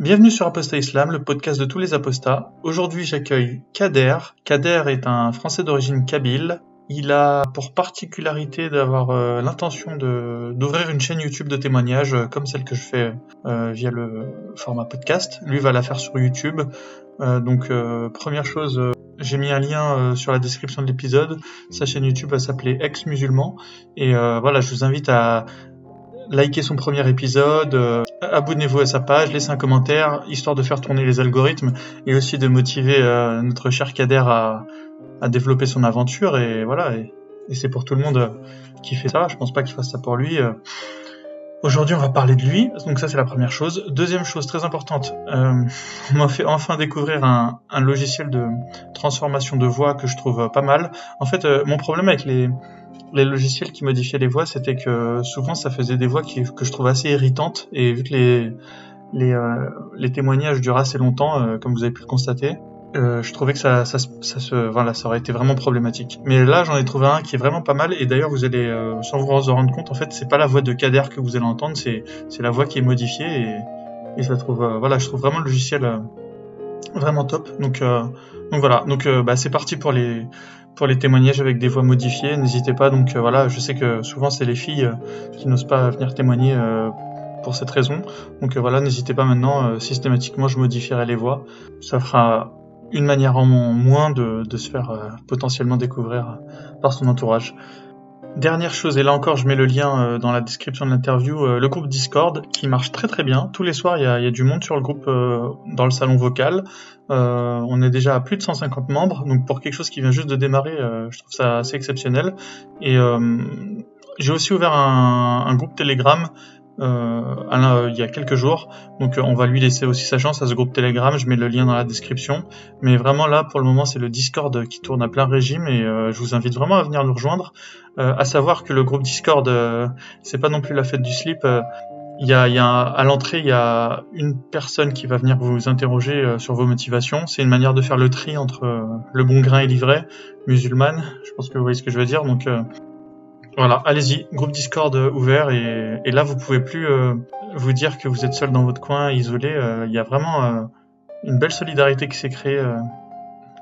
Bienvenue sur Apostat Islam, le podcast de tous les apostats. Aujourd'hui, j'accueille Kader. Kader est un Français d'origine kabyle. Il a pour particularité d'avoir euh, l'intention d'ouvrir une chaîne YouTube de témoignages euh, comme celle que je fais euh, via le format podcast. Lui va la faire sur YouTube. donc première chose, j'ai mis un lien sur la description de l'épisode. Sa chaîne YouTube va s'appeler Ex Musulman et voilà, je vous invite à likez son premier épisode, abonnez-vous à sa page, laissez un commentaire, histoire de faire tourner les algorithmes et aussi de motiver euh, notre cher Kader à, à, développer son aventure. Et voilà, et, c'est pour tout le monde euh, qui fait ça. Je pense pas qu'il fasse ça pour lui. Aujourd'hui, on va parler de lui, donc ça c'est la première chose. Deuxième chose très importante, on m'a fait enfin découvrir un, un, logiciel de transformation de voix que je trouve pas mal. En fait, mon problème avec les, les logiciels qui modifiaient les voix, c'était que souvent ça faisait des voix qui, que je trouve assez irritantes. Et vu que les, les, euh, les témoignages durent assez longtemps, euh, comme vous avez pu le constater, euh, je trouvais que ça, ça, ça, se, voilà, ça aurait été vraiment problématique. Mais là, j'en ai trouvé un qui est vraiment pas mal. Et d'ailleurs, vous allez, euh, sans vous en rendre compte, en fait, c'est pas la voix de Kader que vous allez entendre, c'est, c'est la voix qui est modifiée. Et, et ça trouve, voilà, je trouve vraiment le logiciel vraiment top. Donc, donc voilà. Donc, bah, c'est parti pour les pour les témoignages avec des voix modifiées. N'hésitez pas. Donc euh, voilà, je sais que souvent c'est les filles euh, qui n'osent pas venir témoigner euh, pour cette raison. Donc voilà, n'hésitez pas maintenant. systématiquement, je modifierai les voix. Ça fera une manière en moins de, se faire potentiellement découvrir par son entourage. Dernière chose, et là encore je mets le lien dans la description de l'interview, le groupe Discord qui marche très très bien. Tous les soirs il y a, du monde sur le groupe dans le salon vocal. On est déjà à plus de 150 membres, donc pour quelque chose qui vient juste de démarrer, je trouve ça assez exceptionnel. Et j'ai aussi ouvert un, groupe Telegram euh, il y a quelques jours. Donc euh, on va lui laisser aussi sa chance à ce groupe Telegram. Je mets le lien dans la description. Mais vraiment là, pour le moment, c'est le Discord qui tourne à plein régime et euh, je vous invite vraiment à venir nous rejoindre. Euh, à savoir que le groupe Discord, c'est pas non plus la fête du slip. Il y a, y a à l'entrée, il y a une personne qui va venir vous interroger sur vos motivations. C'est une manière de faire le tri entre le bon grain et l'ivraie musulmane. Je pense que vous voyez ce que je veux dire. Donc voilà, allez-y, groupe Discord euh, ouvert et, là vous pouvez plus euh, vous dire que vous êtes seul dans votre coin, isolé. Euh, il y a vraiment une belle solidarité qui s'est créée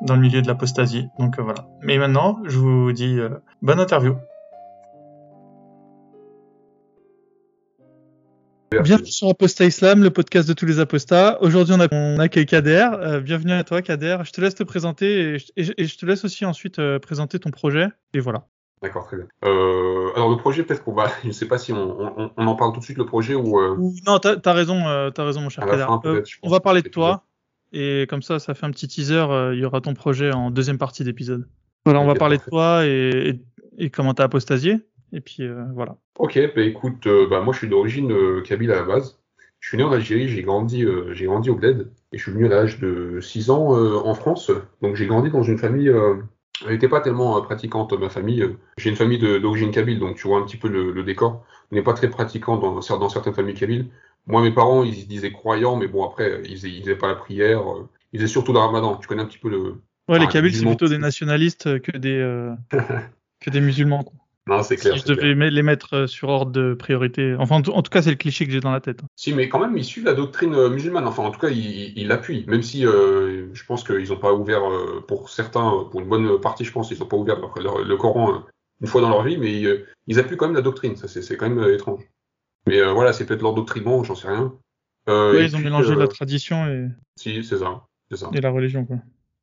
dans le milieu de l'apostasie. Donc voilà. Mais maintenant, je vous dis bonne interview. Bienvenue sur Apostat Islam, le podcast de tous les apostats. Aujourd'hui, on, a, on accueille Kader. bienvenue à toi, Kader. Je te laisse te présenter et je te laisse aussi ensuite présenter ton projet. Et voilà. D'accord, très bien. Euh, alors le projet, peut-être qu'on va, je ne sais pas si on, on, on, en parle tout de suite le projet ou. Euh... Non, t'as as raison, euh, as raison, mon cher Kader. Euh, on va parler de toi et comme ça, ça fait un petit teaser. Euh, il y aura ton projet en deuxième partie d'épisode. Voilà, on va parler de toi et, et, et comment t'as apostasié. Et puis voilà. Ok, bah écoute, bah moi je suis d'origine kabyle à la base. Je suis né en Algérie, j'ai grandi, j'ai grandi au bled et je suis venu à l'âge de 6 ans en France. Donc j'ai grandi dans une famille elle n'était pas tellement euh, pratiquante, ma famille. J'ai une famille d'origine kabyle, donc tu vois un petit peu le, décor. On n'est pas très pratiquant dans, dans certaines familles kabyles. Moi, mes parents, ils se disaient croyants, mais bon, après, ils faisaient, faisaient pas la prière. Euh, ils faisaient surtout le ramadan. Tu connais un petit peu le. Ouais, les Kabyles, c'est plutôt des nationalistes que des, euh, que des musulmans. Quoi. Non, c'est clair. Si je devais les mettre euh, sur ordre de priorité. Enfin, en tout, cas, c'est le cliché que j'ai dans la tête. Si, mais quand même, ils suivent la doctrine euh, musulmane. Enfin, en tout cas, ils l'appuient. Même si euh, je pense qu'ils n'ont pas ouvert, pour certains, pour une bonne partie, je pense, ils n'ont pas ouvert le, Coran une fois dans leur vie, mais ils, appuient quand même la doctrine. Ça, c'est quand même étrange. Mais voilà, c'est peut-être leur doctrinement, j'en sais rien. oui, ils ont mélangé la tradition et. Si, c'est ça, ça. Et la religion, quoi.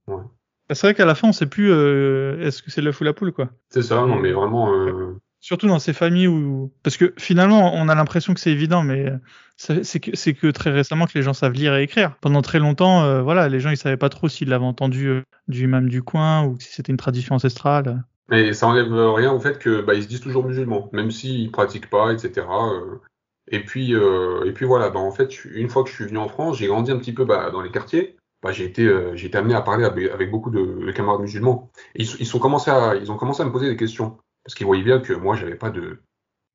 Ouais. Bah, c'est vrai qu'à la fin, on sait plus euh, est-ce que c'est l'œuf ou la poule, quoi. C'est ça, non, mais vraiment. Euh... Surtout dans ces familles où, parce que finalement, on a l'impression que c'est évident, mais c'est que c'est que très récemment que les gens savent lire et écrire. Pendant très longtemps, euh, voilà, les gens ils savaient pas trop s'ils l'avaient entendu euh, du imam du coin ou si c'était une tradition ancestrale. Mais ça enlève rien au fait que bah, ils se disent toujours musulmans, même s'ils pratiquent pas, etc. Et puis et puis voilà, bah en fait, une fois que je suis venu en France, j'ai grandi un petit peu bah, dans les quartiers. Bah, j'ai été, euh, été amené à parler avec, beaucoup de, camarades musulmans. ils, ils, sont commencé à, ils ont commencé à me poser des questions parce qu'ils voyaient bien que moi, j'avais pas de,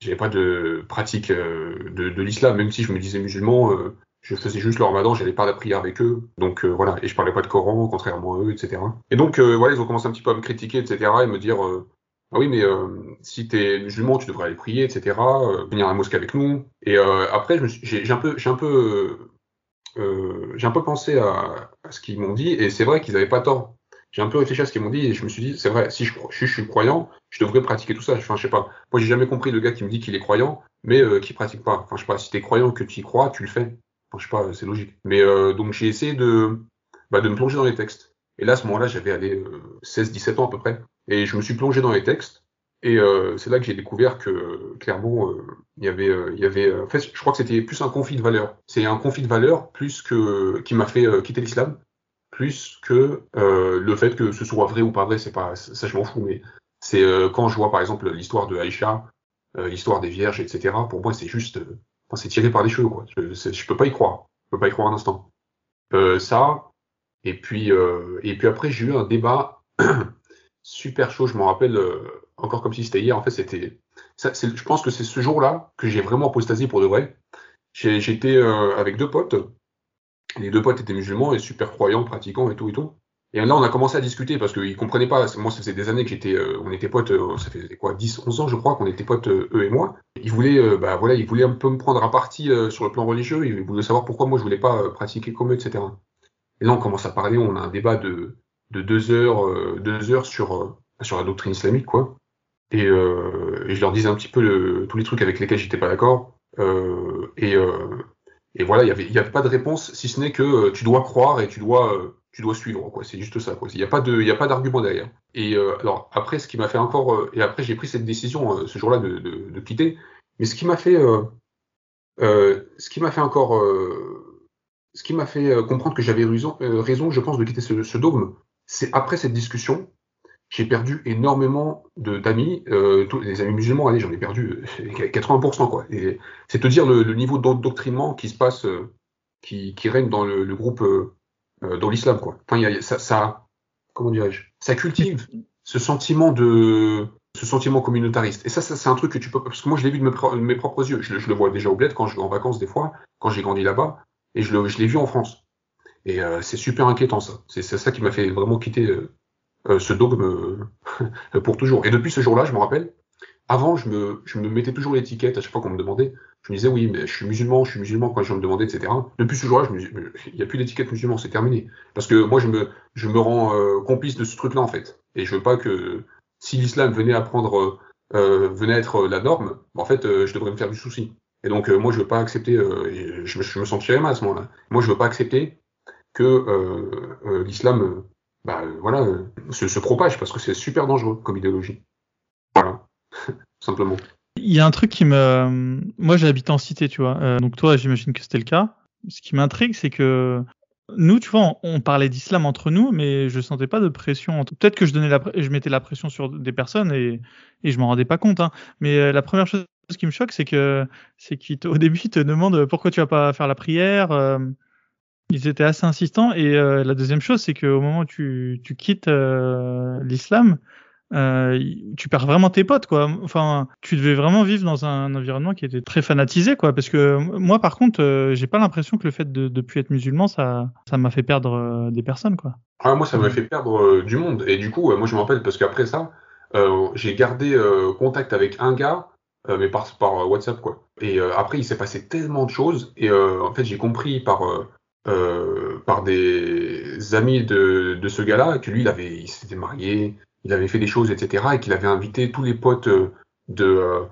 j'avais pas de pratique euh, de, l'islam, même si je me disais musulman. Euh, je faisais juste le ramadan, j'allais pas la prière avec eux, donc voilà, et je parlais pas de Coran, contrairement à eux, etc. Et donc voilà, ils ont commencé un petit peu à me critiquer, etc. et me dire ah oui, mais euh, si t'es musulman, tu devrais aller prier, etc. venir à la mosquée avec nous. Et après, un peu, j'ai un peu j'ai un peu pensé à, ce qu'ils m'ont dit, et c'est vrai qu'ils n'avaient pas tort. J'ai un peu réfléchi à ce qu'ils m'ont dit, et je me suis dit, c'est vrai, si je, je, suis croyant, je devrais pratiquer tout ça. Enfin, je sais pas. Moi, j'ai jamais compris le gars qui me dit qu'il est croyant, mais euh, qui pratique pas. Enfin, je sais pas. Si t'es croyant que tu y crois, tu le fais. Enfin, je sais pas, c'est logique. Mais donc, j'ai essayé de, bah, de me plonger dans les textes. Et là, à ce moment-là, j'avais allé 16-17 ans à peu près. Et je me suis plongé dans les textes. Et euh, c'est là que j'ai découvert que clairement, euh, il y avait, euh, il y avait. en fait, je crois que c'était plus un conflit de valeurs. C'est un conflit de valeurs plus que qui m'a fait quitter l'islam, plus que le fait que ce soit vrai ou pas vrai. C'est pas ça, je m'en fous. Mais c'est quand je vois par exemple l'histoire de Aïcha, l'histoire des vierges, etc. Pour moi, c'est juste, c'est tiré par les cheveux. Quoi. Je, je peux pas y croire. Je peux pas y croire un instant. ça. Et puis, et puis après, j'ai eu un débat super chaud. Je m'en rappelle euh, encore comme si c'était hier. En fait, c'était. Je pense que c'est ce jour-là que j'ai vraiment apostasié pour de vrai. J'étais euh, avec deux potes. Les deux potes étaient musulmans et super croyants, pratiquants et tout et tout. Et là, on a commencé à discuter parce qu'ils comprenaient pas. Moi, ça faisait des années que j'étais, euh, on était potes. ça fait quoi, 10, 11 ans, je crois, qu'on était potes eux et moi. Ils voulaient, bah voilà, ils voulaient un peu me prendre à partie sur le plan religieux. Ils voulaient savoir pourquoi moi je voulais pas pratiquer comme eux, etc. Et là, on commence à parler. On a un débat de de deux heures, euh, deux heures sur, euh, sur la doctrine islamique, quoi. Et, euh, et je leur disais un petit peu tous les trucs avec lesquels j'étais pas d'accord. et, et voilà, il y avait, y avait pas de réponse, si ce n'est que tu dois croire et tu dois, tu dois suivre, quoi. C'est juste ça, quoi. Il n'y a pas de, d'argument derrière. Et alors après, ce qui m'a fait encore, et après j'ai pris cette décision ce jour-là de, de, de, quitter. Mais ce qui m'a fait, ce qui m'a fait encore, ce qui m'a fait comprendre que j'avais raison, raison, je pense, de quitter ce, ce dogme, c'est après cette discussion, j'ai perdu énormément d'amis, euh, les amis musulmans, allez, j'en ai perdu 80%, euh, quoi. Et c'est te dire le, niveau d'endoctrinement qui se passe, euh, qui, règne dans le, groupe, euh, dans l'islam, quoi. Ça, comment dirais-je, ça cultive ce sentiment de, ce sentiment communautariste. Et ça, c'est un truc que tu peux, parce que moi, je l'ai vu de mes, propres yeux. Je, je, le vois déjà au bled quand je vais en vacances des fois, quand j'ai grandi là-bas, et je l'ai vu en France. Et euh, c'est super inquiétant ça. C'est ça qui m'a fait vraiment quitter euh, euh, ce dogme pour toujours. Et depuis ce jour-là, je me rappelle, avant, je me, je me mettais toujours l'étiquette à chaque fois qu'on me demandait. Je me disais, oui, mais je suis musulman, je suis musulman quand je me demandais, etc. Depuis ce jour-là, il n'y a plus d'étiquette musulman, c'est terminé. Parce que moi, je me, je me rends complice de ce truc-là, en fait. Et je veux pas que, si l'islam venait à prendre, venait à être la norme, en fait, je devrais me faire du souci. Et donc, moi, je veux pas accepter, je, je, me sentirais mal à ce moment-là. Moi, je veux pas accepter que euh, euh, l'islam euh, bah, voilà, se, propage parce que c'est super dangereux comme idéologie. Voilà, simplement. Il y a un truc qui me, moi j'habite en cité, tu vois. donc toi, j'imagine que c'était le cas. Ce qui m'intrigue, c'est que nous, tu vois, on, parlait d'islam entre nous, mais je sentais pas de pression. Peut-être que je donnais je mettais la pression sur des personnes et, et je m'en rendais pas compte. Hein. Mais la première chose qui me choque, c'est que, c'est qu'au début, ils te demandent pourquoi tu vas pas faire la prière. Ils étaient assez insistants. Et euh, la deuxième chose, c'est qu'au moment où tu, quittes euh, l'islam, euh, tu perds vraiment tes potes, quoi. Enfin, tu devais vraiment vivre dans un environnement qui était très fanatisé, quoi. Parce que moi, par contre, j'ai pas l'impression que le fait de ne plus être musulman, ça, ça m'a fait perdre des personnes, quoi. Ah, moi, ça m'a fait perdre du monde. Et du coup, moi, je me rappelle parce qu'après ça, j'ai gardé contact avec un gars. mais par, par WhatsApp quoi. Et après il s'est passé tellement de choses et en fait j'ai compris par euh, par des amis de, de ce gars-là, que lui, il avait, il s'était marié, il avait fait des choses, etc., et qu'il avait invité tous les potes de,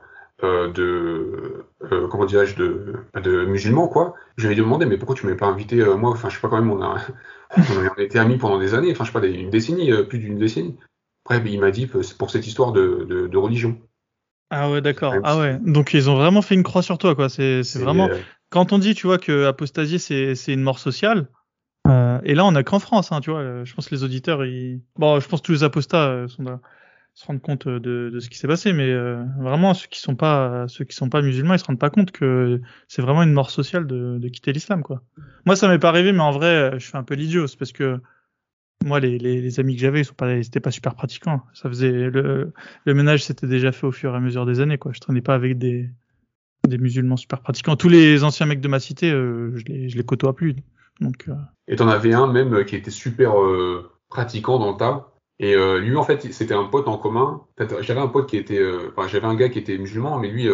euh, de, euh, comment dirais-je, de, de musulmans, quoi. Je lui ai demandé, mais pourquoi tu m'avais pas invité, moi, enfin, je sais pas, quand même, on a, on a été amis pendant des années, enfin, je sais pas, une décennie, plus d'une décennie. Bref, il m'a dit, c'est pour cette histoire de, de, de religion. Ah ouais, d'accord. Ah ouais. Donc ils ont vraiment fait une croix sur toi, quoi. C'est vraiment quand on dit, tu vois, que apostasier, c'est une mort sociale, euh, et là, on n'a qu'en France, hein, tu vois. Je pense que les auditeurs, ils... bon, je pense que tous les apostats euh, sont se rendent compte de, de ce qui s'est passé, mais euh, vraiment ceux qui sont pas ceux qui sont pas musulmans, ils se rendent pas compte que c'est vraiment une mort sociale de, de quitter l'islam, quoi. Moi, ça m'est pas arrivé, mais en vrai, je fais un peu l'idiot, c'est parce que moi, les, les, amis que j'avais, ils sont pas, pas super pratiquants. Ça faisait le, le ménage, s'était déjà fait au fur et à mesure des années, quoi. Je traînais pas avec des des musulmans super pratiquants. Tous les anciens mecs de ma cité, euh, je, les, je les côtoie plus. Donc, euh... Et t'en avais un même euh, qui était super euh, pratiquant dans le tas. Et lui, en fait, c'était un pote en commun. J'avais un pote qui était, enfin, j'avais un gars qui était musulman, mais lui,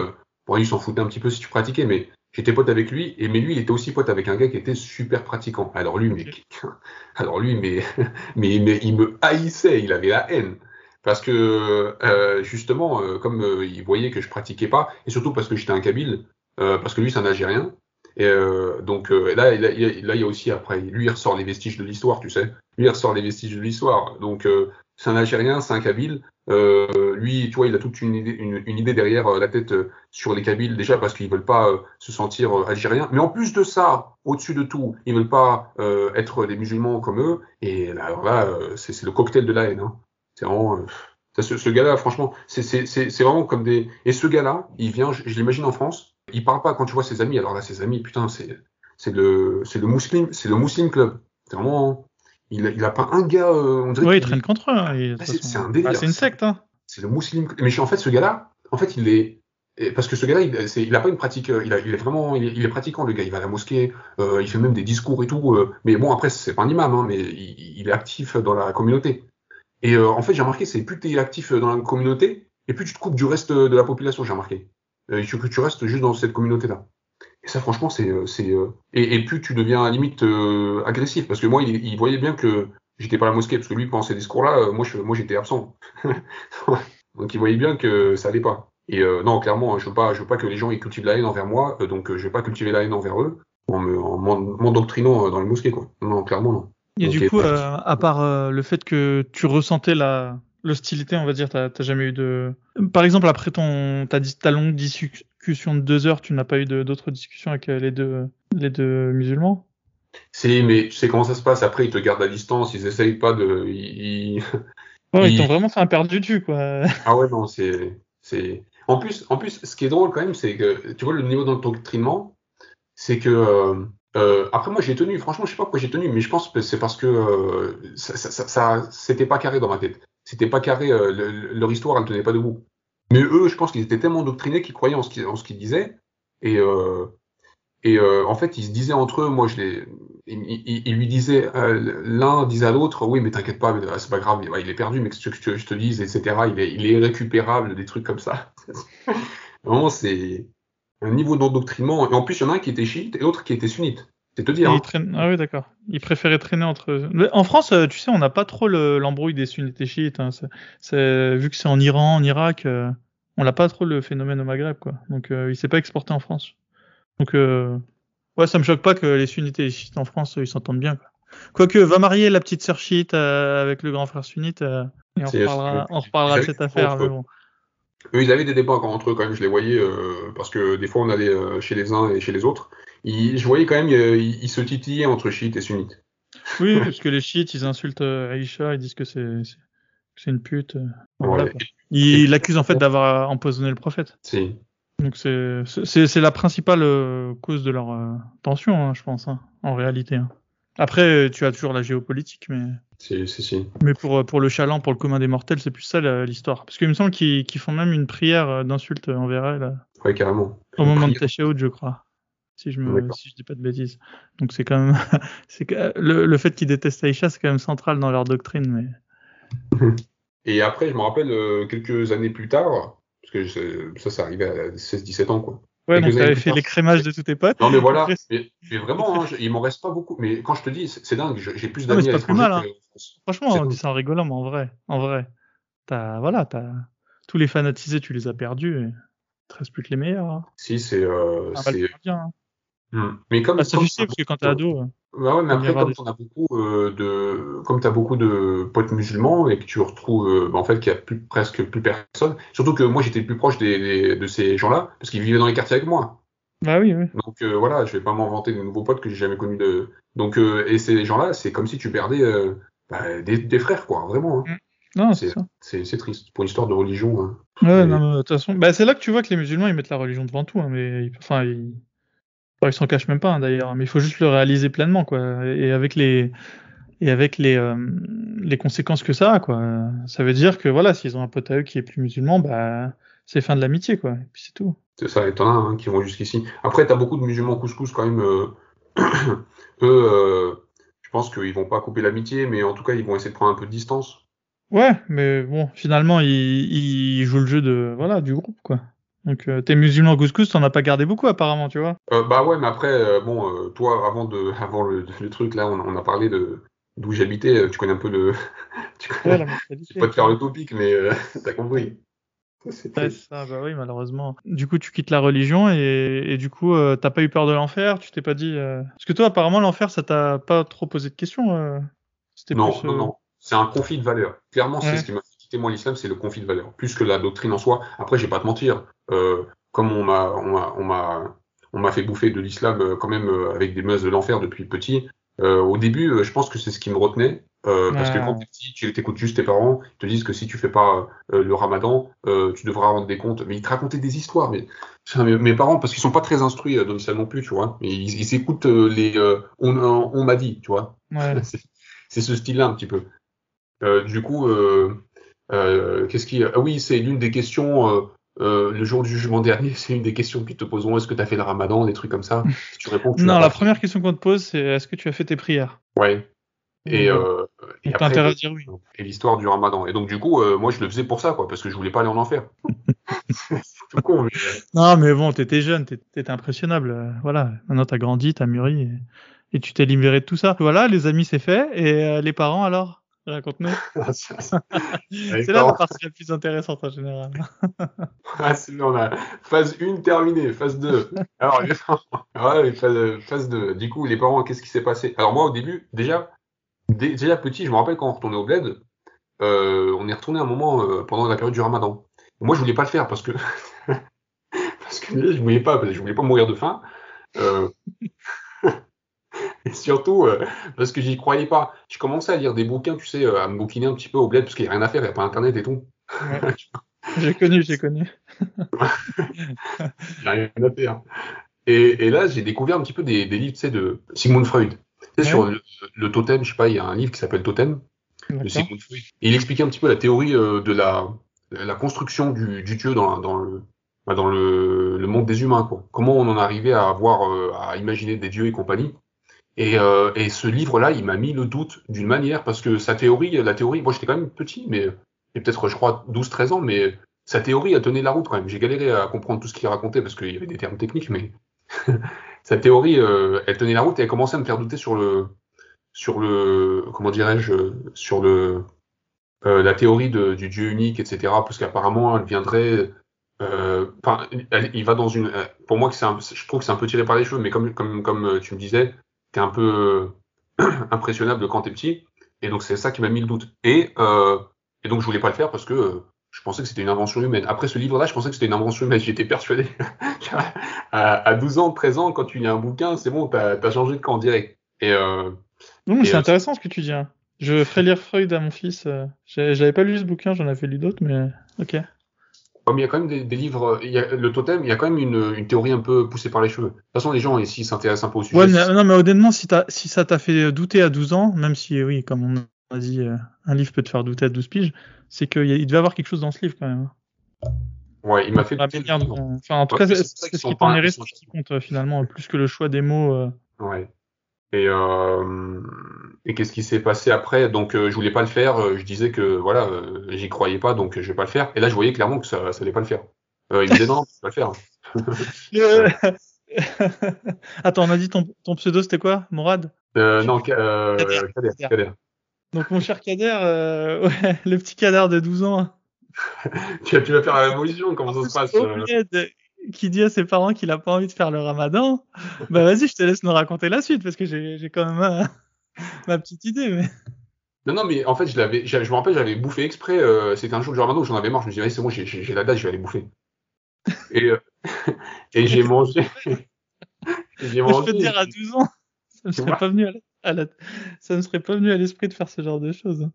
bon, il s'en foutait un petit peu si tu pratiquais, mais J'étais pote avec lui, et mais lui, il était aussi pote avec un gars qui était super pratiquant. Alors lui, mais, alors lui, mais, mais, mais il me haïssait, il avait la haine. Parce que euh, justement, euh, comme euh, il voyait que je pratiquais pas, et surtout parce que j'étais un Kabyle, euh, parce que lui, c'est un Algérien. Et donc là, là, il y a aussi après, lui, il ressort les vestiges de l'histoire, tu sais. Lui, il ressort les vestiges de l'histoire. Donc c'est un Algérien, c'est un Kabyle. Euh, lui, tu vois, il a toute une idée, une, idée derrière la tête sur les Kabyles, déjà parce qu'ils veulent pas se sentir algériens. Mais en plus de ça, au-dessus de tout, ils veulent pas être des musulmans comme eux. Et alors là, c'est le cocktail de la haine. Hein. C'est vraiment. Euh, ce, ce gars-là, franchement, c'est vraiment comme des. Et ce gars-là, il vient, je, je l'imagine en France, il parle pas quand tu vois ses amis. Alors là, ses amis, putain, c'est c'est le c'est le musulman, c'est le Muslim club. C'est vraiment. Il il a pas un gars. Euh, on dirait oui, il traîne contre eux. Hein, ah, c'est un délire. Ah, c'est une secte. Hein. C'est le Muslim. Mais en fait, ce gars-là, en fait, il est parce que ce gars-là, il, il a pas une pratique, euh, il, a, il est vraiment, il est, il est, pratiquant le gars. Il va à la mosquée, euh, il fait même des discours et tout. Euh, mais bon, après, c'est pas un imam, hein, mais il, il, est actif dans la communauté. Et euh, en fait, j'ai remarqué, c'est plus tu es actif dans la communauté, et plus tu te coupes du reste de la population, j'ai remarqué. Euh, il faut que tu restes juste dans cette communauté-là. Et ça, franchement, c'est. Euh, et, et, plus tu deviens à limite agressif, parce que moi, il, il voyait bien que j'étais pas à la mosquée, parce que lui, pendant ces discours-là, moi, je, moi, j'étais absent. donc, il voyait bien que ça allait pas. Et non, clairement, je veux pas, je veux pas que les gens ils cultivent la haine envers moi, donc je vais pas cultiver la haine envers eux en m'endoctrinant dans les mosquées, quoi. Non, clairement, non. Et du coup, euh, à part euh, le fait que tu ressentais la l'hostilité, on va dire, t'as jamais eu de. Par exemple, après ton ta, ta longue discussion de deux heures, tu n'as pas eu d'autres discussions avec euh, les deux les deux musulmans? Si, mais tu sais comment ça se passe. Après, ils te gardent à distance, ils essayent pas de. Ils, ouais, ils t'ont vraiment fait un perdu du quoi. Ah ouais, non, c'est c'est. En plus, en plus, ce qui est drôle quand même, c'est que tu vois le niveau d'endoctrinement, c'est que euh, après moi j'ai tenu, franchement je sais pas pourquoi j'ai tenu, mais je pense que c'est parce que euh, ça, ça, ça c'était pas carré dans ma tête. C'était pas carré, euh, leur histoire elle tenait pas debout. Mais eux, je pense qu'ils étaient tellement doctrinés qu'ils croyaient en ce qu'ils, disaient. Et, euh, et euh, en fait ils se disaient entre eux, moi je les, ils, ils, lui disaient, l'un disait à l'autre, oui mais t'inquiète pas, c'est pas grave, il est perdu, mais ce que je te dise, etc. Il est, il est récupérable, des trucs comme ça. Vraiment c'est un niveau d'endoctrinement. Et en plus, il y en a un qui était chiite et l'autre qui était sunnite. C'est te dire. Hein. Ah oui, d'accord. Il préférait traîner entre. En France, euh, tu sais, on n'a pas trop l'embrouille des sunnites et chiites. Hein. Vu que c'est en Iran, en Irak, euh, on n'a pas trop le phénomène au Maghreb, quoi. Donc, euh, il s'est pas exporté en France. Donc, euh... ouais, ça me choque pas que les sunnites et les chiites en France, ils s'entendent bien, quoi. Quoique, va marier la petite sœur chiite avec le grand frère sunnite, et on reparlera, on reparlera de cette affaire. Mais bon. Eux, ils avaient des débats encore entre eux quand même, je les voyais, euh, parce que des fois on allait euh, chez les uns et chez les autres. Ils, je voyais quand même, euh, ils, se titillaient entre chiites et sunnites. Oui, parce que les chiites, ils insultent Aïcha, ils disent que c'est une pute. Voilà, ils l'accusent en fait d'avoir empoisonné le prophète. Si. Donc c'est c'est la principale cause de leur tension, hein, je pense, hein, en réalité. Hein. Après, tu as toujours la géopolitique, mais. Si, si, si. Mais pour, pour le chaland, pour le commun des mortels, c'est plus ça l'histoire. Parce qu'il me semble qu'ils font même une prière euh, d'insulte envers elle. Oui, carrément. Au moment de Tashaoud, je crois. Si je me, si je dis pas de bêtises. Donc c'est quand même, c'est le, le fait qu'ils détestent Aïcha, c'est quand même central dans leur doctrine, mais. Et après, je me rappelle euh, quelques années plus tard, parce que ça, ça arrivait à 16-17 ans, quoi. Ouais, donc t'avais fait l'écrémage de tous tes potes. Non, mais voilà. Mais, mais vraiment, hein, il m'en reste pas beaucoup. Mais quand je te dis, c'est dingue, j'ai plus d'amis à mal, hein. Franchement, on dit ça en rigolant, mais en vrai, en vrai, t'as, voilà, t'as, tous les fanatisés, tu les as perdus. Et... Il te reste plus que les meilleurs. Hein. Si, c'est, euh, c'est. Bien, hein. Hmm. Mais comme. Ah, ça comme, parce que quand t'es ado. Bah ouais, mais après, comme t'en as beaucoup euh, de, comme t'as beaucoup de potes musulmans et que tu retrouves, euh, bah, en fait, qu'il y a plus, presque plus personne. Surtout que moi, j'étais plus proche des, des, de ces gens-là parce qu'ils vivaient dans les quartiers avec moi. Bah oui, oui. Donc euh, voilà, je vais pas m'inventer de nouveaux potes que j'ai jamais connus de. Donc et ces gens-là, c'est comme si tu perdais bah, des, des, frères, quoi, vraiment. Hein. Mm. Non, c'est C'est triste pour l'histoire de religion. Hein. Ouais, et... non, de toute façon, bah, c'est là que tu vois que les musulmans ils mettent la religion devant tout, hein, mais enfin ils ils s'en cachent même pas hein, d'ailleurs, mais il faut juste le réaliser pleinement, quoi. Et avec les et avec les euh, les conséquences que ça a, quoi. Ça veut dire que voilà, s'ils ont un pote à eux qui est plus musulman, bah c'est fin de l'amitié, quoi. Et puis c'est tout. C'est ça, et t'en as hein, qui vont jusqu'ici. Après, t'as beaucoup de musulmans couscous quand même. Euh... eux, euh, je pense qu'ils vont pas couper l'amitié, mais en tout cas, ils vont essayer de prendre un peu de distance. Ouais, mais bon, finalement, ils, ils jouent le jeu de voilà du groupe, quoi. Donc euh, t'es musulman couscous, t'en as pas gardé beaucoup apparemment, tu vois. Euh, bah ouais, mais après, euh, bon, euh, toi, avant de, avant le, le truc là, on, on a parlé de d'où j'habitais. euh, Tu connais un peu le. tu connais... Je vais pas te faire le topic, mais euh, t'as compris. C'est Ouais, ça, bah oui, malheureusement. Du coup, tu quittes la religion et, et du coup, euh, t'as pas eu peur de l'enfer, tu t'es pas dit. euh, Parce que toi, apparemment, l'enfer, ça t'a pas trop posé de questions. euh, Non, plus. non, non. C'est un conflit de valeurs. Clairement, c'est ce qui m'a moi l'islam, c'est le conflit de valeurs, plus que la doctrine en soi. Après, j'ai pas te mentir. Euh, comme on m'a, on m'a, on m'a, fait bouffer de l'islam euh, quand même euh, avec des mœurs de l'enfer depuis petit. euh, au début, je pense que c'est ce qui me retenait. euh, Parce que quand t'es petit, tu t'écoutes juste tes parents, ils te disent que si tu fais pas euh, le ramadan, euh, tu devras rendre des comptes. Mais ils te racontaient des histoires. Mais mes, mes parents, parce qu'ils sont pas très instruits dans l'islam non plus, tu vois. Mais ils, ils écoutent les on, on m'a dit, tu vois. Ouais. C'est ce style-là un petit peu. Du coup, qu'est-ce qui Ah oui, c'est l'une des questions. euh, euh, le jour du jugement dernier, c'est une des questions qu'ils te poseront. Est-ce que tu as fait le ramadan, des trucs comme ça? Si tu réponds tu Non, la première question qu'on te pose, c'est est-ce que tu as fait tes prières? Ouais. Et, euh, et à dire oui. et l'histoire du ramadan. Et donc, du coup, euh, moi, je le faisais pour ça, quoi, parce que je voulais pas aller en enfer. c'est tout con, mais. euh, Non, mais bon, t'étais jeune, t'étais impressionnable. euh, Voilà, maintenant t'as grandi, t'as mûri et, et tu t'es libéré de tout ça. Voilà, les amis, c'est fait. Et euh, les parents, alors? Raconte-nous. C'est là la partie la plus intéressante en général. Ah, on a phase 1 terminée, phase 2. Alors, ouais, phase, phase 2. Du coup, les parents, qu'est-ce qui s'est passé? Alors, moi, au début, déjà, dé- déjà petit, je me rappelle quand on retournait au bled, euh, on est retourné un moment euh, pendant la période du ramadan. Et moi, je voulais pas le faire parce que, parce que je voulais pas, parce que je voulais pas mourir de faim. Euh, Et surtout, euh, parce que j'y croyais pas. Je commençais à lire des bouquins, tu sais, euh, à me bouquiner un petit peu au bled, parce qu'il n'y a rien à faire, il n'y a pas internet et tout. Ouais. J'ai connu, j'ai connu. J'ai rien à faire. Et, et là, j'ai découvert un petit peu des, des livres, tu sais, de Sigmund Freud. Tu sais, Ouais. sur le, le totem, je sais pas, il y a un livre qui s'appelle Totem, de. Sigmund Freud. Et il expliquait un petit peu la théorie euh, de la, la construction du, du Dieu dans, dans le, bah, dans le, le monde des humains, quoi. Comment on en arrivait à avoir, euh, à imaginer des dieux et compagnie. Et, euh, et ce livre-là, il m'a mis le doute d'une manière, parce que sa théorie, la théorie, moi j'étais quand même petit, mais peut-être, je crois, 12-13 ans, mais sa théorie a tenu la route quand même. J'ai galéré à comprendre tout ce qu'il racontait parce qu'il y avait des termes techniques, mais sa théorie, euh, elle tenait la route et elle commençait à me faire douter sur le, sur le, comment dirais-je, sur le, euh, la théorie du Dieu unique, etc. Parce qu'apparemment, elle viendrait, euh, il va dans une, euh, pour moi, je trouve que c'est un peu tiré par les cheveux, mais comme, comme, comme euh, tu me disais, t'es un peu euh, impressionnable quand t'es petit, et donc c'est ça qui m'a mis le doute. Et, euh, et donc je voulais pas le faire parce que euh, je pensais que c'était une invention humaine. Après ce livre-là, je pensais que c'était une invention humaine. J'étais persuadé. à, à 12 ans, 13 ans, quand tu lis un bouquin, c'est bon, t'as as changé de camp direct. Et euh, Non, mais Et, c'est intéressant ce que tu dis. hein. Je ferai lire Freud à mon fils. J'avais pas lu ce bouquin, j'en avais lu d'autres, mais ok. Comme il y a quand même des, des livres, il y a, le totem, il y a quand même une, une théorie un peu poussée par les cheveux. De toute façon, les gens ici s'intéressent un peu au sujet. Ouais, mais, non, mais honnêtement, si, si ça t'a fait douter à 12 ans, même si, oui, comme on a dit, euh, un livre peut te faire douter à 12 piges, c'est qu'il devait y avoir quelque chose dans ce livre quand même. hein. Ouais, il m'a fait douter. Enfin, en tout Ouais, cas, c'est ce qui t'en est resté qui compte euh, finalement, plus que le choix des mots. euh. Ouais. Et, euh, et qu'est-ce qui s'est passé après? Donc, euh, je voulais pas le faire. euh, Je disais que voilà, euh, j'y croyais pas, donc je vais pas le faire. Et là, je voyais clairement que ça, ça allait pas le faire. Il me disait non, non, tu vas le faire. Attends, on a dit ton, ton pseudo c'était quoi? Morad? Non, Ka- euh, Kader. Kader. Donc mon cher Kader, ouais, le petit Kader de 12 ans, Tu, tu vas faire la révolution, comment ça se passe qui dit à ses parents qu'il a pas envie de faire le ramadan, bah vas-y, je te laisse nous raconter la suite parce que j'ai quand même euh, ma petite idée. Mais... Non, non, mais en fait, je l'avais, je je me rappelle, j'avais bouffé exprès. euh, C'était un jour du Ramadan où j'en avais marre. Je me disais, Allez, c'est bon, j'ai- la date, je vais aller bouffer. Et, euh, et j'ai mangé. j'ai Moi, je mangé. peux te dire à 12 ans, ça Tu serait pas venu à, la- à la- ça me serait pas venu à l'esprit de faire ce genre de choses.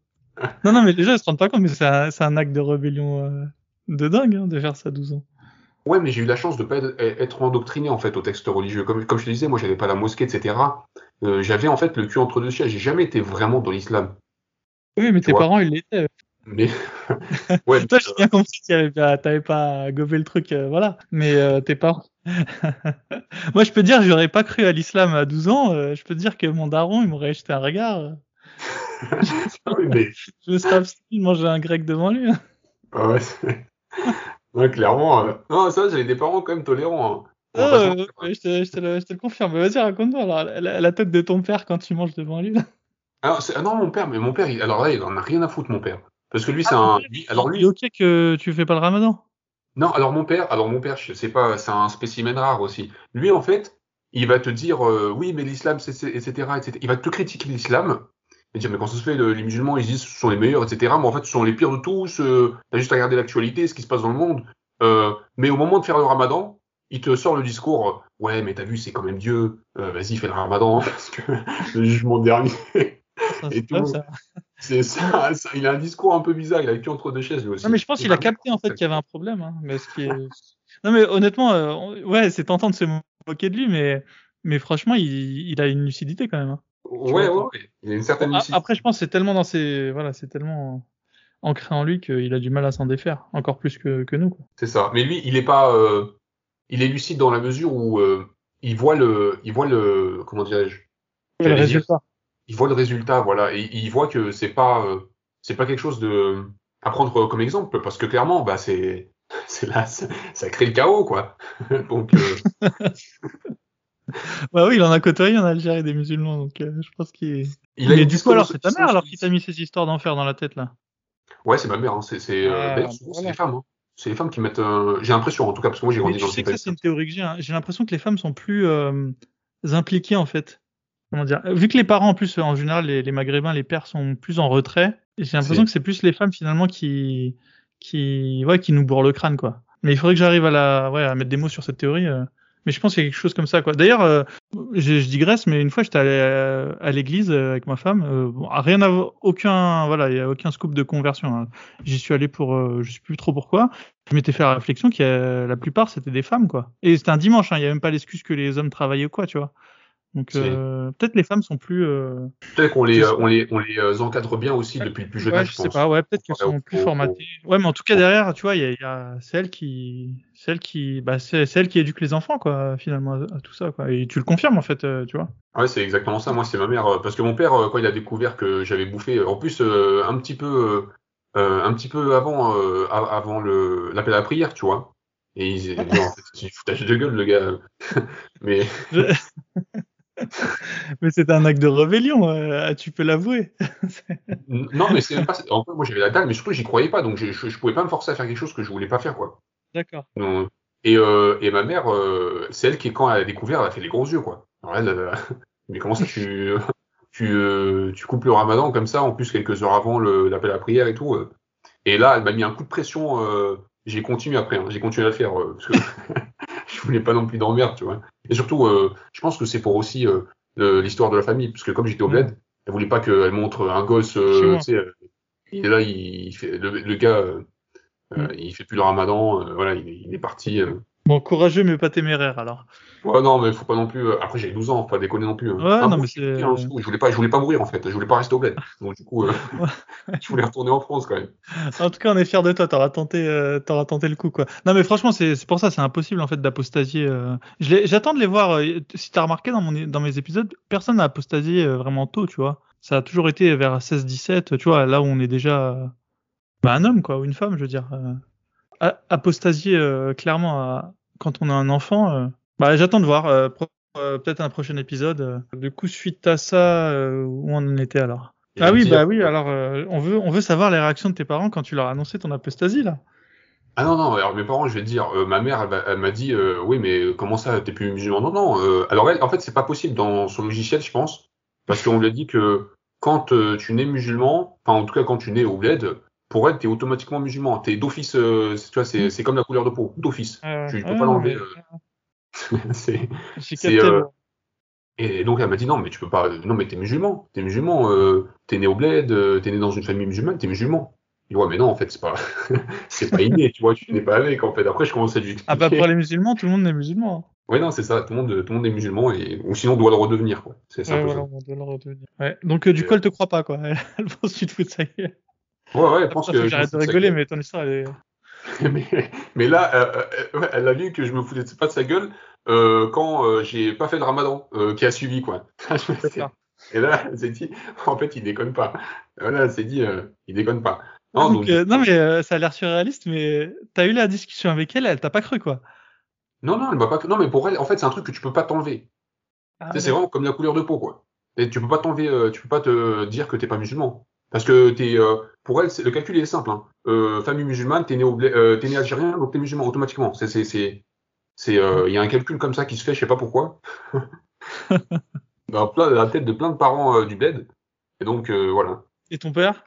Non, non, mais gens ils se rendent pas compte, mais c'est un, acte de rébellion euh, de dingue hein, de faire ça à 12 ans. Ouais, mais j'ai eu la chance de pas être, être endoctriné en fait au texte religieux. Comme, comme je te disais, moi, j'avais pas la mosquée, etc. Euh, j'avais en fait le cul entre deux sièges. J'ai jamais été vraiment dans l'islam. Oui, mais tes vois. parents ils l'étaient. Mais ouais, Toi, j'ai bien compris pas, t'avais pas gobé le truc, euh, voilà. Mais euh, tes parents. Moi, je peux dire, j'aurais pas cru à l'islam à 12 ans. je peux dire que mon daron, il m'aurait jeté un regard. oui, mais Je me serais abstenu de manger un grec devant lui. hein. Ah ouais, Ouais, clairement. euh, Non, ça, j'avais des parents quand même tolérants. hein. Ah, euh, je, te, je te le, je te le confirme. Vas-y, raconte-moi alors, la, la tête de ton père quand tu manges devant lui. Alors, c'est- ah non, mon père, mais mon père, il- alors là, il en a rien à foutre, mon père. Parce que lui, c'est Ah, un. lui- alors lui, ok que tu fais pas le ramadan non, alors mon père, alors mon père, je sais pas, c'est un spécimen rare aussi. Lui, en fait, il va te dire, euh, oui, mais l'islam, c'est, c'est- etc., etc. Il va te critiquer l'islam. Et dire, mais quand ça se fait, le- les musulmans, ils disent, ce sont les meilleurs, etc. Mais en fait, ce sont les pires de tous. Euh, T'as juste à regarder l'actualité, ce qui se passe dans le monde. Euh, mais au moment de faire le ramadan, il te sort le discours, euh, ouais, mais t'as vu, c'est quand même Dieu. Euh, vas-y, fais le ramadan, parce que le jugement dernier. Et tout. C'est ça, ça, il a un discours un peu bizarre, il a vécu entre deux chaises lui aussi. Non, mais je pense qu'il a capté en fait qu'il y avait un problème. hein, mais ce qui est... Non, mais honnêtement, euh, ouais, c'est tentant de se moquer de lui, mais, mais franchement, il, il a une lucidité quand même. hein. Ouais, ouais, vois, ouais, il a une certaine lucidité. après, je pense que c'est tellement dans ses, voilà, c'est tellement ancré en lui qu'il a du mal à s'en défaire, encore plus que, que nous. C'est ça. Mais lui, il est pas, euh, il est lucide dans la mesure où euh, il voit le, il voit le, comment dirais-je, Le résultat. il voit le résultat, voilà, et il voit que c'est pas, euh, c'est pas quelque chose de à prendre comme exemple, parce que clairement, bah c'est, c'est là, ça, ça crée le chaos, quoi. Donc, euh, Bah oui, il en a côtoyé en Algérie des musulmans, donc euh, je pense qu'il. il a Mais du coup, alors, c'est ta mère alors qui t'a mis ces histoires d'enfer dans la tête là? Ouais, c'est ma mère. Hein. C'est, c'est, euh, Ah, voilà. les femmes. Hein. C'est les femmes qui mettent. euh, J'ai l'impression, en tout cas, parce que moi j'ai grandi dans sais que ça, c'est une théorie que j'ai. hein. J'ai l'impression que les femmes sont plus euh, impliquées en fait. Comment dire? Vu que les parents, en plus, en général, les, les maghrébins, les pères sont plus en retrait. J'ai l'impression que c'est plus les femmes finalement qui, qui, ouais, qui nous bourrent le crâne quoi. Mais il faudrait que j'arrive à la, ouais, à mettre des mots sur cette théorie. Euh. Mais je pense qu'il y a quelque chose comme ça quoi. D'ailleurs, euh, je, je digresse, mais une fois j'étais allé à, à l'église euh, avec ma femme. Euh, bon, rien à aucun, voilà, il y a aucun scoop de conversion. hein. J'y suis allé pour, euh, je sais plus trop pourquoi. Je m'étais fait la réflexion a, la plupart c'était des femmes quoi. Et c'était un dimanche, hein, il y a même pas l'excuse que les hommes travaillaient ou quoi, tu vois. Donc euh, peut-être les femmes sont plus. Euh... Peut-être qu'on les, sais euh, on les, on les euh, encadre bien aussi depuis le plus jeune Ouais, âge, je je sais pense. pas, ouais, peut-être qu'elles sont plus formatées. Ouais, mais en tout cas derrière, tu vois, il y a, il y a celle qui, celle qui, bah, c'est celle qui éduque les enfants, quoi, finalement, à, tout ça, quoi. Et tu le confirmes en fait, euh, tu vois. Ouais, c'est exactement ça. Moi, c'est ma mère. euh, Parce que mon père, euh, quand il a découvert que j'avais bouffé, en plus, euh, un petit peu, euh, un petit peu avant, a- avant le l'appel à la prière, tu vois. Et il, non, en fait, c'est du foutage de gueule, le gars. Mais Je- mais c'est un acte de rébellion, euh, tu peux l'avouer. non, mais c'est pas. En fait, moi, j'avais la dalle, mais surtout, j'y croyais pas, donc je, je, je pouvais pas me forcer à faire quelque chose que je voulais pas faire, quoi. D'accord. Et, euh, et ma mère, euh, c'est elle qui, quand elle a découvert, elle a fait les gros yeux, quoi. Alors elle, elle a- mais comment ça, tu, tu, euh, tu coupes le ramadan comme ça, en plus quelques heures avant l'appel à la prière et tout. euh. Et là, elle m'a mis un coup de pression. euh, j'ai continué après, hein, j'ai continué à le faire euh, parce que je voulais pas non plus d'emmerde, tu vois. Et surtout, euh, je pense que c'est pour aussi euh, l'histoire de la famille, parce que comme j'étais au bled, elle voulait pas qu'elle montre un gosse, euh, tu sais, euh, est là, il, il fait, le, le gars, euh, euh, Mm. il fait plus le ramadan, euh, voilà, il, est- il est parti. euh. Bon, courageux, mais pas téméraire, alors. Ouais, non, mais faut pas non plus. euh, Après, j'avais 12 ans, faut pas déconner non plus. hein. Ouais, Ah, non, bon, mais c'est- hein, je voulais pas, je voulais pas mourir en fait. Je voulais pas rester au bled. Donc du coup, je voulais retourner en France quand même. En tout cas, on est fiers de toi. T'auras tenté, t'auras tenté le coup, quoi. Non, mais franchement, c'est pour ça, c'est impossible en fait d'apostasier. J'attends de les voir. Si t'as remarqué dans mon dans mes épisodes, personne n'a apostasié vraiment tôt, tu vois. Ça a toujours été vers 16-17, tu vois, là où on est déjà bah, un homme, quoi, ou une femme, je veux dire. euh. Apostasier euh, clairement à- quand on a un enfant. euh, Bah, j'attends de voir. Peut-être un prochain épisode. Du coup, suite à ça, où on en était alors? Et Ah oui, dire- bah oui. Alors, on veut on veut savoir les réactions de tes parents quand tu leur as annoncé ton apostasie là. Ah non, non, alors mes parents, je vais te dire, euh, ma mère, elle, m'a- elle m'a dit, euh, oui, mais comment ça, t'es plus musulman? Non, non, euh, alors elle, en fait, c'est pas possible dans son logiciel, je pense, parce qu'on lui a dit que quand tu nais musulman, enfin, en tout cas, quand tu nais au bled, pour elle, t'es automatiquement musulman. T'es d'office, euh, tu vois, c'est c'est comme la couleur de peau, d'office. Euh, Tu peux ouais, pas l'enlever. euh, c'est- c'est, euh, Et donc elle m'a dit non mais tu peux pas non mais t'es musulman t'es musulman euh, t'es né au bled euh, t'es né dans une famille musulmane t'es musulman il dit ouais mais non en fait c'est pas c'est pas inné tu vois tu n'es pas avec en fait après je commence à lui expliquer Ah bah pour les musulmans, tout le monde est musulman. hein. ouais non c'est ça tout le monde tout le monde est musulman et ou sinon on doit le redevenir quoi c'est Ouais, voilà, on doit le redevenir. Ouais. Donc euh, du coup, elle te croit pas quoi. Elle pense que tu te fous de sa gueule. Ouais ouais je pense que j'arrête de rigoler, mais ton histoire, elle est. mais, mais là euh, euh, elle a vu que je me foutais pas de sa gueule euh, quand j'ai pas fait le ramadan qui a suivi quoi. Et là, elle s'est dit, en fait, il déconne pas. Voilà, elle s'est dit, il déconne pas. Non, donc, non mais ça a l'air surréaliste, mais t'as eu la discussion avec elle, elle t'a pas cru quoi. Non, non, elle m'a pas. Non, mais pour elle, en fait, c'est un truc que tu peux pas t'enlever. Ah c'est vraiment comme la couleur de peau, quoi. Et tu peux pas t'enlever, tu peux pas te dire que t'es pas musulman. Parce que t'es, euh, pour elle, le calcul il est simple. Hein. Euh, famille musulmane, t'es né, au, euh, né algérien, donc t'es musulman automatiquement. C'est, c'est, c'est, c'est, il y a un calcul comme ça qui se fait, je sais pas pourquoi. dans, la tête de plein de parents du bled. Et donc voilà. Et ton père?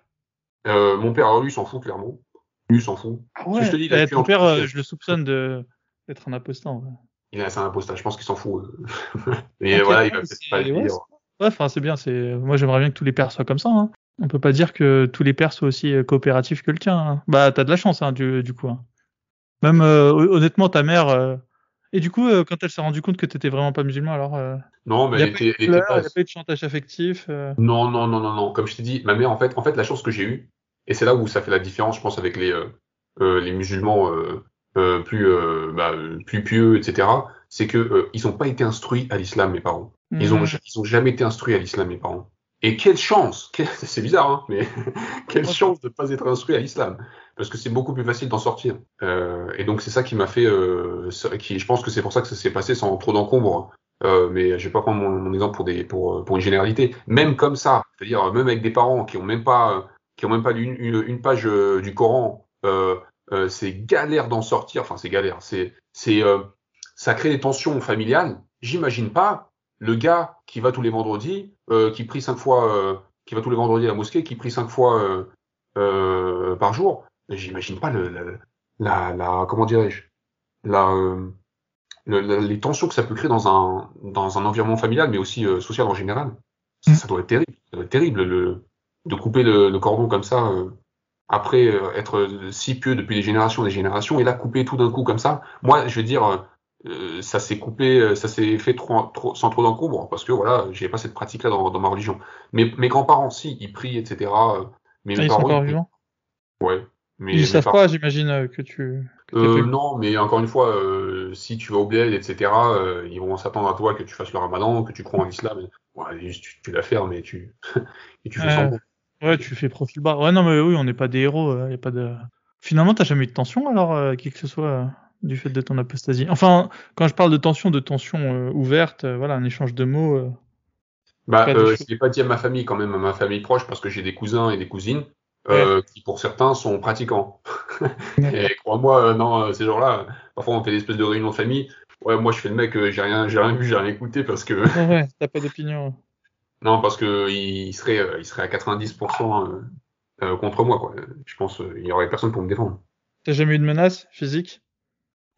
Mon père, lui, s'en fout clairement. Lui, s'en fout. Ah ouais. Je te dis, eh, ton père, je le soupçonne de d'être un apostat. Il est un apostat, je pense qu'il s'en fout. Mais voilà, il va peut-être pas le dire. Ouais, enfin, c'est bien. C'est moi, j'aimerais bien que tous les pères soient comme ça. Hein. On peut pas dire que tous les pères soient aussi euh, coopératifs que le tien. Hein. Bah, t'as de la chance, hein, du, du coup. Hein. Même euh, honnêtement, ta mère. Euh, et du coup, quand elle s'est rendue compte que t'étais vraiment pas musulman, alors. non, mais elle était, pas. Il n'y a pas eu de chantage affectif. Non, non, non, non, non. Comme je t'ai dit, ma mère, en fait, en fait, la chance que j'ai eue, et c'est là où ça fait la différence, je pense, avec les les musulmans plus bah, plus pieux, etc. C'est que ils ont pas été instruits à l'islam, mes parents. Ils ont, mm. ils ont jamais été instruits à l'islam, mes parents. Et quelle chance, c'est bizarre, hein, mais quelle chance de ne pas être instruit à l'islam, parce que c'est beaucoup plus facile d'en sortir. Euh, et donc c'est ça qui m'a fait, euh, qui, je pense que c'est pour ça que ça s'est passé sans trop d'encombre. Euh, mais je vais pas prendre mon, mon, exemple pour des, pour, pour une généralité. Même comme ça, c'est-à-dire même avec des parents qui ont même pas, qui ont même pas lu une, une, page euh, du Coran, euh, euh, c'est galère d'en sortir. Enfin c'est galère, c'est, c'est, ça crée des tensions familiales. J'imagine pas le gars qui va tous les vendredis, euh, qui prie cinq fois, euh, qui va tous les vendredis à la mosquée, qui prie cinq fois euh, par jour, j'imagine pas le, la, la, comment dirais-je, la, les tensions que ça peut créer dans un, dans un environnement familial, mais aussi social en général. Ça, mm. doit être terrible. Ça doit être terrible le, de couper le, cordon comme ça après être si pieux depuis des générations et des générations, et là couper tout d'un coup comme ça. Moi, je veux dire, euh, ça s'est coupé, euh, ça s'est fait trop, trop, sans trop d'encombre parce que voilà, j'ai pas cette pratique-là dans, dans, ma religion. Mais mes grands-parents, si, ils prient, etc. Euh, mais mes ils parents, sont encore vivants? Ouais. Mais ils savent pas, j'imagine que tu. euh, non, mais encore une fois, euh, si tu vas au bled, etc. ils vont s'attendre à toi que tu fasses le Ramadan, que tu crois en l'islam. Ouais, tu, tu la fermes et tu et tu fais ouais. Ouais, tu fais profil bas. Ouais, non, mais oui, on n'est pas des héros. Y a pas de. Finalement, t'as jamais eu de tension alors, qui que ce soit du fait de ton apostasie. Enfin, quand je parle de tension, de tension euh, ouverte, euh, voilà, un échange de mots. Euh, bah, je l'ai pas dit à ma famille quand même, à ma famille proche, parce que j'ai des cousins et des cousines qui, pour certains, sont pratiquants. et crois-moi, non, ces gens-là, parfois on fait des espèces de réunions de famille. Ouais, moi je fais le mec, j'ai rien, j'ai rien vu, j'ai rien écouté parce que. ouais, t'as pas d'opinion. non, parce que il serait, il serait à 90% contre moi, quoi. Je pense, il y aurait personne pour me défendre. T'as jamais eu de menace physique?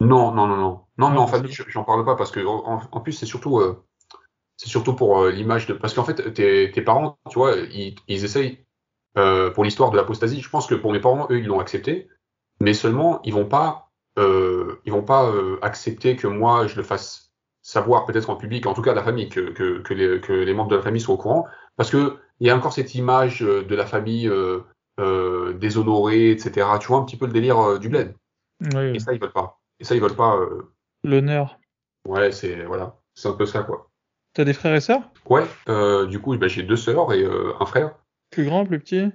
Non, non, non, non. Non, mais en fait, j'en parle pas parce que en, plus c'est surtout euh, c'est surtout pour euh, l'image de parce qu'en fait tes, tes parents, tu vois, ils, ils essayent euh, pour l'histoire de l'apostasie. Je pense que pour mes parents, eux, ils l'ont accepté, mais seulement ils vont pas euh, ils vont pas euh, accepter que moi je le fasse savoir peut-être en public, en tout cas la famille, que, que, que, les, que les membres de la famille soient au courant, parce que il y a encore cette image de la famille euh, déshonorée, etc. Tu vois un petit peu le délire du bled. Oui, Et ça ils veulent pas. Et ça, ils veulent pas. Euh... L'honneur. Ouais, c'est voilà, c'est un peu ça quoi. T'as des frères et sœurs? Ouais, euh, du coup, bah, j'ai deux sœurs et euh, un frère. Plus grand, plus petit?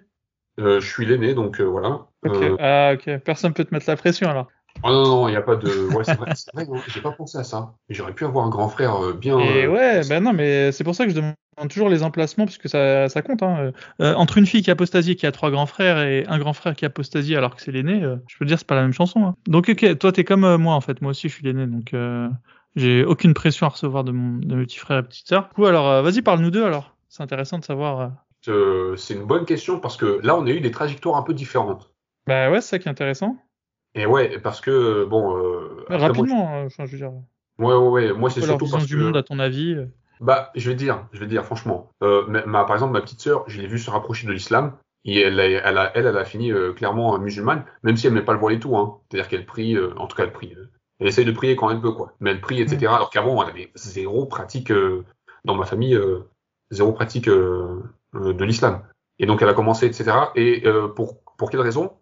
Euh, Je suis l'aîné, donc voilà. Ok. Ah ok. Personne peut te mettre la pression alors. Oh non, non, il n'y a pas de. Ouais, c'est vrai, c'est vrai, j'ai pas pensé à ça. J'aurais pu avoir un grand frère bien. Et ouais, ben non, mais c'est pour ça que je demande toujours les emplacements parce que ça, ça compte. Hein. Euh, entre une fille qui apostasie qui a trois grands frères et un grand frère qui apostasie alors que c'est l'aîné, euh, je peux dire c'est pas la même chanson. Hein. Donc ok, toi t'es comme euh, moi en fait, moi aussi je suis l'aîné donc euh, j'ai aucune pression à recevoir de, mon, de mes petits frères et petites sœurs. Du coup alors vas-y parle-nous d'eux alors. C'est intéressant de savoir. c'est une bonne question parce que là on a eu des trajectoires un peu différentes. Bah ouais, c'est ça qui est intéressant. Et ouais, parce que bon. Rapidement, moi, enfin je veux dire. Ouais ouais ouais, moi c'est surtout parce du que. monde à ton avis. Bah, je vais dire, je vais dire franchement. Euh, ma, par exemple, ma petite sœur, je l'ai vue se rapprocher de l'islam et elle, elle, a, elle, elle a fini euh, clairement musulmane, même si elle met pas le voile et tout. Hein. C'est-à-dire qu'elle prie, euh, en tout cas elle prie. Euh, elle essaye de prier quand elle peut, quoi. Mais elle prie, etc. Alors qu'avant, elle avait zéro pratique dans ma famille, zéro pratique de l'islam. Et donc elle a commencé, etc. Et pour pour quelle raison?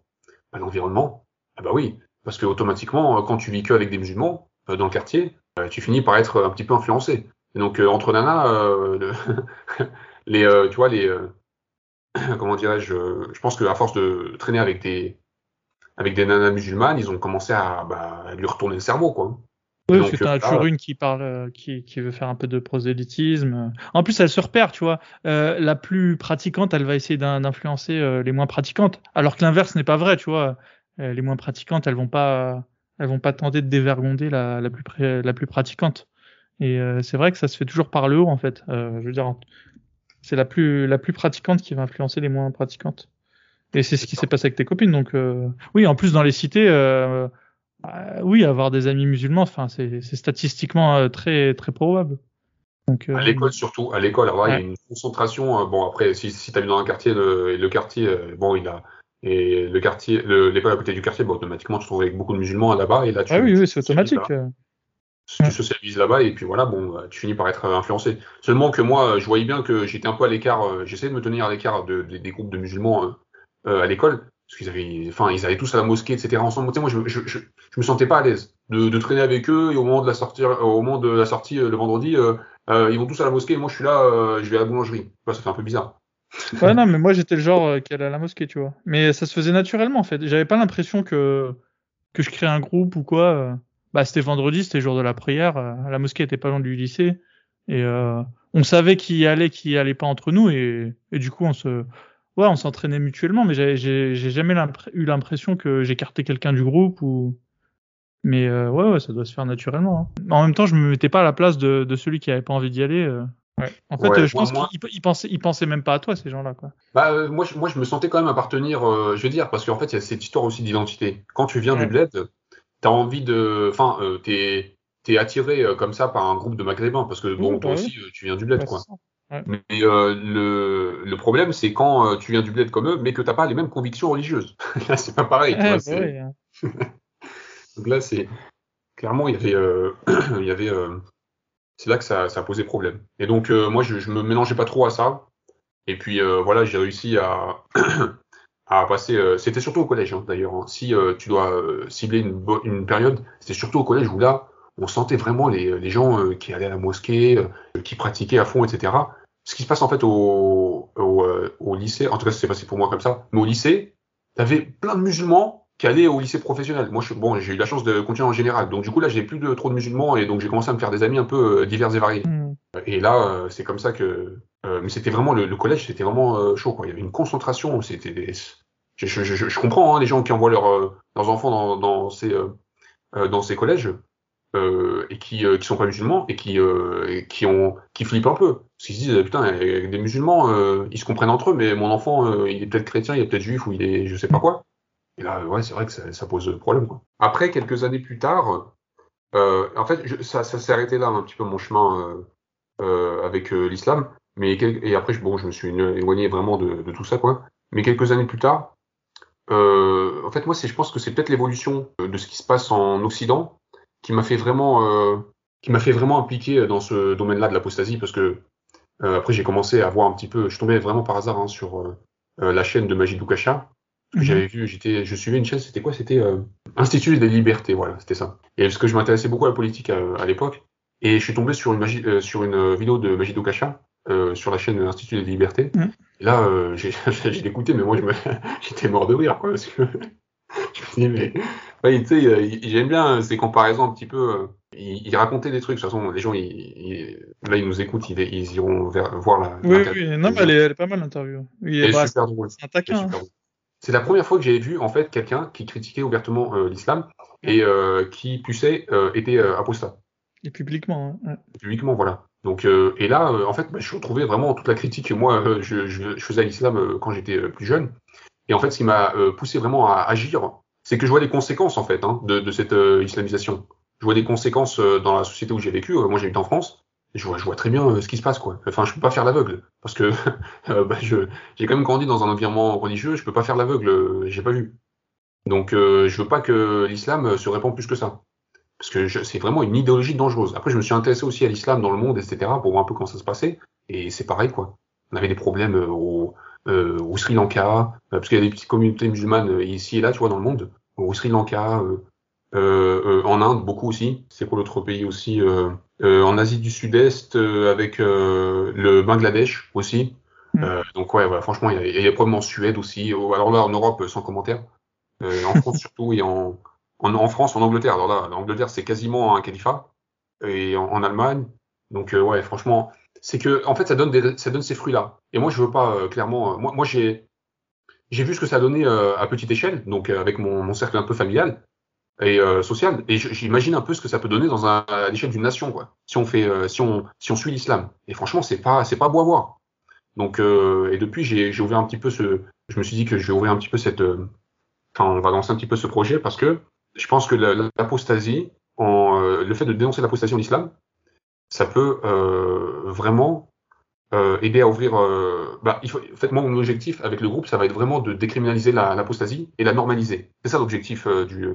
Bah, L'environnement. Ah bah oui, parce que automatiquement, quand tu vis que avec des musulmans dans le quartier, tu finis par être un petit peu influencé. Et donc euh, entre nanas, euh, les, euh, tu vois, les, comment dirais-je, je pense qu'à force de traîner avec des, avec des nanas musulmanes, ils ont commencé à, bah, lui retourner le cerveau, quoi. Oui, parce que t'en as toujours une qui parle, qui, qui, veut faire un peu de prosélytisme. En plus, elle se repère, tu vois. Euh, la plus pratiquante, elle va essayer d'influencer euh, les moins pratiquantes, alors que l'inverse n'est pas vrai, tu vois. Euh, les moins pratiquantes, elles vont pas, elles vont pas tenter de dévergonder la, la plus, la plus pratiquante. Et euh, c'est vrai que ça se fait toujours par le haut, en fait. je veux dire, c'est la plus, la plus pratiquante qui va influencer les moins pratiquantes. Et c'est ce qui s'est passé avec tes copines. Donc, oui, en plus, dans les cités, bah, oui, avoir des amis musulmans, enfin, c'est statistiquement euh, très très probable. Donc, euh, à l'école surtout, à l'école, il y a une concentration. Euh, bon, après, si, si tu vu dans un quartier, le, le quartier, bon, il a et le quartier, l'école à côté du quartier, bon, automatiquement, tu te trouves avec beaucoup de musulmans là-bas, et là, tu. Ah oui, oui, c'est automatique. Tu socialises là-bas, et puis voilà, bon, bah, tu finis par être influencé. Seulement que moi, je voyais bien que j'étais un peu à l'écart. J'essayais de me tenir à l'écart de, des groupes de musulmans à l'école parce qu'ils avaient, enfin, ils allaient tous à la mosquée, etc. ensemble. Tu sais, moi, je, je, je, je, me sentais pas à l'aise de, de, traîner avec eux et au moment de la sortie, au moment de la sortie euh, le vendredi, euh, euh, ils vont tous à la mosquée et moi, je suis là, euh, je vais à la boulangerie. ça fait un peu bizarre. Ouais, non, mais moi, j'étais le genre euh, qui allait à la mosquée, tu vois. Mais ça se faisait naturellement, en fait. J'avais pas l'impression que que je crée un groupe ou quoi. Bah, c'était vendredi, c'était le jour de la prière. La mosquée était pas loin du lycée et on savait qui y allait, qui y allait pas entre nous et, et du coup, on se ouais, on s'entraînait mutuellement, mais j'ai jamais eu l'impression que j'écartais quelqu'un du groupe ou. Mais euh, ouais, ouais, ça doit se faire naturellement. Hein. En même temps, je me mettais pas à la place de, de celui qui avait pas envie d'y aller. Euh. Ouais. En fait, je pense qu'ils pensaient, ils pensaient même pas à toi, ces gens-là, quoi. Bah, euh, moi, je, moi, je me sentais quand même appartenir, euh, je veux dire, parce qu'en fait, il y a cette histoire aussi d'identité. Quand tu viens du bled, t'as envie de, enfin, t'es, t'es attiré comme ça par un groupe de maghrébins, parce que bon, toi bah aussi, tu viens du bled, quoi. Mais euh, le, le, problème, c'est quand euh, tu viens du bled comme eux, mais que t'as pas les mêmes convictions religieuses. là, c'est pas pareil. Ah, bah hein. Donc là, c'est clairement, il y avait, euh, il y avait, euh, c'est là que ça, ça posait problème. Et donc, moi, je, je me mélangeais pas trop à ça. Et puis voilà, j'ai réussi à à passer. c'était surtout au collège, hein, d'ailleurs. Hein. Si tu dois cibler une, une période, c'était surtout au collège où là, on sentait vraiment les, les gens qui allaient à la mosquée, qui pratiquaient à fond, etc ce qui se passe en fait au, au, euh, au lycée, en tout cas c'est passé pour moi comme ça, mais au lycée, t'avais plein de musulmans qui allaient au lycée professionnel. Moi, je, bon, j'ai eu la chance de continuer en général, donc du coup là, j'ai plus de trop de musulmans et donc j'ai commencé à me faire des amis un peu euh, divers et variés. Mm. Et là, euh, c'est comme ça que, mais c'était vraiment le, le collège, c'était vraiment chaud. Quoi. Il y avait une concentration, c'était des... je, je, je, je, comprends hein, les gens qui envoient leurs leurs enfants dans, dans ces dans ces collèges euh, et qui, euh, qui sont pas musulmans et qui, euh, qui, ont, qui flippent un peu. Parce qu'ils se disent, putain, des musulmans, euh, ils se comprennent entre eux, mais mon enfant, euh, il est peut-être chrétien, il est peut-être juif ou il est je sais pas quoi. Et là, ouais, c'est vrai que ça, pose problème. Quoi. Après, quelques années plus tard, en fait, ça, ça s'est arrêté là un petit peu mon chemin avec l'islam. Mais et après, bon, je me suis éloigné vraiment de, tout ça, quoi. Mais quelques années plus tard, en fait, moi, je pense que c'est peut-être l'évolution de ce qui se passe en Occident qui m'a fait vraiment euh, qui m'a fait vraiment impliquer dans ce domaine-là de l'apostasie parce que euh, après j'ai commencé à voir un petit peu, je tombé vraiment par hasard hein, sur euh, euh la chaîne de Majid Oukasha. Mhm. J'avais vu, j'étais, je suivais une chaîne, c'était quoi? C'était euh, Institut des libertés, voilà, c'était ça. Et parce que je m'intéressais beaucoup à la politique à, l'époque, et je suis tombé sur une, sur une vidéo de Majid Oukasha sur la chaîne Institut des libertés. Mhm. Et là, j'ai, j'ai écouté, mais moi je me, j'étais mort de rire, quoi, parce que je me mais oui, tu sais, j'aime bien ces comparaisons un petit peu. Euh, il, il, racontait des trucs. De toute façon, les gens, ils, là, ils nous écoutent, ils, ils iront vers, voir la. Oui, oui, non, mais elle est, elle est pas mal l'interview. Il est, super drôle. C'est un taquin. Hein. C'est la première fois que j'avais vu en fait quelqu'un qui critiquait ouvertement euh, l'islam et euh, qui, tu sais, euh, était euh, apostat. Et publiquement. Hein. Publiquement, voilà. Donc, et là, en fait, bah, je retrouvais vraiment toute la critique que moi, je, je, je, faisais à l'islam quand j'étais plus jeune. Et en fait, ce qui m'a poussé vraiment à agir c'est que je vois les conséquences en fait hein, de, de, cette euh, islamisation. Je vois des conséquences euh, dans la société où j'ai vécu. Moi, j'ai vécu en France. Je vois, je vois très bien ce qui se passe quoi. Enfin, je peux pas faire l'aveugle parce que bah, je j'ai quand même grandi dans un environnement religieux. Je peux pas faire l'aveugle. j'ai pas vu. Donc, je veux pas que l'islam se répande plus que ça parce que c'est vraiment une idéologie dangereuse. Après, je me suis intéressé aussi à l'islam dans le monde, etc., pour voir un peu comment ça se passait. Et c'est pareil, quoi. On avait des problèmes au, euh, au Sri Lanka, parce qu'il y a des petites communautés musulmanes ici et là, tu vois, dans le monde au Sri Lanka, euh, euh, euh, en Inde beaucoup aussi. C'est quoi l'autre pays aussi En Asie du Sud-Est avec le Bangladesh aussi. Mm. Euh, donc ouais, voilà, franchement, il y, a, il y a probablement en Suède aussi. Alors là, en Europe, sans commentaire. Euh, en France surtout et en, en, en France, en Angleterre. Alors là, l'Angleterre, c'est quasiment un califat. Et en, en Allemagne. Donc euh, ouais, franchement, c'est que en fait, ça donne des, ça donne ces fruits-là. Et moi, je veux pas euh, clairement. euh, moi, moi, j'ai j'ai vu ce que ça a donné euh, à petite échelle, donc euh, avec mon, mon cercle un peu familial et euh, social. Et j'imagine un peu ce que ça peut donner dans un, à l'échelle d'une nation, quoi. Si on fait, euh, si on, si on suit l'islam. Et franchement, c'est pas, c'est pas beau à voir. Donc, euh, et depuis, j'ai, j'ai ouvert un petit peu ce, je me suis dit que je vais ouvrir un petit peu cette, euh, enfin, on va lancer un petit peu ce projet parce que je pense que la- l'apostasie, en, euh, le fait de dénoncer l'apostasie en islam, ça peut euh, vraiment aider à ouvrir. bah, il faut, en fait, moi, mon objectif avec le groupe, ça va être vraiment de décriminaliser la- l'apostasie et la normaliser. C'est ça l'objectif du,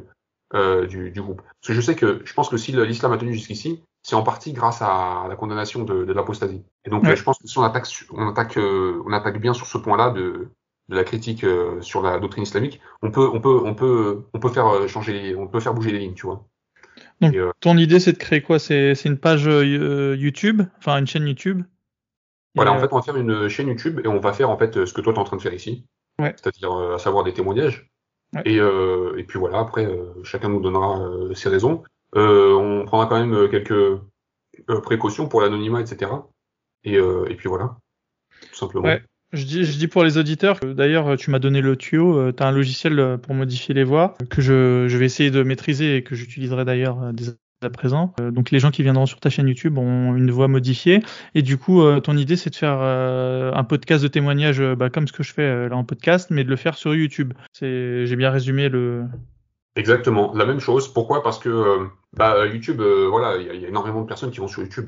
euh, du, du groupe. Parce que je sais que je pense que si l'islam a tenu jusqu'ici, c'est en partie grâce à la condamnation de, de l'apostasie. Et donc, Ouais. euh, je pense que si on attaque, on attaque, euh, on attaque bien sur ce point-là de, de la critique euh, sur la doctrine islamique, on peut, on peut, on peut, on peut faire changer, on peut faire bouger les lignes, tu vois. Donc, Et, ton idée, c'est de créer quoi? C'est une page YouTube, enfin une chaîne YouTube? Voilà, en fait, on va faire une chaîne YouTube et on va faire en fait ce que toi tu es en train de faire ici, Ouais. c'est-à-dire à savoir des témoignages. Ouais. Et, euh, et puis voilà, après, euh, chacun nous donnera euh, ses raisons. Euh, on prendra quand même quelques euh, précautions pour l'anonymat, etc. Et, euh, et puis voilà, tout simplement. Ouais. Je dis, je dis pour les auditeurs, d'ailleurs tu m'as donné le tuyau, tu as un logiciel pour modifier les voix que je, je vais essayer de maîtriser et que j'utiliserai d'ailleurs dès à présent. Euh, donc les gens qui viendront sur ta chaîne YouTube ont une voix modifiée et du coup euh, ton idée c'est de faire euh, un podcast de témoignage bah, comme ce que je fais là en podcast mais de le faire sur YouTube. C'est j'ai bien résumé le Exactement, la même chose. Pourquoi? Parce que bah, YouTube, voilà, il y, a- il y a énormément de personnes qui vont sur YouTube.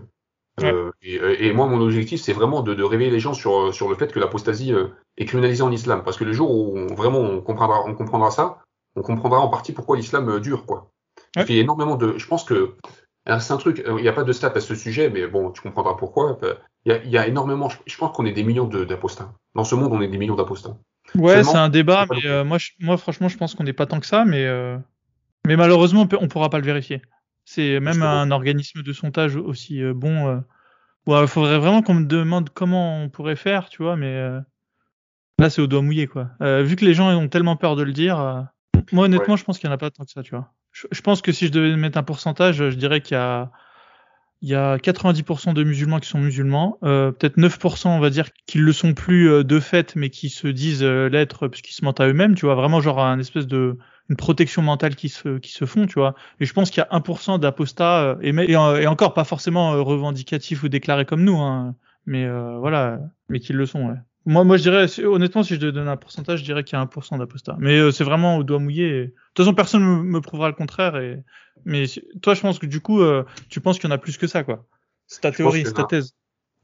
Et, et moi, mon objectif, c'est vraiment de, de réveiller les gens sur, sur le fait que l'apostasie est criminalisée en islam. Parce que le jour où on- vraiment on comprendra, on comprendra ça, on comprendra en partie pourquoi l'islam dure, quoi. Ouais. a énormément de. Je pense que c'est un truc. euh, Il n'y a pas de stats à ce sujet, mais bon, tu comprendras pourquoi. Euh, Il y a, il y a énormément. Je, pense qu'on est des millions d'apostats. Dans ce monde, on est des millions d'apostats. Ouais, c'est un débat, mais euh, moi, je- moi, franchement, je pense qu'on n'est pas tant que ça, mais, euh, mais malheureusement, on, peut, on pourra pas le vérifier. C'est même un organisme de sondage aussi bon. euh, ouais, il faudrait vraiment qu'on me demande comment on pourrait faire, tu vois, mais euh, là, c'est au doigt mouillé, quoi. Euh, vu que les gens ont tellement peur de le dire, euh, moi, honnêtement, je pense qu'il n'y en a pas tant que ça, tu vois. Je, pense que si je devais mettre un pourcentage, je dirais qu'il y a il y a 90% de musulmans qui sont musulmans, euh, peut-être 9% on va dire qu'ils le sont plus euh, de fait, mais qui se disent euh, l'être puisqu'ils se mentent à eux-mêmes, tu vois, vraiment genre un espèce de une protection mentale qui se qui se font, tu vois. Et je pense qu'il y a 1% d'apostats euh, et, et, et encore pas forcément revendicatifs ou déclarés comme nous, hein, mais euh, voilà, mais qui le sont. Ouais. Moi, moi, je dirais, honnêtement, si je devais donner un pourcentage, je dirais qu'il y a 1% d'apostats. Mais euh, c'est vraiment au doigt mouillé. et- De toute façon, personne me, me prouvera le contraire. Et... Mais toi, je pense que du coup, euh, tu penses qu'il y en a plus que ça, quoi. C'est ta Je théorie, qu'il c'est ta thèse.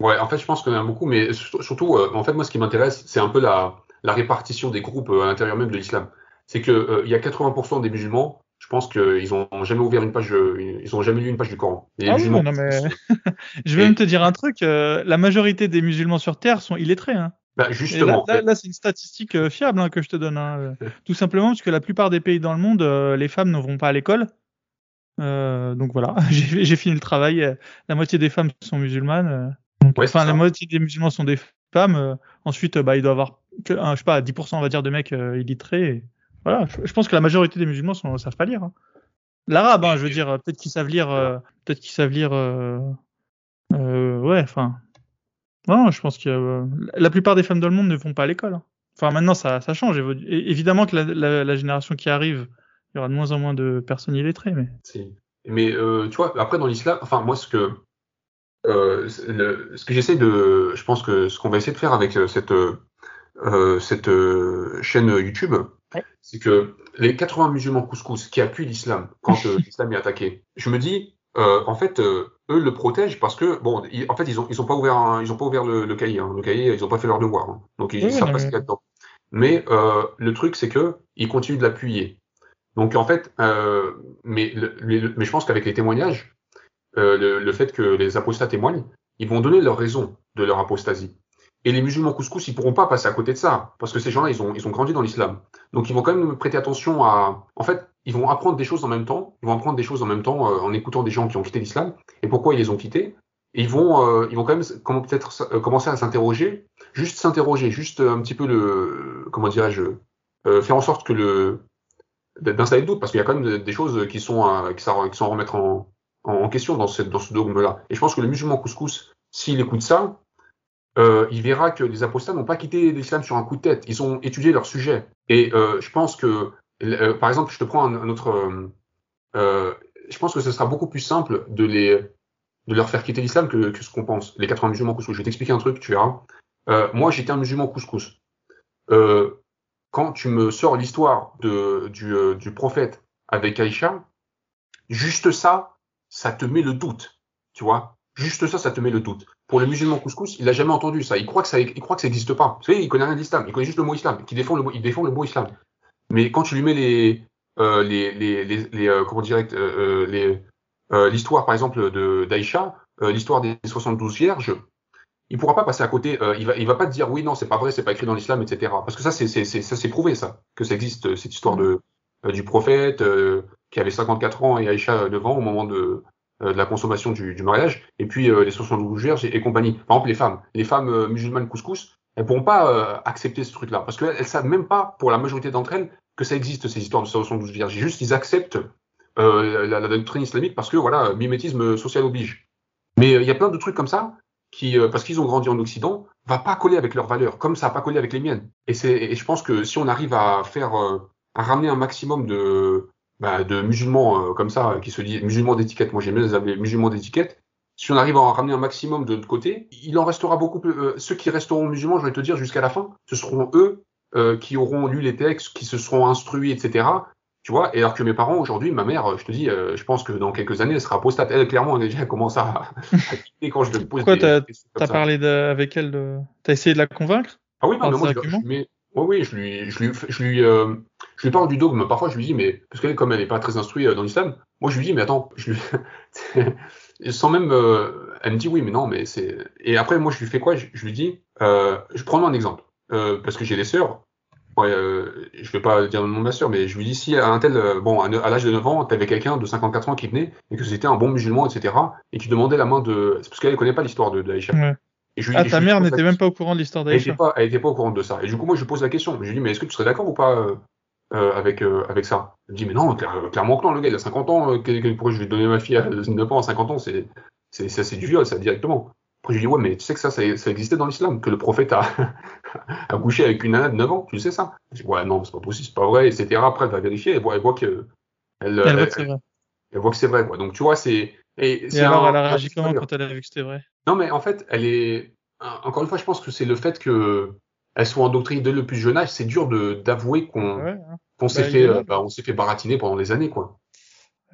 Ouais, en fait, je pense qu'il y en a beaucoup, mais surtout, euh, en fait, moi, ce qui m'intéresse, c'est un peu la, la répartition des groupes à l'intérieur même de l'islam. C'est euh, il y a 80% des musulmans, je pense qu'ils ont jamais ouvert une page, ils ont jamais lu une page du Coran. Et Ah oui, non, mais- Je vais Et- même te dire un truc. la majorité des musulmans sur Terre sont illettrés. Hein. Bah, justement, là, c'est une statistique euh, fiable hein, que je te donne. hein, euh, Tout simplement parce que la plupart des pays dans le monde, euh, les femmes ne vont pas à l'école. Euh, donc voilà, j'ai fini le travail. La moitié des femmes sont musulmanes. donc, Ouais, c'est enfin, la moitié des musulmans sont des femmes. ensuite, bah, il doit y avoir, que, je sais pas, 10% on va dire de mecs euh, illettrés. et voilà, je, je pense que la majorité des musulmans ne savent pas lire. hein. L'arabe, hein, je veux dire, peut-être qu'ils savent lire, euh, peut-être qu'ils savent lire. ouais, enfin. Non, je pense que euh, la plupart des femmes dans le monde ne vont pas à l'école. hein. Enfin, maintenant, ça, ça change. Évidemment que la, la- la génération qui arrive, il y aura de moins en moins de personnes illettrées, mais. Si. Mais euh, tu vois, après dans l'islam, enfin moi ce que euh, le- ce que j'essaie de, je pense que ce qu'on va essayer de faire avec euh, cette cette euh, chaîne YouTube, Ouais. c'est que les 80 musulmans couscous qui appuient l'islam quand euh, l'islam est attaqué, je me dis euh, en fait euh, eux le protègent parce que bon, ils- en fait ils ont ils ont pas ouvert un- ils ont pas ouvert le, le cahier, hein. le cahier ils ont pas fait leur devoir, hein. donc ils Oui, savent pas ce qu'il y a dedans. Mais euh, le truc c'est que ils continuent de l'appuyer. Donc en fait, euh, mais, le- le- mais je pense qu'avec les témoignages, euh, le, le fait que les apostats témoignent, ils vont donner leur raison de leur apostasie. Et les musulmans couscous, ils pourront pas passer à côté de ça, parce que ces gens-là, ils ont, ils ont grandi dans l'islam. Donc ils vont quand même prêter attention à... En fait, ils vont apprendre des choses en même temps, ils vont apprendre des choses en même temps euh, en écoutant des gens qui ont quitté l'islam, et pourquoi ils les ont quittés, ils vont, euh, ils vont quand même comment peut-être euh, commencer à s'interroger, juste s'interroger, juste un petit peu le, comment dirais-je, euh, faire en sorte que le d'installer le doute, parce qu'il y a quand même des choses qui sont à, sont, qui sont à remettre en, en question dans, cette, dans ce dogme-là. Et je pense que le musulman couscous, s'il écoute ça, euh, il verra que les apostats n'ont pas quitté l'islam sur un coup de tête. Ils ont étudié leur sujet. Et euh, je pense que, euh, par exemple, je te prends un, autre. je pense que ce sera beaucoup plus simple de les de leur faire quitter l'islam que, que, ce qu'on pense. Les 80 musulmans couscous. Je vais t'expliquer un truc, tu verras. Euh, moi, j'étais un musulman couscous. Euh, quand tu me sors l'histoire du, euh, du prophète avec Aïcha, juste ça, ça te met le doute, tu vois? Juste ça, ça te met le doute. Pour le musulman couscous, il a jamais entendu ça. Il croit que ça, il croit que ça n'existe pas. Vous savez, il connaît rien d'islam. Il connaît juste le mot islam. Qui défend le, il défend le mot islam. Mais quand tu lui mets les, euh, les, les, les, les euh, comment dire, euh, les, euh, l'histoire, par exemple, de d'Aïcha, euh, l'histoire des 72 vierges, il pourra pas passer à côté. Euh, il va, il va pas te dire oui, non, c'est pas vrai, c'est pas écrit dans l'islam, etc. Parce que ça, c'est, c'est, ça, c'est prouvé, ça, que ça existe cette histoire de du prophète qui avait 54 ans et Aïcha 9 ans au moment de, de la consommation du, du, mariage, et puis les 72 vierges et, compagnie. Par exemple, les femmes, les femmes musulmanes couscous, elles pourront pas accepter ce truc-là, parce qu'elles savent même pas, pour la majorité d'entre elles, que ça existe ces histoires de 72 vierges. Juste, ils acceptent euh, la, doctrine islamique parce que voilà, mimétisme social oblige. Mais il y a plein de trucs comme ça qui, euh, parce qu'ils ont grandi en Occident, va pas coller avec leurs valeurs, comme ça a pas collé avec les miennes. Et et je pense que si on arrive à faire, euh, à ramener un maximum de, bah, musulmans euh, comme ça, qui se disent musulmans d'étiquette, moi j'aime bien les appeler musulmans d'étiquette. Si on arrive à en ramener un maximum de l'autre côté, il en restera beaucoup plus. ceux qui resteront musulmans, je vais te dire jusqu'à la fin, ce seront eux qui auront lu les textes, qui se seront instruits, etc. Tu vois, et alors que mes parents aujourd'hui, ma mère, je te dis, euh, je pense que dans quelques années, elle sera apostate. Elle, clairement, elle, déjà commence à, à quitter quand je lui pose Pourquoi des. T'as parlé de, avec elle de... T'as essayé de la convaincre? Ah oui, non, mais moi, je, je, mais, oui, je lui, je lui, je lui, euh, je lui parle du dogme. Parfois, je lui dis, mais parce qu'elle, comme elle n'est pas très instruite euh, dans l'islam, moi, je lui dis, mais attends, je lui, sans même, euh, elle me dit oui, mais non, mais c'est. Et après, moi, je lui fais quoi? Je, je, lui dis, euh, je prends un exemple, euh, parce que j'ai des sœurs. Ouais, euh, je vais pas dire le nom de ma sœur, mais je lui dis si à un tel, euh, bon, à, à l'âge de 9 ans, t'avais quelqu'un de 54 ans qui venait et que c'était un bon musulman, etc. et qui demandait la main de, c'est parce qu'elle connaît pas l'histoire de d'Aïcha. Ouais. Et je lui, ah, et ta mère n'était même pas au courant de l'histoire d'Aïcha. Elle était pas, elle était pas au courant de ça. Et du coup, moi, je pose la question. Je lui dis, mais est-ce que tu serais d'accord ou pas avec avec ça? Elle me dit, mais non, clairement que non, le gars, il a 50 ans. pourquoi je vais donner ma fille à 9 ans à 50 ans? C'est du viol, ça directement. Après, je lui dis, ouais, mais tu sais que ça, ça, ça existait dans l'islam, que le prophète a, a couché avec une nana de 9 ans, tu sais ça Je dis, ouais, non, c'est pas possible, c'est pas vrai, etc. Après, elle va vérifier, elle voit, elle voit que. Elle, elle, elle, voit que c'est vrai. Elle voit que c'est vrai, quoi. Donc, tu vois, c'est. Et, et alors, un, elle a réagi comment quand elle a vu que c'était vrai? Non, mais en fait, elle est. Encore une fois, je pense que c'est le fait que elle soit endoctrinée dès le plus jeune âge, c'est dur de d'avouer qu'on ouais, hein. qu s'est bah, fait, euh, bah, on s'est fait baratiner pendant des années, quoi.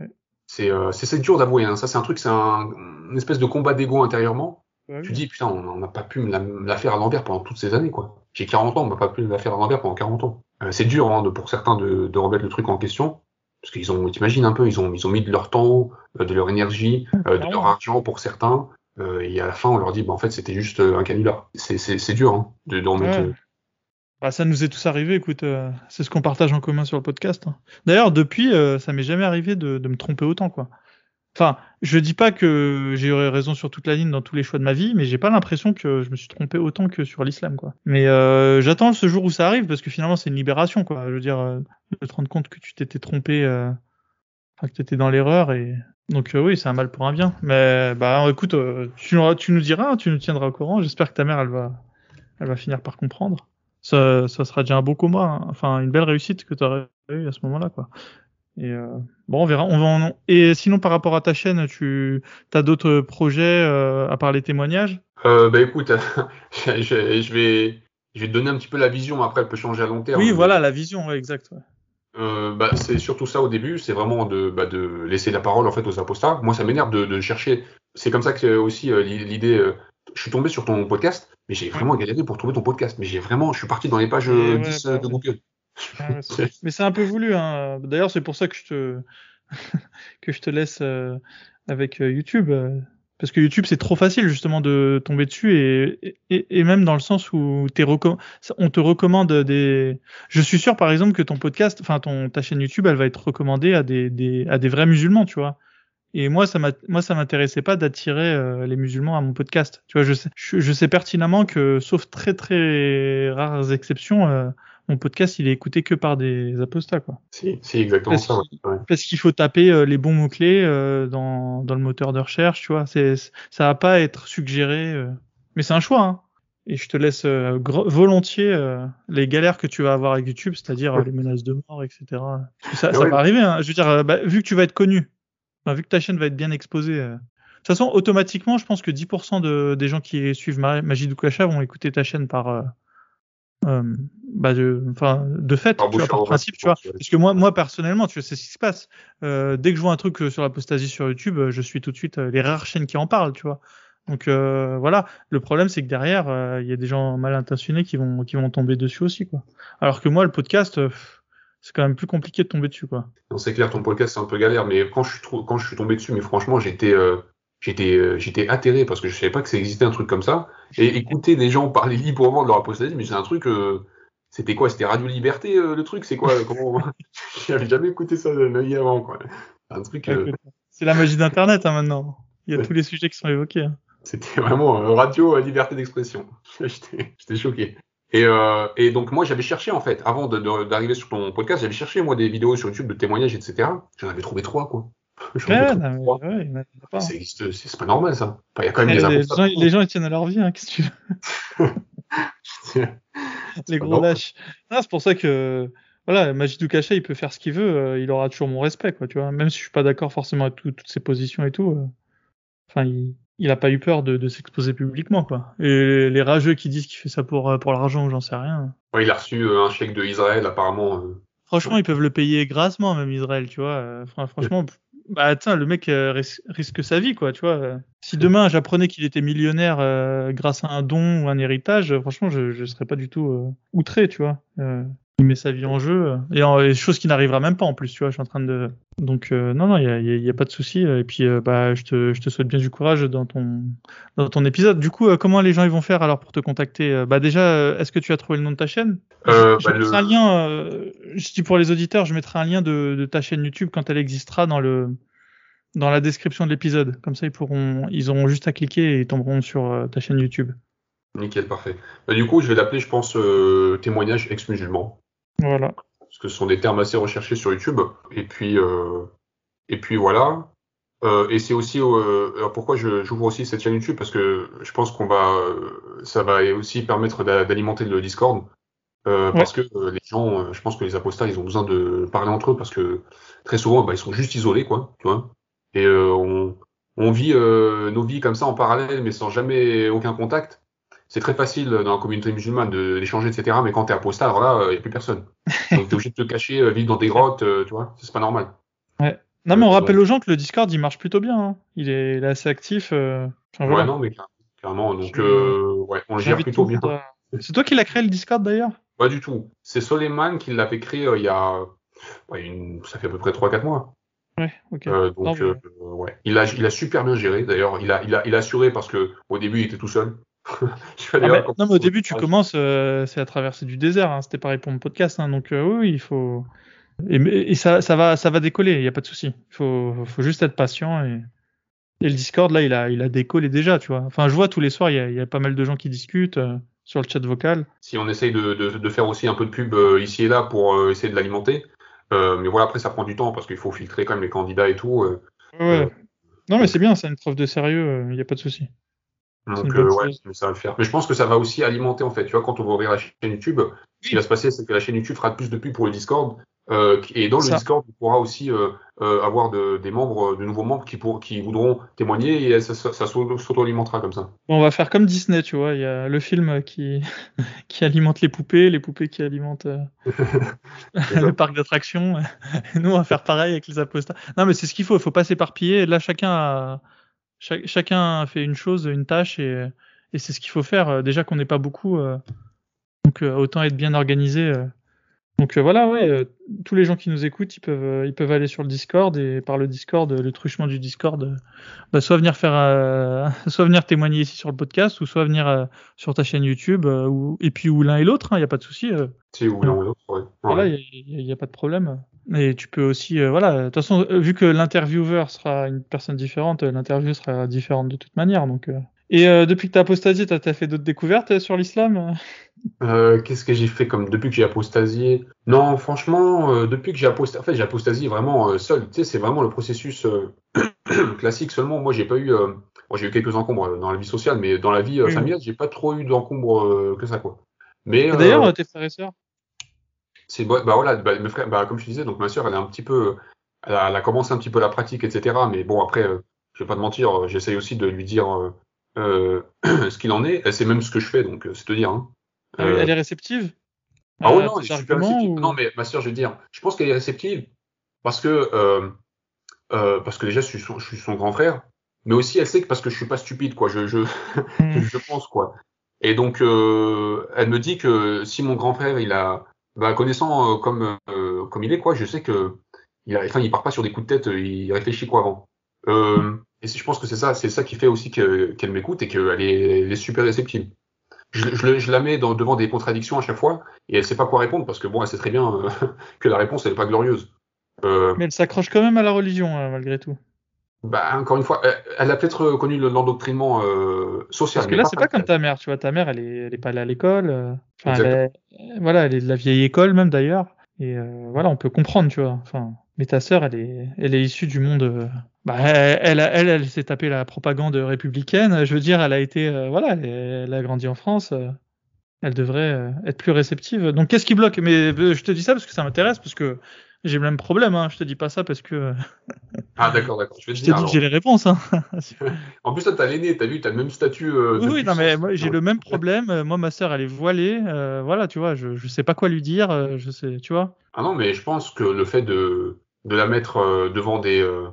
Ouais. C'est euh, c'est dur d'avouer. Hein. Ça, c'est un truc, c'est un, une espèce de combat d'ego intérieurement. Ouais, tu dis, putain, on n'a pas pu me la, me la faire à l'envers pendant toutes ces années, quoi. J'ai 40 ans, on n'a pas pu me la faire à l'envers pendant 40 ans. Euh, c'est dur, hein, de, pour certains, de, de remettre le truc en question. Parce qu'ils ont, t'imagines un peu, ils ont, ils ont mis de leur temps, euh, de leur énergie, euh, de leur argent pour certains. Et à la fin, on leur dit, bah, en fait, c'était juste un canular. C'est dur, hein, de, de remettre. Ouais. Bah, ça nous est tous arrivé, écoute, euh, c'est ce qu'on partage en commun sur le podcast. Hein. D'ailleurs, depuis, euh, ça m'est jamais arrivé de, de, me tromper autant, quoi. Enfin, je dis pas que j'ai eu raison sur toute la ligne dans tous les choix de ma vie, mais j'ai pas l'impression que je me suis trompé autant que sur l'islam, quoi. Mais euh, j'attends ce jour où ça arrive parce que finalement c'est une libération, quoi. Je veux dire, euh, de te rendre compte que tu t'étais trompé, euh, enfin que t'étais dans l'erreur et donc euh, oui, c'est un mal pour un bien. Mais bah écoute, tu, tu, nous diras, tu nous tiendras au courant. J'espère que ta mère, elle va, elle va finir par comprendre. Ça, ça sera déjà un beau combat, hein. enfin une belle réussite que tu aurais eu à ce moment-là, quoi. Et euh, bon, on verra. On va en... Et sinon, par rapport à ta chaîne, tu as d'autres projets euh, à part les témoignages? Euh, Bah écoute, je, je, vais, je vais te donner un petit peu la vision. Après, elle peut changer à long terme. Oui, voilà, la vision, ouais, exact. Ouais. Euh, bah, c'est surtout ça au début, c'est vraiment de, bah, de laisser la parole en fait aux apostats. Moi, ça m'énerve de, de, chercher. C'est comme ça que aussi l'idée. Je suis tombé sur ton podcast, mais j'ai vraiment galéré pour trouver ton podcast. Mais j'ai vraiment, je suis parti dans les pages ouais, 10 ouais, de Google. Ouais, mais c'est un peu voulu. Hein. D'ailleurs, c'est pour ça que je te que je te laisse euh, avec euh, YouTube. Euh, parce que YouTube, c'est trop facile justement de tomber dessus et, et, et même dans le sens où es on te recommande des. Je suis sûr, par exemple, que ton podcast, enfin ton ta chaîne YouTube, elle va être recommandée à des, des à des vrais musulmans, tu vois. Et moi, ça moi, ça m'intéressait pas d'attirer euh, les musulmans à mon podcast. Tu vois, je sais, je, je sais pertinemment que, sauf très très rares exceptions, euh, mon podcast, il est écouté que par des apostats, quoi. Si, exactement Parce ça. ouais. Parce qu'il faut taper euh, les bons mots clés dans dans le moteur de recherche, tu vois. C'est, ça va pas être suggéré, euh, mais c'est un choix. Hein. Et je te laisse euh, volontiers euh, les galères que tu vas avoir avec YouTube, c'est-à-dire euh, Ouais. les menaces de mort, etc. Parce que ça, Mais ça ouais. va arriver. Hein. Je veux dire, euh, bah, vu que tu vas être connu, vu que ta chaîne va être bien exposée. euh, De toute façon, automatiquement, je pense que 10% de, des gens qui suivent Ma- Magie vont écouter ta chaîne par, euh, bah de, enfin, de fait, tu vois, par principe, tu vois. Parce que moi, moi personnellement, tu c'est ce qui se passe. Euh, dès que je vois un truc euh, sur l'apostasie sur YouTube, je suis tout de suite les rares chaînes qui en parlent, tu vois. Donc euh, voilà, le problème c'est que derrière, euh, il y a des gens mal intentionnés qui vont qui vont tomber dessus aussi, quoi. Alors que moi, le podcast, c'est quand même plus compliqué de tomber dessus, quoi. Non, c'est clair, ton podcast c'est un peu galère, mais quand je suis, quand je suis tombé dessus, mais franchement, j'étais, j'étais, euh, j'étais atterré parce que je savais pas que ça existait un truc comme ça. Et écouter des gens parler librement de leur apostasie, mais c'est un truc, euh, c'était quoi? C'était Radio Liberté, euh, le truc? C'est quoi? Comment? J'avais jamais écouté ça vie avant, quoi. Un truc, euh, C'est la magie d'Internet hein, maintenant. Il y a tous les sujets qui sont évoqués. hein. C'était vraiment euh, radio euh, liberté d'expression. J'étais j'étais choqué. Et, euh, et donc moi j'avais cherché en fait, avant d'arriver sur ton podcast, j'avais cherché moi des vidéos sur YouTube de témoignages, etc. J'en avais trouvé trois quoi. Ouais, non, mais ouais, pas. Ça existe, c'est pas normal ça. Enfin, Il y a quand même des les, gens, les gens ils tiennent à leur vie, hein, qu'est-ce que tu veux? Les gros lâches. C'est pour ça que voilà, Magie du Cachet, il peut faire ce qu'il veut, euh, il aura toujours mon respect, quoi, tu vois. Même si je suis pas d'accord forcément avec tout- toutes ses positions et tout. euh, Enfin, il, il a pas eu peur de, de s'exposer publiquement, quoi. Et les rageux qui disent qu'il fait ça pour euh, pour l'argent ou j'en sais rien. Ouais, il a reçu euh, un chèque de Israël apparemment. Franchement, ils peuvent le payer grassement, même Israël, tu vois. fran- franchement, bah tiens, le mec euh, ris- risque sa vie, quoi, tu vois. Si demain j'apprenais qu'il était millionnaire euh, grâce à un don ou un héritage, euh, franchement, je, je serais pas du tout outré, tu vois. Il met sa vie en jeu euh, et, en, et chose qui n'arrivera même pas en plus, tu vois. Je suis en train de donc euh, non non, il y a, il y a- il y a pas de souci. Et puis euh, bah je te je te souhaite bien du courage dans ton dans ton épisode. Du coup, euh, comment les gens ils vont faire alors pour te contacter Euh, Bah déjà, euh, est-ce que tu as trouvé le nom de ta chaîne? Euh, je bah, mettrai le- un lien, euh, je dis pour les auditeurs, je mettrai un lien de, de ta chaîne YouTube quand elle existera dans le dans la description de l'épisode. Comme ça, ils pourront, ils auront juste à cliquer et ils tomberont sur euh, ta chaîne YouTube. Nickel, parfait. Bah, du coup, je vais l'appeler, je pense, euh, témoignage ex-musulman. Voilà. parce que ce sont des termes assez recherchés sur YouTube. Et puis, euh, et puis voilà. Euh, et c'est aussi euh, alors pourquoi je- j'ouvre aussi cette chaîne YouTube? Parce que je pense qu'on va, euh, ça va aussi permettre d'a- d'alimenter le Discord. Euh, Parce que euh, les gens, euh, je pense que les apostats, ils ont besoin de parler entre eux parce que très souvent, bah, ils sont juste isolés, quoi, tu vois. Et euh, on, on vit euh, nos vies comme ça en parallèle, mais sans jamais aucun contact. C'est très facile dans la communauté musulmane de- d'échanger, etc. Mais quand t'es apostat, alors là, il n'y a plus personne. Donc t'es obligé de te cacher, euh, vivre dans des grottes, euh, tu vois. C'est pas normal. Non, mais on Euh, rappelle aux gens que le Discord, il marche plutôt bien. hein. Il, est, il est assez actif. euh, Ouais, non, mais clair- clairement. Donc, euh, ouais, on le gère plutôt bien. C'est toi qui l'as créé le Discord d'ailleurs? Pas du tout. C'est Soleiman qui l'avait créé euh, il y a, ouais, une- ça fait à peu près 3-4 mois. Ouais, ok. Euh, donc, Non, euh, ouais. Il a, il a super bien géré. D'ailleurs, il a, il a, il a assuré parce que au début, il était tout seul. Ah, non, mais au début, tu commences, euh, c'est à traverser du désert. hein. C'était pareil pour mon podcast. hein. donc, euh, oui, il faut. Et, ça, ça, va, ça va décoller, il n'y a pas de souci. Il faut, faut juste être patient. Et, et le Discord, là, il a, il a décollé déjà, tu vois. Enfin, je vois tous les soirs, il y a, il y a pas mal de gens qui discutent euh, sur le chat vocal. Si on essaye de, de, de faire aussi un peu de pub ici et là pour essayer de l'alimenter. Mais voilà, après, ça prend du temps parce qu'il faut filtrer quand même les candidats et tout. Ouais. Non, mais c'est bien, c'est une preuve de sérieux, il n'y a pas de souci. Donc, euh, ouais, ça va le faire. Mais je pense que ça va aussi alimenter, en fait. Tu vois, quand on va ouvrir la chaîne YouTube, ce qui va se passer, c'est que la chaîne YouTube fera plus de pubs pour le Discord. Euh, et dans le Ça. Discord, on pourra aussi euh, euh, avoir de, des membres, de nouveaux membres qui, pour, qui voudront témoigner et ça, ça, ça s'auto- s'auto-alimentera comme ça. On va faire comme Disney, tu vois. Il y a le film qui, qui alimente les poupées, les poupées qui alimentent le parc d'attractions. Nous, on va faire pareil avec les apostats. Non, mais c'est ce qu'il faut. Il faut pas s'éparpiller. Là, chacun a, cha- chacun fait une chose, une tâche, et, et c'est ce qu'il faut faire. Euh, Déjà qu'on n'est pas beaucoup, euh, donc euh, autant être bien organisé. Donc euh, voilà, ouais, euh, tous les gens qui nous écoutent, ils peuvent, euh, ils peuvent aller sur le Discord et par le Discord, le truchement du Discord, bah, soit venir faire, euh, soit venir témoigner ici sur le podcast, ou soit venir sur ta chaîne YouTube, ou, et puis ou l'un et l'autre, il n'y a pas de souci. Si, ou l'un ou l'autre, ouais. Voilà, il n'y a, y a pas de problème. Et tu peux aussi, voilà, de toute façon, vu que l'intervieweur sera une personne différente, l'interview sera différente de toute manière. Donc. Et depuis que tu as apostasié, tu as, fait d'autres découvertes sur l'islam Euh, Qu'est-ce que j'ai fait comme depuis que j'ai apostasié? Non, franchement, euh, depuis que j'ai apostasié, en fait, j'ai apostasié vraiment euh, seul. Tu sais, c'est vraiment le processus classique. Seulement, moi, j'ai pas eu, bon, j'ai eu quelques encombres dans la vie sociale, mais dans la vie familiale, j'ai pas trop eu d'encombres que ça, quoi. Mais D'ailleurs, tes frères et sœurs? c'est bah, bah voilà, bah, mes frères, bah, comme je te disais, donc ma sœur, elle est un petit peu, elle a, elle a commencé un petit peu la pratique, etc. Mais bon, après, je vais pas te mentir, j'essaye aussi de lui dire ce qu'il en est. Elle sait même ce que je fais, donc c'est te dire. Hein. Ah Euh, Elle est réceptive? Ah ouais, à non, tes elle est super arguments, réceptive. ou- Non, mais ma sœur, je veux dire, je pense qu'elle est réceptive parce que, euh, euh, parce que déjà, je suis, son, je suis son grand frère, mais aussi elle sait que parce que je suis pas stupide, quoi. Je, je, Hmm. je pense, quoi. Et donc, euh, elle me dit que si mon grand frère, il a, bah, connaissant euh, comme, euh, comme il est, quoi, je sais que, il a, enfin, il part pas sur des coups de tête, euh, il réfléchit, quoi, avant. Euh, et je pense que c'est ça, c'est ça qui fait aussi que- qu'elle m'écoute et qu'elle est, elle est super réceptive. Je, je, le- je la mets dans, devant des contradictions à chaque fois et elle sait pas quoi répondre parce que bon, elle sait très bien euh, que la réponse elle est pas glorieuse. Euh, Mais elle s'accroche quand même à la religion, euh, malgré tout. bah, encore une fois, elle, elle a peut-être connu le- l'endoctrinement euh, social. Parce que là, c'est pas comme ta mère, tu vois. Ta mère, elle est, elle est pas allée à l'école. Enfin, elle est, voilà, elle est de la vieille école, même d'ailleurs. Et voilà, on peut comprendre, tu vois. Enfin, mais ta sœur, elle est, elle est issue du monde. Bah, elle, elle, elle, s'est tapée la propagande républicaine. Je veux dire, elle a été, euh, voilà, elle, elle a grandi en France. euh, elle devrait euh, être plus réceptive. Donc, qu'est-ce qui bloque? Mais je te dis ça parce que ça m'intéresse, parce que j'ai le même problème. Hein. Je te dis pas ça parce que Ah d'accord, d'accord. Je vais te je que j'ai les réponses. Hein. En plus, toi, t'as l'aîné, t'as vu, t'as le même statut. Oui, oui, non, mais moi, j'ai le même problème. Moi, ma sœur, elle est voilée. voilà, tu vois, je, je sais pas quoi lui dire. je sais, tu vois. Ah non, mais je pense que le fait de, de la mettre devant des, euh,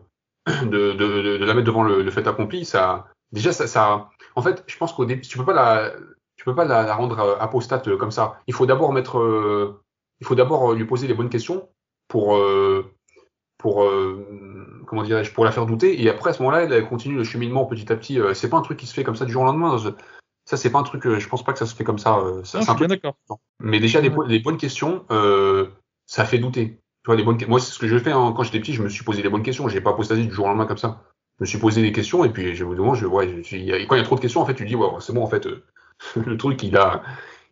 de, de, de, de la mettre devant le, le fait accompli, ça, déjà, ça, ça, en fait, je pense qu'au début, tu peux pas la, tu peux pas la, la rendre euh, apostate euh, comme ça. Il faut d'abord mettre, euh, il faut d'abord lui poser les bonnes questions pour, euh, pour, euh, comment dirais-je, pour la faire douter. Et après, à ce moment-là, elle, continue le cheminement petit à petit. C'est pas un truc qui se fait comme ça du jour au lendemain. Ça, c'est pas un truc, je pense pas que ça se fait comme ça. ça Non, je suis bien d'accord. mais déjà, bo- les bonnes questions, ça fait douter. Tu vois, les bonnes, moi, c'est ce que je fais hein. quand j'étais petit, je me suis posé les bonnes questions. J'ai pas apostasié du jour au lendemain comme ça. Je me suis posé des questions et puis, je me demande, je, ouais, je- quand il y a trop de questions, en fait, tu dis, ouais, c'est bon, en fait, euh, le truc, il a,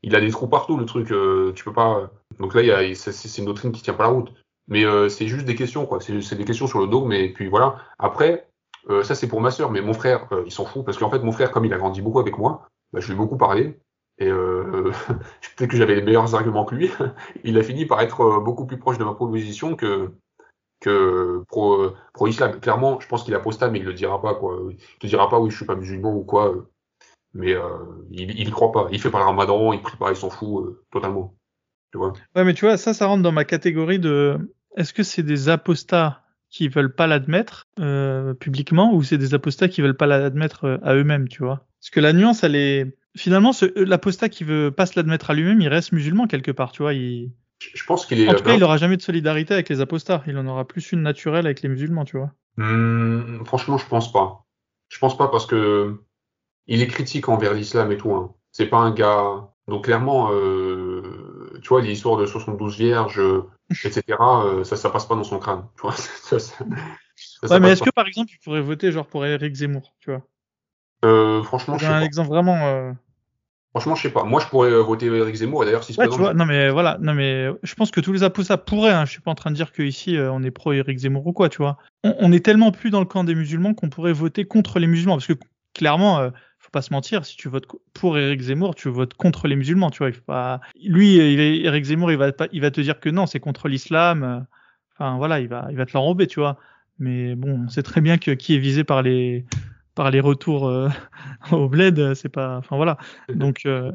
il a des trous partout, le truc, euh, tu peux pas. Donc là, il c'est une doctrine qui tient pas la route. Mais euh, c'est juste des questions, quoi. C'est des questions sur le dogme et puis voilà. Après, euh, ça c'est pour ma sœur, mais mon frère, euh, il s'en fout parce qu'en fait, mon frère, comme il a grandi beaucoup avec moi, bah, je lui ai beaucoup parlé. Et euh, peut-être que j'avais les meilleurs arguments que lui. Il a fini par être euh, beaucoup plus proche de ma proposition que que pro, pro islam. Clairement, je pense qu'il apostat, mais il le dira pas quoi. Il te dira pas oui, je suis pas musulman ou quoi. Mais euh, il, il croit pas. Il fait pas le ramadan, il prie pas, il s'en fout euh, totalement. Tu vois? Ouais, mais tu vois, ça, ça rentre dans ma catégorie de. Est-ce que c'est des apostats qui veulent pas l'admettre euh, publiquement ou c'est des apostats qui veulent pas l'admettre euh, à eux-mêmes, tu vois? Parce que la nuance, elle est. Finalement, ce- euh, l'apostat qui veut pas se l'admettre à lui-même, il reste musulman quelque part, tu vois. Il... Je pense qu'il est. En tout cas, il aura jamais de solidarité avec les apostats. Il en aura plus une naturelle avec les musulmans, tu vois. Hmm, franchement, je pense pas. Je pense pas parce que il est critique envers l'islam et tout. Hein. C'est pas un gars. Donc clairement, euh, tu vois, l'histoire de 72 vierges, etc. euh, ça, ça passe pas dans son crâne. Tu vois, ça, ça, Ouais, mais est-ce que par exemple, il pourrait voter genre pour Eric Zemmour, tu vois? Euh, franchement, je sais un pas. exemple vraiment. euh, Franchement, je sais pas. Moi, je pourrais euh, voter Eric Zemmour et d'ailleurs, si Ouais, tu vois, non mais voilà, non mais je pense que tous les apostats pourraient. Hein, je suis pas en train de dire que ici on est pro Éric Zemmour ou quoi, tu vois. On, on est tellement plus dans le camp des musulmans qu'on pourrait voter contre les musulmans, parce que clairement, euh, faut pas se mentir, si tu votes pour Éric Zemmour, tu votes contre les musulmans, tu vois. Il faut pas. Lui, il est, Éric Zemmour, il va pas, il va te dire que non, c'est contre l'islam. Enfin voilà, il va, il va te l'enrober, tu vois. Mais bon, on sait très bien que qui est visé par les, par les retours euh, au bled, euh, c'est pas. Enfin voilà. Donc. euh,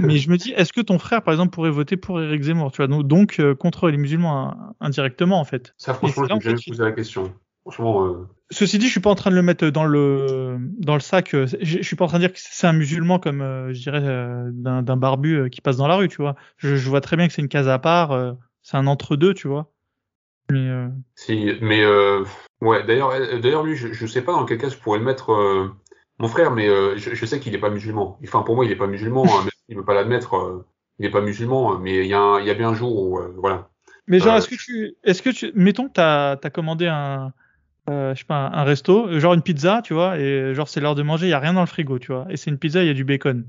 mais je me dis, est-ce que ton frère, par exemple, pourrait voter pour Éric Zemmour, tu vois, donc, donc euh, contre les musulmans indirectement, en fait. ça, franchement, je fait, posé la question. Franchement, Ceci dit, je suis pas en train de le mettre dans le dans le sac. Je, je suis pas en train de dire que c'est un musulman comme, je dirais, d'un d'un barbu qui passe dans la rue, tu vois. Je, je vois très bien que c'est une case à part. c'est un entre deux, tu vois. Mais euh, Si, mais euh, ouais. D'ailleurs, d'ailleurs lui, je, je sais pas dans quel cas je pourrais le mettre. euh, mon frère, mais euh, je, je sais qu'il est pas musulman. Enfin, pour moi, il est pas musulman. hein, même s'il veut pas l'admettre, euh, il est pas musulman. Mais il y a, un- il y a bien un jour où, euh, voilà. Mais genre, est-ce que tu, est-ce que tu, mettons que t'as, t'as commandé un, euh, je sais pas, un resto, genre une pizza, tu vois, et genre c'est l'heure de manger, il y a rien dans le frigo, tu vois, et c'est une pizza, il y a du bacon.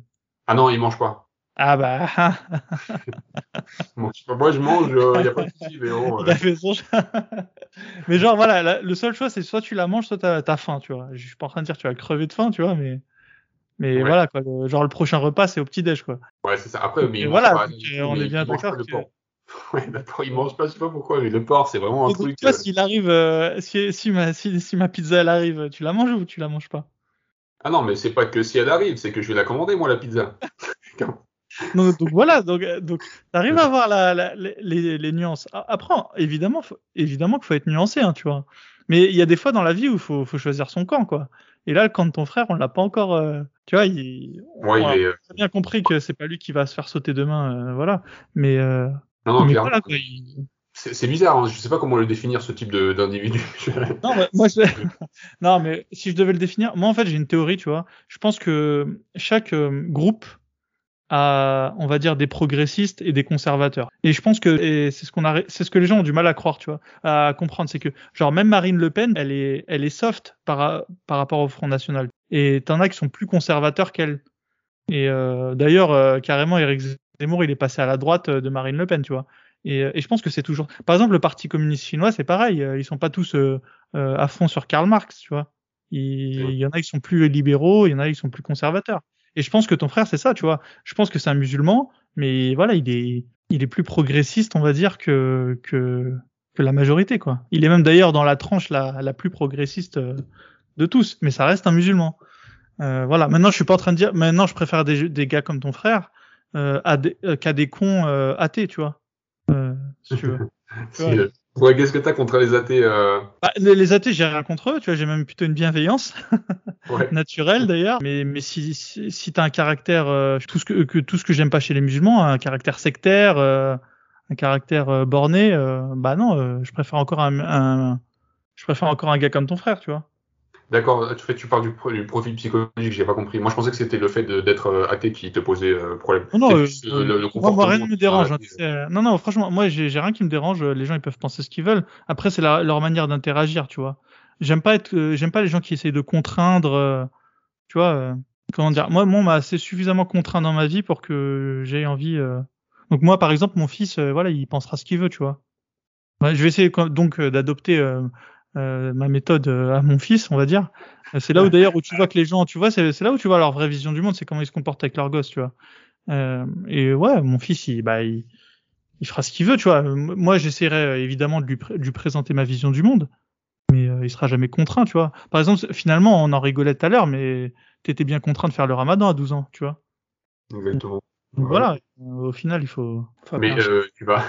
Ah non, il mange pas. Ah bah, Moi, je- Moi, je mange, il n'y a pas de souci, mais bon. euh, son mais genre voilà, la- le seul choix c'est soit tu la manges, soit t'as, t'as faim, tu vois. Je suis pas en train de dire que tu vas crever de faim, tu vois, mais, mais Ouais. voilà quoi. le- genre le prochain repas c'est au petit déj quoi. Ouais, c'est ça. Après, mais voilà, pas, euh, tout, on mais est bien d'accord. Ouais, d'accord, il mange pas, je sais pas pourquoi, mais le porc, c'est vraiment un donc, truc. toi, euh, s'il arrive, euh, si, si ma, si, si ma pizza elle arrive, tu la manges ou tu la manges pas? Ah non, mais c'est pas que si elle arrive, c'est que je vais la commander, moi, la pizza. Donc, donc voilà, donc, euh, donc t'arrives à voir la, la- les, nuances. A- Après, évidemment, faut- évidemment qu'il faut être nuancé, hein, tu vois. Mais il y a des fois dans la vie où il faut, faut choisir son camp, quoi. Et là, le camp de ton frère, on l'a pas encore. euh, tu vois, il, Ouais, on a il est. euh, bien compris que c'est pas lui qui va se faire sauter demain, euh, voilà. Mais, euh, Non, non, mais clairement. voilà, quoi. il- C'est bizarre, hein, je sais pas comment le définir, ce type d'individu. Non, mais moi, je... non, mais si je devais le définir, moi, en fait, j'ai une théorie, tu vois. Je pense que chaque euh, groupe a, on va dire, des progressistes et des conservateurs. Et je pense que c'est ce qu'on a, c'est ce que les gens ont du mal à croire, tu vois, à comprendre, c'est que, genre, même Marine Le Pen, elle est, elle est soft par, par rapport au Front National. Et t'en as qui sont plus conservateurs qu'elle. Et euh, d'ailleurs, euh, carrément, Éric Zemmour, il est passé à la droite euh, de Marine Le Pen, tu vois. Et, euh, et je pense que c'est toujours. Par exemple, le Parti communiste chinois, c'est pareil. euh, Ils sont pas tous euh, euh, à fond sur Karl Marx, tu vois. Il, il y en a qui sont plus libéraux, il y en a qui sont plus conservateurs. Et je pense que ton frère, c'est ça, tu vois. Je pense que c'est un musulman, mais voilà, il est, il est plus progressiste, on va dire, que, que, que la majorité, quoi. Il est même d'ailleurs dans la tranche la, la plus progressiste euh, de tous, mais ça reste un musulman. Euh, voilà. Maintenant, je suis pas en train de dire. Maintenant, je préfère des, des gars comme ton frère euh, à des, euh, qu'à des cons euh, athées, tu vois. Euh, si tu veux. Si, Ouais. Ouais, qu'est-ce que t'as contre les athées euh, Bah, les, les athées, j'ai rien contre eux, tu vois. J'ai même plutôt une bienveillance ouais. naturelle d'ailleurs. Mais, mais si, si, si t'as un caractère, euh, tout ce que, que tout ce que j'aime pas chez les musulmans, un caractère sectaire, euh, un caractère euh, borné, euh, bah non, euh, je préfère encore un, un, je préfère encore un gars comme ton frère, tu vois. D'accord, tu, fais- tu parles du, pro- du profil psychologique, j'ai pas compris. Moi, je pensais que c'était le fait d'être euh, athée qui te posait euh, problème. Non, non, euh, plus, le, le moi, rien ne me dérange. hein, tu sais. Non, non, franchement, moi, j'ai rien qui me dérange. Les gens, ils peuvent penser ce qu'ils veulent. Après, c'est leur manière d'interagir, tu vois. J'aime pas être, euh, j'aime pas les gens qui essayent de contraindre, euh, tu vois. comment dire Moi, moi, on m'a assez suffisamment contraint dans ma vie pour que j'ai envie. Donc moi, par exemple, mon fils, voilà, il pensera ce qu'il veut, tu vois. Ouais, je vais essayer donc d'adopter euh, euh, ma méthode euh, à mon fils, on va dire. Euh, C'est là où d'ailleurs où tu vois que les gens, tu vois, c'est là où tu vois leur vraie vision du monde, c'est comment ils se comportent avec leurs gosses, tu vois. Euh, et ouais, mon fils, il, bah, il, il fera ce qu'il veut, tu vois. Moi, j'essaierai évidemment de lui, pré- de lui présenter ma vision du monde, mais euh, il sera jamais contraint, tu vois. Par exemple, finalement, on en rigolait tout à l'heure, mais t'étais bien contraint de faire le ramadan à 12 ans, tu vois. Exactement. Donc voilà, au final, il faut. Mais euh, tu vas.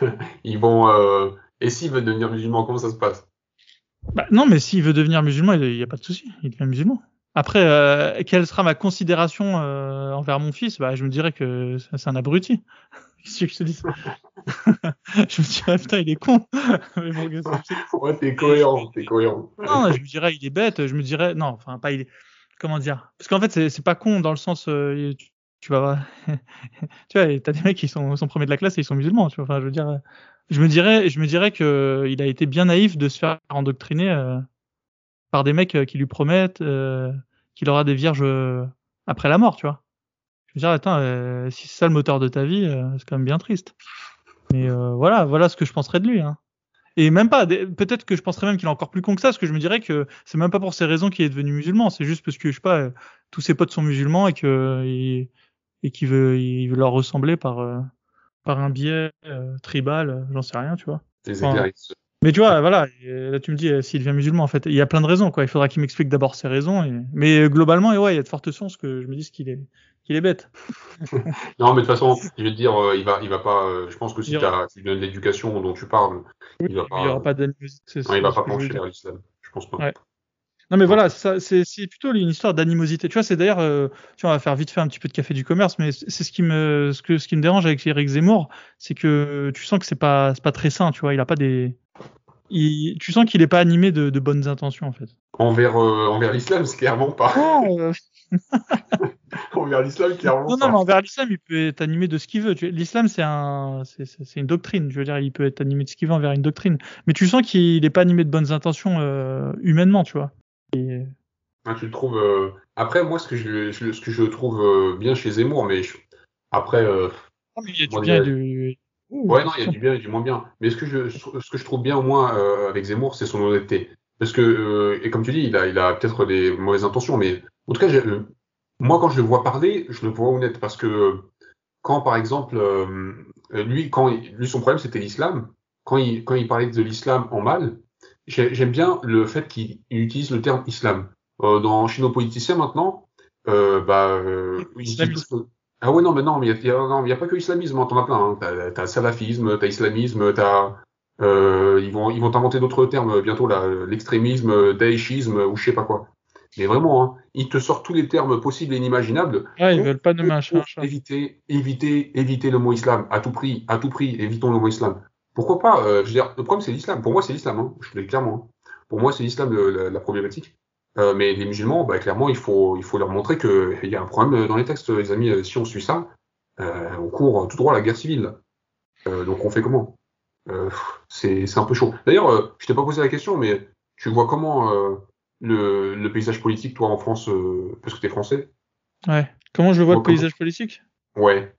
Ils vont. Et s'ils veulent devenir musulmans, comment ça se passe? Bah, non, mais s'il veut devenir musulman, il n'y a pas de souci, il devient musulman. Après, euh, quelle sera ma considération euh, envers mon fils? Bah, Je me dirais que c'est un abruti. Qu'est-ce que je te dis? Je me dirais, putain, il est con. Mais bon, Ouais, t'es cohérent, t'es cohérent. non, je me dirais, il est bête. Je me dirais, non, enfin, pas il est. Comment dire? Parce qu'en fait, c'est pas con dans le sens. euh, tu, tu vas voir. tu vois, t'as des mecs qui sont, sont premiers de la classe et ils sont musulmans. Tu vois, enfin, je veux dire. Je me dirais, je me dirais que il a été bien naïf de se faire endoctriner euh, par des mecs euh, qui lui promettent euh, qu'il aura des vierges euh, après la mort, tu vois. Je me dirais, attends, euh, si c'est ça le moteur de ta vie, c'est quand même bien triste. Mais voilà, voilà ce que je penserais de lui. Hein. Et même pas, peut-être que je penserais même qu'il est encore plus con que ça, parce que je me dirais que c'est même pas pour ces raisons qu'il est devenu musulman, c'est juste parce que, je sais pas, tous ses potes sont musulmans et que et, et qu'il veut, il veut leur ressembler par, par un biais euh, tribal, euh, j'en sais rien, tu vois. Enfin. Mais tu vois, voilà, et là tu me dis euh, s'il devient musulman, en fait, il y a plein de raisons, quoi. Il faudra qu'il m'explique d'abord ses raisons. Et... Mais euh, globalement, et ouais, il y a de fortes chances que je me dise qu'il est, qu'il est bête. Non, mais de toute façon, je vais te dire, euh, il va, il va pas. euh, je pense que si Il tu as tu donnes l'éducation dont tu parles, il va Il pas. y aura pas d'animosité. il va pas pencher vers l'islam. Je pense pas. Ouais. Non mais voilà, c'est plutôt une histoire d'animosité. Tu vois, c'est d'ailleurs, euh, tu vois, on va faire vite fait un petit peu de café du commerce, mais c'est ce qui me, ce que, ce qui me dérange avec Eric Zemmour, c'est que tu sens que c'est pas, c'est pas très sain. Tu vois, il a pas des, il, tu sens qu'il est pas animé de, de bonnes intentions en fait. Envers, euh, envers l'islam, c'est clairement pas. Euh, envers l'islam, clairement. Non, non, mais envers l'islam, il peut être animé de ce qu'il veut. L'islam, c'est un, c'est une doctrine. Je veux dire, il peut être animé de ce qu'il veut envers une doctrine. Mais tu sens qu'il n'est pas animé de bonnes intentions euh, humainement, tu vois. Et... Ah, tu le trouves. Euh, après, moi, ce que je, ce que je trouve euh, bien chez Zemmour, mais après. Euh... Non, mais il y a du bien et du. Ouais, non, il y a du bien et du moins bien. Mais ce que je, ce que je trouve bien, au moins, avec Zemmour, c'est son honnêteté. Parce que, et comme tu dis, il a, il a peut-être des mauvaises intentions, mais en tout cas, moi, quand je le vois parler, je le vois honnête. Parce que quand, par exemple, lui, quand lui, son problème, c'était l'islam. Quand il, quand il parlait de l'islam en mal, j'aime bien le fait qu'il utilise le terme islam. Euh, dans Chino-Politicien maintenant, euh, bah, euh, Ah ouais, non, mais non, mais il n'y a, a, pas que l'islamisme, hein, t'en as plein. Hein. T'as, t'as salafisme, t'as islamisme, t'as. Euh, ils vont, ils vont inventer d'autres termes bientôt, là, l'extrémisme, daïchisme ou je sais pas quoi. Mais vraiment, hein, ils te sortent tous les termes possibles et inimaginables. Ah, ils veulent pas de machin. Éviter, éviter, éviter le mot islam à tout prix, à tout prix, évitons le mot islam. Pourquoi pas euh, Je veux dire, le problème c'est l'islam. Pour moi, c'est l'islam. Hein. Je le dis clairement. Hein. Pour moi, c'est l'islam la, la, problématique. Euh, mais les musulmans, bah, clairement, il faut, il faut leur montrer qu'il y a un problème dans les textes, les amis. Euh, si on suit ça, euh, on court tout droit à la guerre civile. Euh, donc on fait comment? Euh, C'est un peu chaud. D'ailleurs, je t'ai pas posé la question, mais tu vois comment le, le, paysage politique, toi, en France, parce que tu es français? Ouais. Comment je vois le paysage politique? Ouais.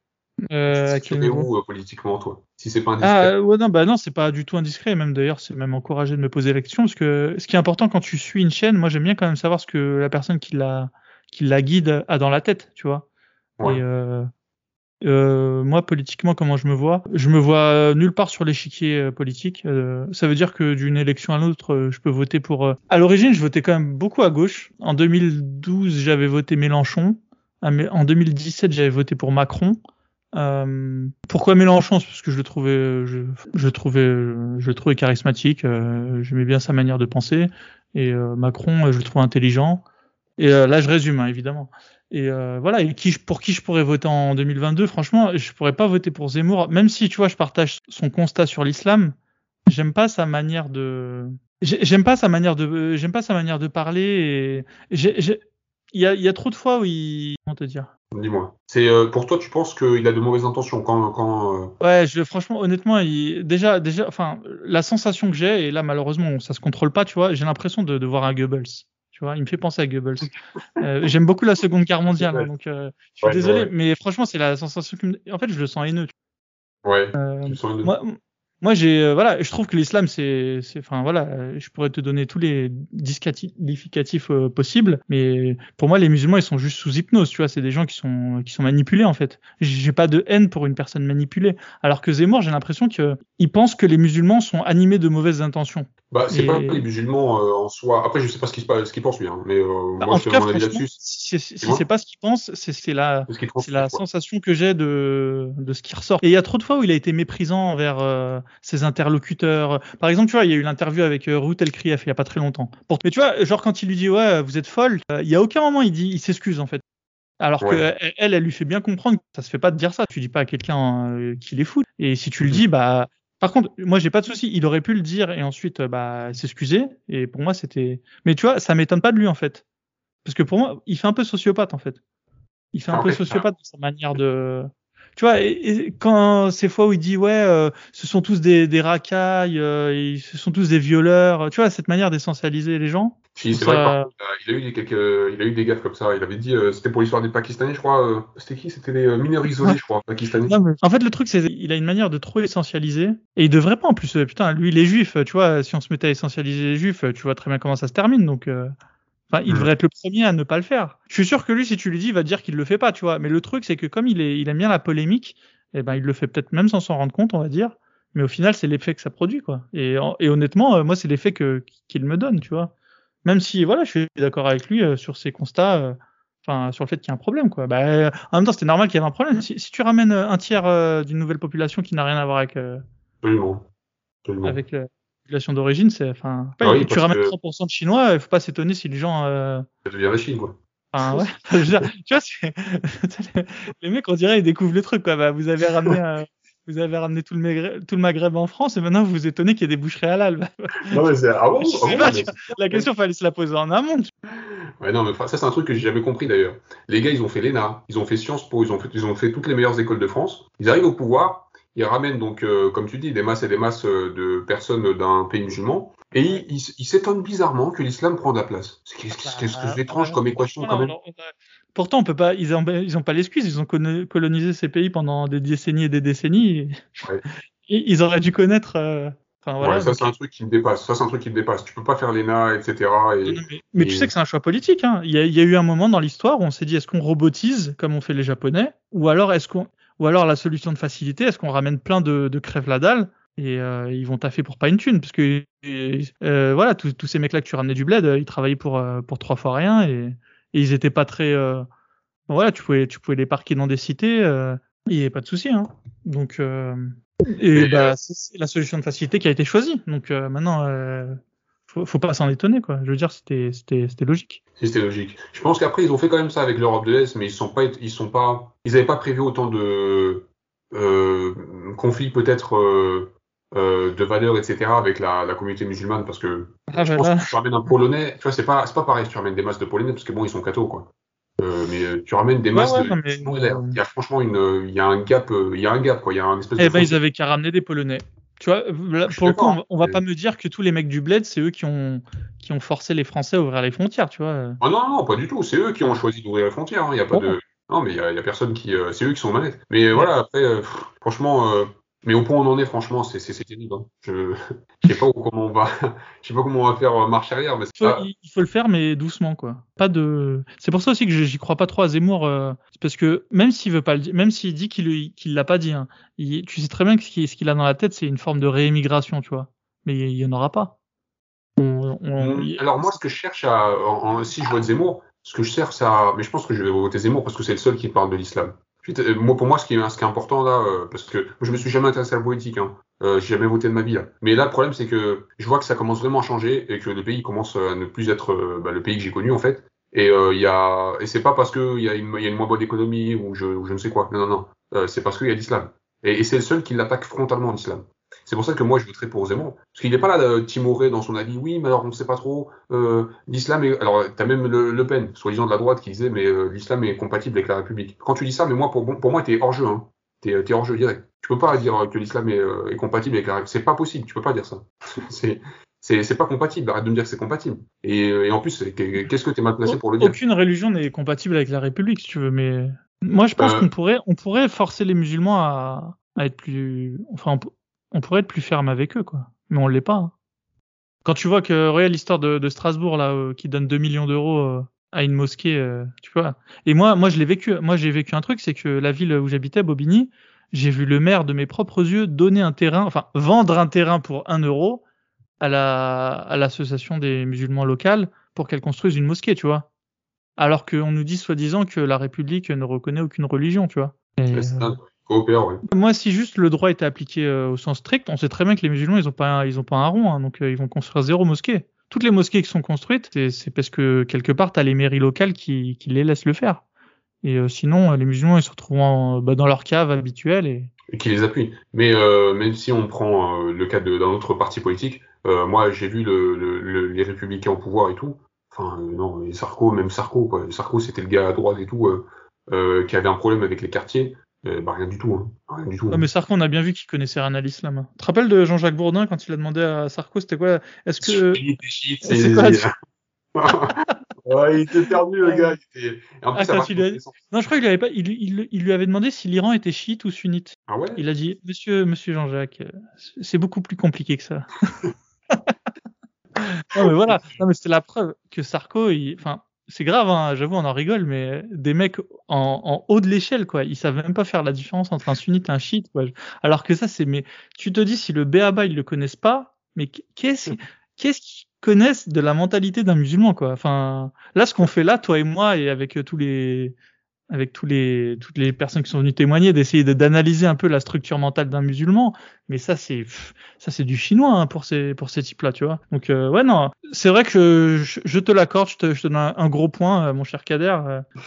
Euh, à quel où politiquement, toi? Si c'est pas indiscret. Ah ouais, non, bah non, c'est pas du tout indiscret. Même d'ailleurs, c'est même encouragé de me poser la question parce que ce qui est important quand tu suis une chaîne, moi j'aime bien quand même savoir ce que la personne qui la qui la guide a dans la tête, tu vois. Et euh, euh, moi, politiquement, comment je me vois? Je me vois nulle part sur l'échiquier politique. ça veut dire que d'une élection à l'autre, je peux voter pour. À l'origine, je votais quand même beaucoup à gauche. En 2012, j'avais voté Mélenchon. En 2017, j'avais voté pour Macron. Euh, pourquoi Mélenchon? Parce que je le trouvais, je, je trouvais, je le trouvais charismatique. Euh, J'aimais bien sa manière de penser. Et euh, Macron, je le trouve intelligent. Et là, je résume, hein, évidemment. Et voilà. Et pour qui je pourrais voter en 2022 Franchement, je pourrais pas voter pour Zemmour, même si tu vois, je partage son constat sur l'islam. J'aime pas sa manière de, j'aime pas sa manière de, j'aime pas sa manière de parler. Et il y a, y a trop de fois où il, comment te dire? Dis-moi. C'est euh, pour toi, tu penses qu'il a de mauvaises intentions quand, quand euh, Ouais, je, franchement, honnêtement, il, déjà, déjà, enfin, la sensation que j'ai, et là malheureusement, ça se contrôle pas, tu vois, j'ai l'impression de, de, voir un Goebbels. Tu vois, il me fait penser à Goebbels. euh, J'aime beaucoup la Seconde Guerre mondiale, donc euh, je suis désolé, mais franchement, c'est la sensation que, me... en fait, je le sens haineux. Ouais. tu sens haineux. Moi, moi, j'ai, euh, voilà, je trouve que l'islam, c'est, c'est, enfin, voilà, je pourrais te donner tous les disqualificatifs euh, possibles, mais pour moi, les musulmans, ils sont juste sous hypnose, tu vois, c'est des gens qui sont, qui sont manipulés, en fait. J'ai pas de haine pour une personne manipulée. Alors que Zemmour, j'ai l'impression qu'il pense que les musulmans sont animés de mauvaises intentions. Bah, c'est pas les musulmans euh, en soi. Après, je sais pas ce qu'il ce pense lui, hein, mais euh, bah, moi, je cas, mon avis là-dessus. Si, si c'est pas ce qu'il pense, c'est la, c'est la sensation que j'ai de, de ce qui ressort. Et il y a trop de fois où il a été méprisant envers euh, ses interlocuteurs. Par exemple, tu vois, il y a eu l'interview avec euh, Ruth Elkrief il y a pas très longtemps. Pour... Mais tu vois, genre quand il lui dit ouais, vous êtes folle, euh, il y a aucun moment il dit, il s'excuse en fait. Alors que elle, elle lui fait bien comprendre que ça se fait pas de dire ça. Tu dis pas à quelqu'un euh, qu'il est fou. Et si tu le dis, bah par contre, moi, j'ai pas de souci. Il aurait pu le dire et ensuite, bah, s'excuser. Et pour moi, c'était. Mais tu vois, ça m'étonne pas de lui en fait, parce que pour moi, il fait un peu sociopathe en fait. Il fait un peu sociopathe dans sa manière de. Tu vois, et, quand ces fois où il dit ouais, euh, ce sont tous des, des racailles, euh, ce sont tous des violeurs. Tu vois, cette manière d'essentialiser les gens. Si, c'est vrai. il a eu des quelques, il a eu des gaffes comme ça. Il avait dit, euh, c'était pour l'histoire des Pakistanais, je crois. Euh, c'était qui? C'était les euh, mineurs isolés, je crois, pakistanais. En fait, le truc, c'est, il a une manière de trop essentialiser. Et il devrait pas en plus. putain, lui, les juifs, tu vois, si on se mettait à essentialiser les juifs, tu vois très bien comment ça se termine. Donc, enfin, il mm. devrait être le premier à ne pas le faire. Je suis sûr que lui, si tu lui dis, il va dire qu'il le fait pas, tu vois. Mais le truc, c'est que comme il est, il aime bien la polémique, eh ben, il le fait peut-être même sans s'en rendre compte, on va dire. Mais au final, c'est l'effet que ça produit, quoi. Et, et honnêtement, moi, c'est l'effet que qu'il me donne, tu vois. Même si, voilà, je suis d'accord avec lui euh, sur ses constats, euh, enfin, sur le fait qu'il y a un problème, quoi. Bah, en même temps, c'était normal qu'il y ait un problème. Si, tu ramènes euh, un tiers d'une nouvelle population qui n'a rien à voir avec, avec la population d'origine, c'est, enfin, ah tu ramènes 3% de Chinois, il faut pas s'étonner si les gens. Ça devient la Chine, quoi. Enfin, ouais. tu vois, les mecs, on dirait, ils découvrent le truc, quoi. Bah, vous avez ramené vous avez ramené tout le, Maghreb, tout le Maghreb en France et maintenant vous vous étonnez qu'il y ait des boucheries halal. Non, mais c'est. Ah bon, Je sais ah bon, pas, mais- tu- La question, fallait se la poser en amont. Ouais, non, mais ça, c'est un truc que j'ai jamais compris d'ailleurs. Les gars, ils ont fait l'ENA, ils ont fait Sciences Po, ils ont fait, ils ont fait toutes les meilleures écoles de France. Ils arrivent au pouvoir, ils ramènent donc, euh, comme tu dis, des masses et des masses euh, de personnes d'un pays musulman, et ils ils- ils s'étonnent bizarrement que l'islam prend de la place. C'est qu'est-ce que Bah, étrange comme équation quand même. Pourtant, on peut pas. Ils ont, ils ont pas l'excuse. Ils ont colo- colonisé ces pays pendant des décennies et des décennies. Ouais. ils auraient dû connaître. euh, Enfin voilà. ouais, ça donc- c'est un truc qui me dépasse. Ça c'est un truc qui me dépasse. Tu peux pas faire l'ENA, etc. Et... Mais, tu sais que c'est un choix politique. Hein. Il, y a, il y a eu un moment dans l'histoire où on s'est dit est-ce qu'on robotise comme on fait les Japonais, ou alors est-ce qu'on, ou alors la solution de facilité, est-ce qu'on ramène plein de, de crèves la dalle et euh, ils vont taffer pour pas une thune? Parce que euh, voilà tous tous ces mecs-là que tu ramenais du bled, euh, ils travaillaient pour euh, pour trois fois rien et, et ils étaient pas très euh, voilà tu pouvais tu pouvais les parquer dans des cités euh, il y avait pas de souci hein. Donc et Mais, bah c'est la solution de facilité qui a été choisie. Donc maintenant faut, faut pas s'en étonner quoi. Je veux dire c'était logique. C'était logique. Je pense qu'après ils ont fait quand même ça avec l'Europe de l'Est, mais ils sont pas, ils sont pas, ils avaient pas prévu autant de euh, conflits peut-être euh, euh, de valeurs, etc. avec la, la communauté musulmane, parce que Ah, je bah, pense là, que tu ramènes un Polonais, tu vois, c'est pas, pas pareil si tu ramènes des masses de Polonais, parce que bon, ils sont cathos, quoi. Mais tu ramènes des Ouais, masses ouais, de mais- sinon, il y a- franchement une, il y a un gap, il y a un gap, quoi. Il y a un espèce eh de ben, ils avaient qu'à ramener des Polonais. Tu vois, là, pour le coup, on va, on va mais- pas me dire que tous les mecs du bled, c'est eux qui ont, qui ont forcé les Français à ouvrir les frontières, tu vois. Ah non, non, pas du tout. C'est eux qui ont choisi d'ouvrir les frontières. hein. Il y a pas de. Non, mais il y a, il y a personne qui. euh, c'est eux qui sont manettes. Mais voilà, après, euh, pff, franchement, euh, mais au point où on en est, franchement, c'est terrible. hein. Je je sais pas comment on va. Je sais pas comment on va faire euh, marche arrière, mais Il faut, pas. il- il faut le faire, mais doucement, quoi. Pas de. C'est pour ça aussi que j'y crois pas trop à Zemmour, euh, c'est parce que même s'il veut pas le dire, même s'il dit qu'il qu'il l'a pas dit, hein, il- tu sais très bien que ce qu'il a dans la tête, c'est une forme de réémigration, tu vois. Mais il y en aura pas. On- on- il- Alors moi, ce que je cherche à, en- en- si je vote Zemmour, ce que je cherche à, mais je pense que je vais voter Zemmour parce que c'est le seul qui parle de l'islam. Euh, pour moi, ce qui est, important là, euh, parce que moi, je me suis jamais intéressé à la politique, hein. Euh, j'ai jamais voté de ma vie. Là. Mais là, le problème, c'est que je vois que ça commence vraiment à changer et que le pays commence à ne plus être euh, bah, le pays que j'ai connu en fait. Et euh, il y a, et c'est pas parce que il y a une, y a une moins bonne économie ou je, ne sais quoi. Non, non, non. C'est parce qu'il y a l'islam. Et, et c'est le seul qui l'attaque frontalement l'islam. C'est pour ça que moi je voterai pour Zemmour. Parce qu'il n'est pas là euh, timoré dans son avis. Oui, mais alors on ne sait pas trop. Euh, l'islam est. Alors t'as même le, le Pen, soi-disant de la droite, qui disait mais euh, l'islam est compatible avec la République. Quand tu dis ça, mais moi pour, pour moi t'es hors jeu. Hein. T'es, t'es hors jeu direct. Tu peux pas dire que l'islam est, euh, est compatible avec la République. C'est pas possible. Tu peux pas dire ça. c'est pas compatible. Arrête de me dire que c'est compatible. Et, euh, et en plus, qu'est-ce que t'es mal placé pour le dire? Aucune religion n'est compatible avec la République, si tu veux, mais moi je pense Euh. qu'on pourrait, on pourrait forcer les musulmans à, à être plus, enfin, on, pourrait être plus ferme avec eux, quoi. Mais on l'est pas. hein. Quand tu vois que, regarde l'histoire de, Strasbourg là, euh, qui donne 2 millions d'euros euh, à une mosquée, euh, tu vois. Et moi, moi je l'ai vécu. Moi j'ai vécu un truc, c'est que la ville où j'habitais, Bobigny, j'ai vu le maire de mes propres yeux donner un terrain, enfin vendre un terrain pour 1 euro à la à l'association des musulmans locales pour qu'elle construise une mosquée, tu vois. Alors qu'on nous dit soi-disant que la République ne reconnaît aucune religion, tu vois. Coopère, moi, si juste le droit était appliqué euh, au sens strict, on sait très bien que les musulmans, ils ont pas, ils ont pas un rond, hein, donc euh, ils vont construire zéro mosquée. Toutes les mosquées qui sont construites, c'est- parce que quelque part, t'as les mairies locales qui, qui les laissent le faire. Et euh, sinon, les musulmans, ils se retrouvent en- bah, dans leur cave habituelle et et qui les appuie. Mais même si on prend le cas d'un autre parti politique, moi j'ai vu le, le- le- les républicains au pouvoir et tout. Enfin non, et Sarko, même Sarko, quoi. Sarko c'était le gars à droite et tout euh, qui avait un problème avec les quartiers. Euh, bah rien du tout, hein. rien du tout. Non, mais Sarko, on a bien vu qu'il connaissait rien à l'islam. hein. Tu te rappelles de Jean-Jacques Bourdin quand il a demandé à Sarko, c'était quoi Est-ce que c'est c'est- quoi, ouais, il était perdu le gars. Il était... Et en plus, Ah, il a- non, je crois qu'il lui avait pas, il, il- il lui avait demandé si l'Iran était chiite ou sunnite. Ah ouais? Il a dit, Monsieur, Monsieur Jean-Jacques, euh, c'est beaucoup plus compliqué que ça. non mais voilà, non mais c'était la preuve que Sarko, il... enfin, c'est grave, hein, j'avoue, on en rigole, mais des mecs en, en haut de l'échelle, quoi, ils savent même pas faire la différence entre un sunnite et un chiite, quoi. Alors que ça, c'est, mais tu te dis si le béaba ils le connaissent pas, mais qu'est-ce, qu'est-ce qu'ils connaissent de la mentalité d'un musulman, quoi? Enfin, là, ce qu'on fait là, toi et moi, et avec euh, tous les avec tous les, toutes les personnes qui sont venues témoigner, d'essayer d'analyser un peu la structure mentale d'un musulman. Mais ça, c'est ça, c'est du chinois hein, pour ces pour ces types-là, tu vois. Donc euh, ouais, non, c'est vrai que je, te l'accorde, je te, je te donne un, gros point, euh, mon cher Kader.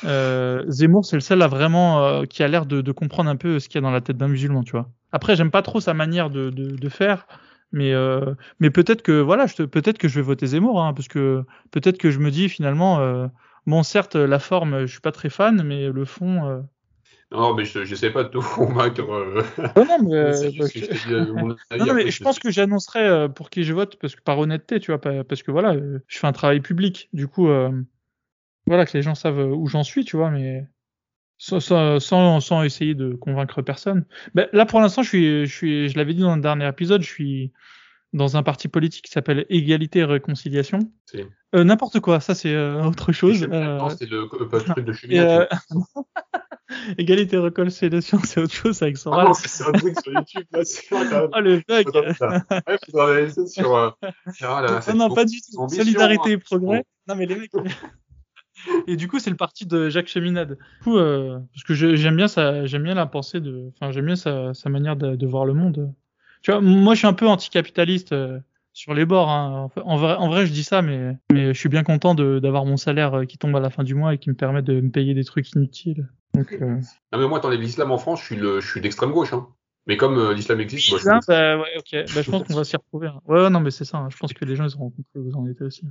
Euh, Zemmour, c'est le seul à vraiment qui a l'air de, de, comprendre un peu ce qu'il y a dans la tête d'un musulman, tu vois. Après, j'aime pas trop sa manière de, de, de faire. Mais mais peut-être que voilà, je peut-être que je vais voter Zemmour, hein, parce que peut-être que je me dis finalement Bon, certes, la forme, je suis pas très fan, mais le fond. Euh, non, mais je sais pas de tout convaincre. Euh... Non, non, mais, non, mais je pense que j'annoncerai euh, pour qui je vote, parce que par honnêteté, tu vois, parce que voilà, je fais un travail public. Du coup, voilà, que les gens savent où j'en suis, tu vois, mais sans, sans, sans, essayer de convaincre personne. Ben, là, pour l'instant, je suis, je suis, je l'avais dit dans le dernier épisode, je suis dans un parti politique qui s'appelle Égalité et Réconciliation. Euh, N'importe quoi, ça c'est euh, autre chose. Euh... c'est le, truc de cheminade. Égalité et Réconciliation, c'est autre chose avec son Ah non, c'est un truc sur YouTube, là, Oh le bug Ouais, faudra réaliser sur... Ah, là, non, non, pas du tout. Solidarité hein. et progrès. Non, mais les mecs... et du coup, c'est le parti de Jacques Cheminade. Du coup, euh, parce que j'aime bien ça, j'aime bien la pensée de, enfin, j'aime bien sa, sa manière de, de, voir le monde. Tu vois, moi, je suis un peu anticapitaliste euh, sur les bords. Hein. En, vrai, en vrai, je dis ça, mais, mais je suis bien content d'avoir mon salaire euh, qui tombe à la fin du mois et qui me permet de me payer des trucs inutiles. Donc, euh... Non, mais moi, t'enlèves l'islam en France, je suis, le, je suis d'extrême gauche. Hein. Mais comme euh, l'islam existe, moi, je suis... bah, ouais, ok. Bah, je pense qu'on va s'y retrouver. Hein. Ouais, ouais, non, mais c'est ça. Je pense que les gens, ils auront compris que vous en étiez aussi.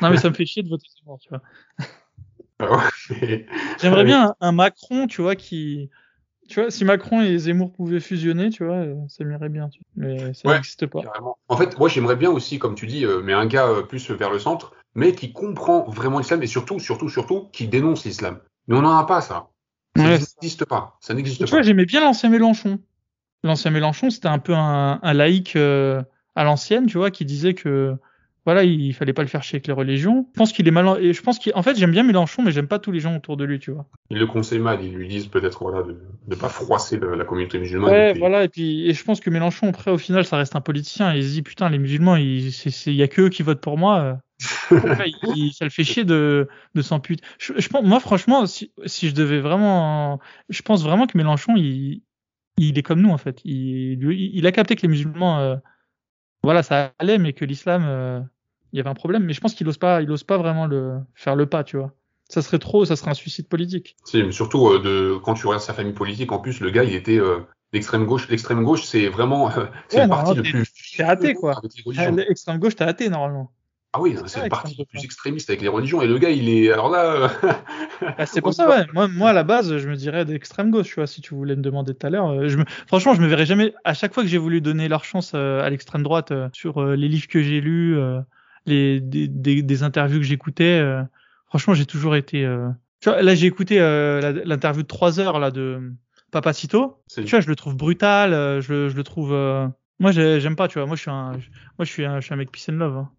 Non, mais ça me fait chier de voter ce tu vois. Ah J'aimerais bien un Macron, tu vois, qui, tu vois, si Macron et Zemmour pouvaient fusionner, tu vois, euh, ça m'irait bien. Mais ça n'existe pas. En fait, moi, j'aimerais bien aussi, comme tu dis, euh, mais un gars euh, plus vers le centre, mais qui comprend vraiment l'islam et surtout, surtout, surtout, qui dénonce l'islam. Mais on n'en a pas ça. Ça n'existe pas. Ça n'existe pas. Tu vois, j'aimais bien l'ancien Mélenchon. L'ancien Mélenchon, c'était un peu un, un laïc à l'ancienne, tu vois, qui disait que voilà, il, fallait pas le faire chier avec les religions. Je pense qu'il est mal, et je pense qu'en fait, j'aime bien Mélenchon, mais j'aime pas tous les gens autour de lui, tu vois. Il le conseille mal, ils lui disent peut-être, voilà, de, de pas froisser la communauté musulmane. Ouais, voilà, et puis, et je pense que Mélenchon, après, au final, ça reste un politicien, il se dit, putain, les musulmans, il, y a que eux qui votent pour moi. il, ça le fait chier de, de s'en Je, je, pense, moi, franchement, si, si je devais vraiment, je pense vraiment que Mélenchon, il, il est comme nous, en fait. Il, il a capté que les musulmans, euh, voilà, ça allait, mais que l'islam, euh, il y avait un problème, mais je pense qu'il ose pas, il ose pas vraiment le faire le pas, tu vois. Ça serait trop, ça serait un suicide politique. Mais surtout euh, de quand tu regardes sa famille politique, en plus le gars, il était euh, l'extrême gauche. L'extrême gauche, c'est vraiment, euh, c'est le parti le plus. T'es athée quoi. L'extrême gauche, t'es athée normalement. Ah oui, c'est le parti le plus extrémiste avec les religions. Et le gars, il est. Alors là. Ah, c'est pour ça, ouais. Moi, moi, à la base, je me dirais d'extrême gauche, tu vois, si tu voulais me demander tout à l'heure. Je me... Franchement, je me verrais jamais. À chaque fois que j'ai voulu donner leur chance à l'extrême droite sur les livres que j'ai lus, les des, des, des interviews que j'écoutais, euh, franchement, j'ai toujours été. Euh... Tu vois, là, j'ai écouté euh, l'interview de 3 heures là de Papacito. Tu vois, je le trouve brutal, euh, je, je le trouve. Moi, j'aime pas, tu vois. Moi, je suis un, moi, je suis un, je suis un mec peace and love. Hein.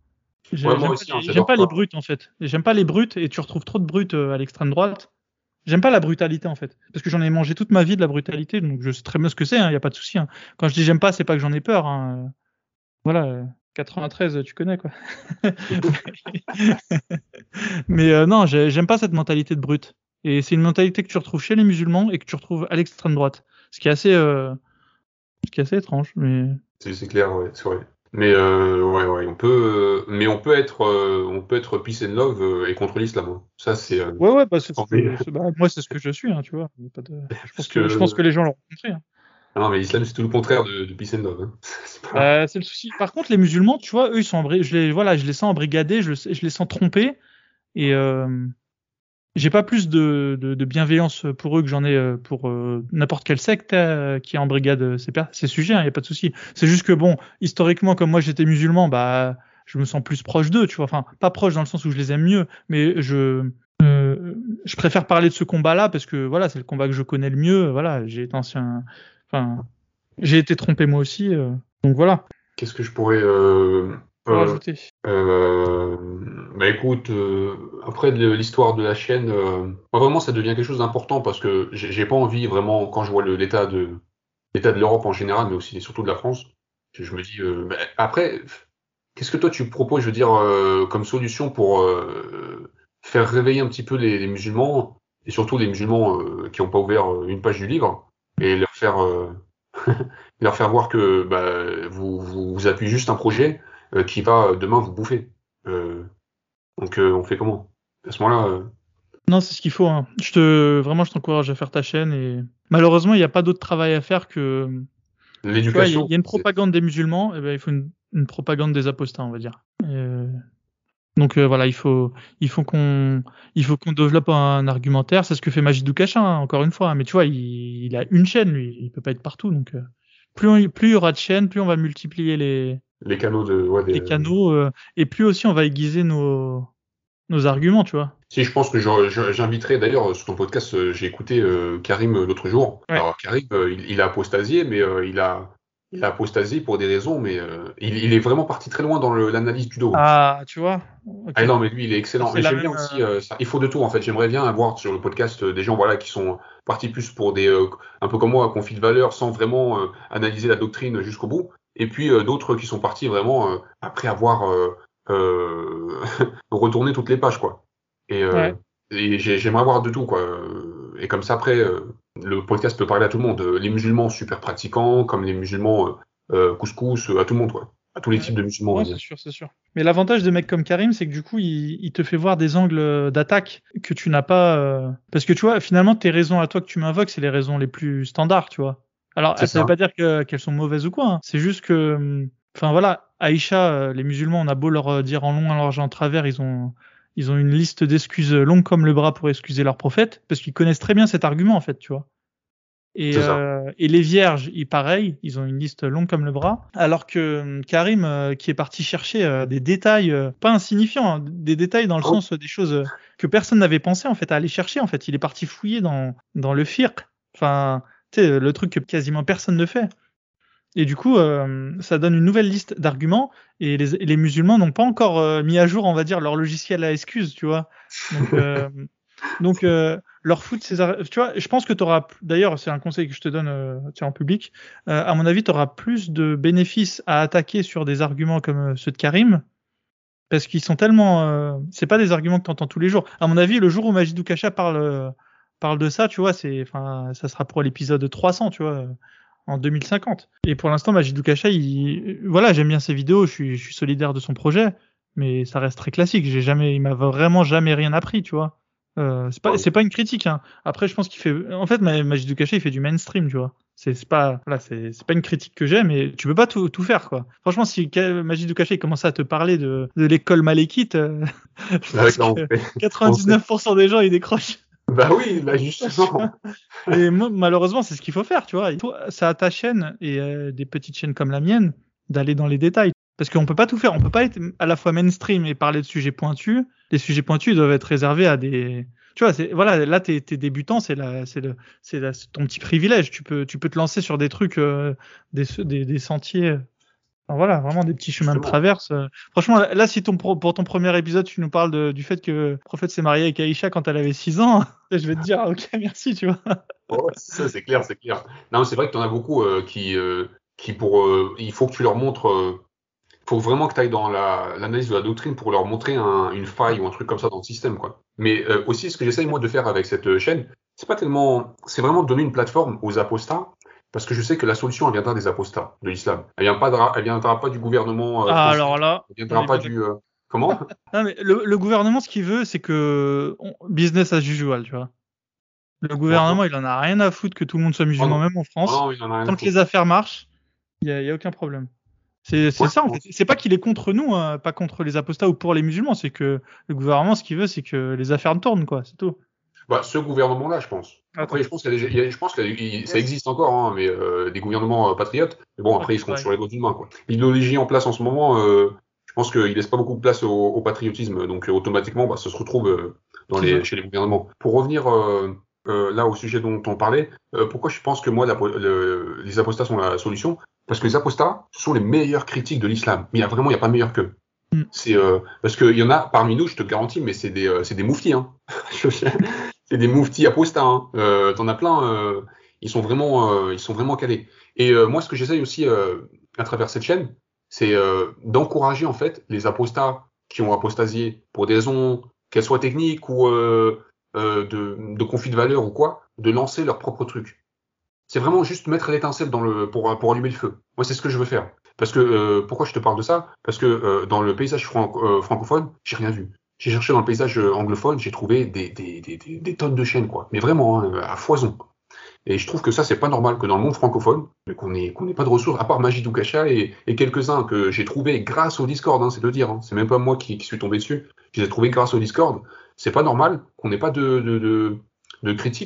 J'aime pas, pas les brutes en fait. J'aime pas les brutes et tu retrouves trop de brutes à l'extrême droite. J'aime pas la brutalité en fait, parce que j'en ai mangé toute ma vie de la brutalité, donc je sais très bien ce que c'est, il hein, y a pas de souci. Hein. Quand je dis j'aime pas, c'est pas que j'en ai peur. Hein. Voilà, 93, tu connais quoi. Mais euh, non, j'aime pas cette mentalité de brute. Et c'est une mentalité que tu retrouves chez les musulmans et que tu retrouves à l'extrême droite. Ce qui est assez, euh, ce qui est assez étrange. Mais c'est clair, ouais, c'est vrai. Mais euh, ouais, ouais, on peut, euh, mais on peut être, euh, on peut être peace and love et contre l'islam. Hein. Ça, c'est. ouais, ouais, bah, bah, moi, c'est ce que je suis, hein, tu vois. Pas de... je, pense que, je pense que les gens l'ont compris. Hein. Ah non, mais l'islam, c'est tout le contraire de, de peace. Hein. Euh, c'est le souci. Par contre, les musulmans, tu vois, eux, ils sont je les, voilà, je les sens embrigadés, je, les sens trompés, et euh, j'ai pas plus de, bienveillance pour eux que j'en ai euh, pour euh, n'importe quel secte qui embrigade ces, ces sujets. Il hein, y a pas de souci. C'est juste que bon, historiquement, comme moi, j'étais musulman, bah, je me sens plus proche d'eux, tu vois. Enfin, pas proche dans le sens où je les aime mieux, mais je je préfère parler de ce combat-là parce que voilà, c'est le combat que je connais le mieux. Voilà, j'ai été ancien Enfin, j'ai été trompé moi aussi, euh, donc voilà. Qu'est-ce que je pourrais euh, euh rajouter. euh, Bah écoute, après l'histoire de la chaîne, vraiment ça devient quelque chose d'important parce que j'ai pas envie vraiment quand je vois l'état de l'état de l'Europe en général, mais aussi et surtout de la France, je me dis bah, après, qu'est-ce que toi tu proposes, je veux dire, comme solution pour faire réveiller un petit peu les, les musulmans et surtout les musulmans qui n'ont pas ouvert une page du livre? Et leur faire leur faire voir que bah, vous, vous, vous appuyez juste un projet qui va demain vous bouffer. donc on fait comment? À ce moment-là. Non, c'est ce qu'il faut. Hein. Je te vraiment, je t'encourage à faire ta chaîne et malheureusement, il n'y a pas d'autre travail à faire que l'éducation. Il y, a une propagande des musulmans, et ben il faut une, une propagande des apostats, on va dire. Euh... Donc euh, voilà, il faut, il faut qu'on, il faut qu'on développe un argumentaire. C'est ce que fait Magidou Kachin, hein, encore une fois. Hein. Mais tu vois, il, il, a une chaîne, lui, il peut pas être partout. Donc euh, plus, on, plus il y aura de chaînes, plus on va multiplier les, les canaux de, ouais, des... les canaux, euh, et plus aussi on va aiguiser nos, nos arguments, tu vois. Si, je pense que j'inviterai d'ailleurs sur ton podcast, j'ai écouté Karim l'autre jour. Alors Karim, il, il, a apostasié, mais il a il a apostasié pour des raisons, mais euh, il, est vraiment parti très loin dans l'analyse du dos. Ah, tu vois? Ah non, mais lui, il est excellent. j'aime bien aussi, euh, ça. il faut de tout en fait. J'aimerais bien avoir sur le podcast euh, des gens voilà, qui sont partis plus pour des, un peu comme moi, conflit de valeurs, sans vraiment analyser la doctrine jusqu'au bout. Et puis d'autres qui sont partis vraiment après avoir retourné toutes les pages, quoi. Et, et j'aimerais avoir de tout, quoi. Et comme ça, après, le podcast peut parler à tout le monde. Les musulmans super pratiquants, comme les musulmans euh, euh couscous, à tout le monde, quoi. À tous les types de musulmans. c'est sûr, c'est sûr. Mais l'avantage de mecs comme Karim, c'est que du coup, il, il, te fait voir des angles d'attaque que tu n'as pas. Euh... Parce que tu vois, finalement, tes raisons à toi que tu m'invoques, c'est les raisons les plus standards, tu vois. Alors, ça, ne veut pas dire qu'elles sont mauvaises ou quoi. Hein. C'est juste que, enfin voilà, Aïcha, euh, les musulmans, on a beau leur euh, dire en long, en large, en travers, ils ont, ils ont une liste d'excuses longue comme le bras pour excuser leur prophète, parce qu'ils connaissent très bien cet argument en fait, tu vois. Et, euh, et les vierges, ils pareil, ils ont une liste longue comme le bras, alors que hum, Karim, euh, qui est parti chercher euh, des détails, euh, pas insignifiants, hein, des détails dans le oh. sens des choses que personne n'avait pensé en fait à aller chercher. En fait, il est parti fouiller dans dans le firq, enfin, tu sais, le truc que quasiment personne ne fait. Et du coup, euh, ça donne une nouvelle liste d'arguments et les, les musulmans n'ont pas encore euh, mis à jour, on va dire, leur logiciel à excuse, tu vois. Donc, euh, donc leur foot, ces tu vois, je pense que tu auras, d'ailleurs, c'est un conseil que je te donne tiens, en public, à mon avis, tu auras plus de bénéfices à attaquer sur des arguments comme ceux de Karim, parce qu'ils sont tellement, c'est pas des arguments que tu entends tous les jours. À mon avis, le jour où Majidou Kacha parle, parle de ça, tu vois, c'est, enfin, ça sera pour l'épisode 300, tu vois en 2050. Et pour l'instant, Majidou Kacha, il, voilà, j'aime bien ses vidéos, je suis, je suis solidaire de son projet, mais ça reste très classique. J'ai jamais, il m'a vraiment jamais rien appris, tu vois. Euh, c'est pas, c'est pas une critique. Hein. Après, je pense qu'il fait, en fait, Majidou Kacha, il fait du mainstream, tu vois. C'est pas, voilà, c'est pas une critique que j'ai, mais tu peux pas tout, tout faire, quoi. Franchement, si Majidou Kacha commençait à te parler de, de l'école malékite, euh, 99% des gens ils décrochent. Bah oui, bah justement. et malheureusement, c'est ce qu'il faut faire, tu vois. Ça à ta chaîne et euh, des petites chaînes comme la mienne d'aller dans les détails. Parce qu'on peut pas tout faire. On peut pas être à la fois mainstream et parler de sujets pointus. Les sujets pointus doivent être réservés à des. Tu vois, c'est voilà, là t'es es débutant, c'est c'est c'est ton petit privilège. Tu peux, te lancer sur des trucs, euh, des sentiers voilà, vraiment des petits chemins de traverse. Euh. Franchement, là, si ton pour ton premier épisode, tu nous parles du fait que prophète s'est marié avec Aïcha quand elle avait 6 ans, je vais te dire, ok, merci, tu vois. Ça, c'est clair, c'est clair. Non, c'est vrai que tu en as beaucoup euh, qui, euh, qui pour, il faut que tu leur montres, il faut vraiment que tu ailles dans l'analyse de la doctrine pour leur montrer une faille ou un truc comme ça dans le système, quoi. Mais aussi, ce que j'essaye moi de faire avec cette chaîne, c'est pas tellement, c'est vraiment de donner une plateforme aux apostats parce que je sais que la solution, elle viendra des apostats de l'islam. Elle ne viendra, elle viendra pas du gouvernement. Euh, ah, alors là. Elle viendra pas du. Euh, comment? Non, mais le, gouvernement, ce qu'il veut, c'est que business as usual, tu vois. Le gouvernement, il en a rien à foutre que tout le monde soit musulman, même en France. Tant que les affaires marchent, il n'y a, aucun problème. C'est ça, en fait. C'est pas qu'il est contre nous, hein, pas contre les apostats ou pour les musulmans. C'est que le gouvernement, ce qu'il veut, c'est que les affaires tournent, quoi. C'est tout. Bah, ce gouvernement-là, je pense. Après, je pense, qu'il y a je pense que ça existe encore, hein, mais euh, des gouvernements euh, patriotes. Mais bon, après, ils seront sur les droits humains. L'idéologie en place en ce moment, euh, je pense qu'il laisse pas beaucoup de place au, patriotisme. Donc, automatiquement, bah, ça se retrouve dans les, chez les gouvernements. Pour revenir là au sujet dont on parlait, pourquoi je pense que moi, les apostats sont la solution? Parce que les apostats, ce sont les meilleurs critiques de l'islam. Mais il y a vraiment, il n'y a pas meilleur qu'eux. Mm. C'est parce qu'il y en a parmi nous, je te garantis, mais c'est des, c'est des mouftis. Hein. c'est des mouftis apostats. Hein. Euh, T'en as plein. Euh, ils sont vraiment, euh, ils sont vraiment calés. Et euh, moi, ce que j'essaye aussi à travers cette chaîne, c'est d'encourager en fait les apostats qui ont apostasié pour des raisons qu'elles soient techniques ou de, de conflit de valeurs ou quoi, de lancer leur propre truc. C'est vraiment juste mettre l'étincelle dans le pour, pour allumer le feu. Moi, c'est ce que je veux faire. Parce que euh, pourquoi je te parle de ça? Parce que euh, dans le paysage franco- francophone, j'ai rien vu. J'ai cherché dans le paysage euh, anglophone, j'ai trouvé des, tonnes de chaînes, quoi. Mais vraiment, hein, à foison. Et je trouve que ça, c'est pas normal que dans le monde francophone, qu'on ait, qu'on ait pas de ressources, à part Magie Doukacha et, quelques-uns que j'ai trouvés grâce au Discord, hein, c'est de dire. Hein. C'est même pas moi qui, suis tombé dessus. Je les ai trouvés grâce au Discord. C'est pas normal qu'on n'ait pas de, de,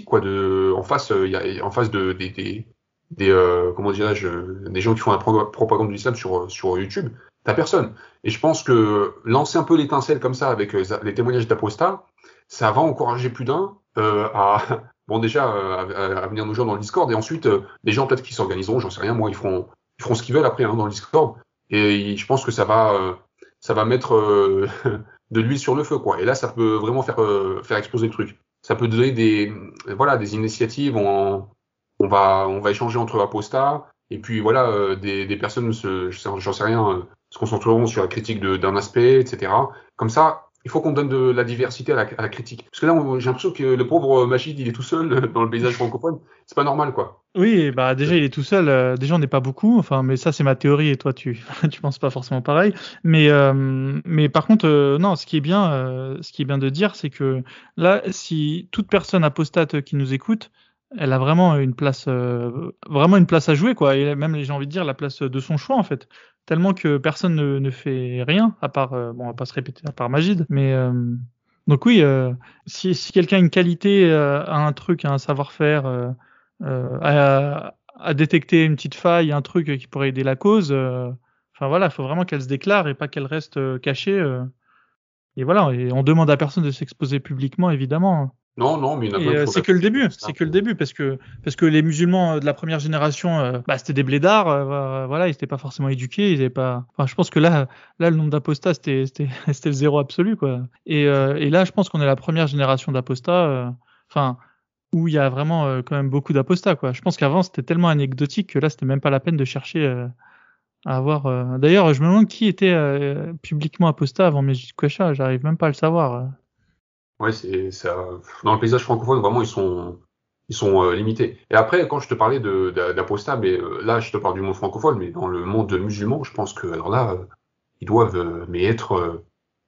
quoi. En face, euh, en face de, des, euh, euh, gens qui font la pro- propagande de l'islam sur, sur YouTube. T'as personne. Et je pense que lancer un peu l'étincelle comme ça avec euh, les témoignages d'apostats, ça va encourager plus d'un euh, à, bon déjà euh, à, venir nous joindre dans le Discord et ensuite euh, des gens peut-être qui s'organiseront, j'en sais rien, moi ils feront ils feront ce qu'ils veulent après hein, dans le Discord et je pense que ça va ça va mettre de l'huile sur le feu quoi. Et là ça peut vraiment faire faire exploser le truc. Ça peut donner des voilà des initiatives. On, va on va échanger entre apostats et puis voilà des, des personnes j'en sais rien se concentreront sur la critique d'un aspect etc. Comme ça il faut qu'on donne de la diversité à la, critique. Parce que là, j'ai l'impression que le pauvre Machid, il est tout seul euh, dans le paysage francophone. C'est pas normal, quoi. Oui, bah déjà il est tout seul. euh, déjà on n'est pas beaucoup. Enfin, mais ça c'est ma théorie et toi tu tu penses pas forcément pareil. Mais euh, mais par contre euh, non, ce qui est bien, euh, ce qui est bien de dire, c'est que là, si toute personne apostate qui nous écoute, elle a vraiment une place, euh, vraiment une place à jouer quoi. Et même j'ai envie de dire la place de son choix en fait. Tellement que personne ne, ne fait rien à part euh, bon on va pas se répéter à part Magid. Mais euh, donc oui, euh, si si quelqu'un a une qualité, a un truc, a un savoir-faire. à, à détecter une petite faille, un truc qui pourrait aider la cause. Enfin voilà, il faut vraiment qu'elle se déclare et pas qu'elle reste cachée. Et voilà, et on demande à personne de s'exposer publiquement, évidemment. Non, non, mais il euh, c'est que le début, c'est que le début, parce que parce que les musulmans euh, de la première génération, euh, bah, c'était des blédards, euh, voilà, ils n'étaient pas forcément éduqués, ils avaient pas. Enfin, je pense que là, là, le nombre d'apostats, c'était le zéro absolu, quoi. Et euh, et là, je pense qu'on est la première génération d'apostats. Enfin, où il y a vraiment quand même beaucoup d'apostats, quoi. Je pense qu'avant, c'était tellement anecdotique que là, c'était même pas la peine de chercher à avoir. D'ailleurs, je me demande qui était publiquement apostat avant Majid Kouacha, j'arrive même pas à le savoir. Ouais, c'est ça. Dans le paysage francophone, vraiment, ils sont, ils sont euh, limités. Et après, quand je te parlais de d'a- d'apostat, mais euh, là, je te parle du monde francophone, mais dans le monde musulman, je pense que alors là, euh, ils doivent, euh, mais être.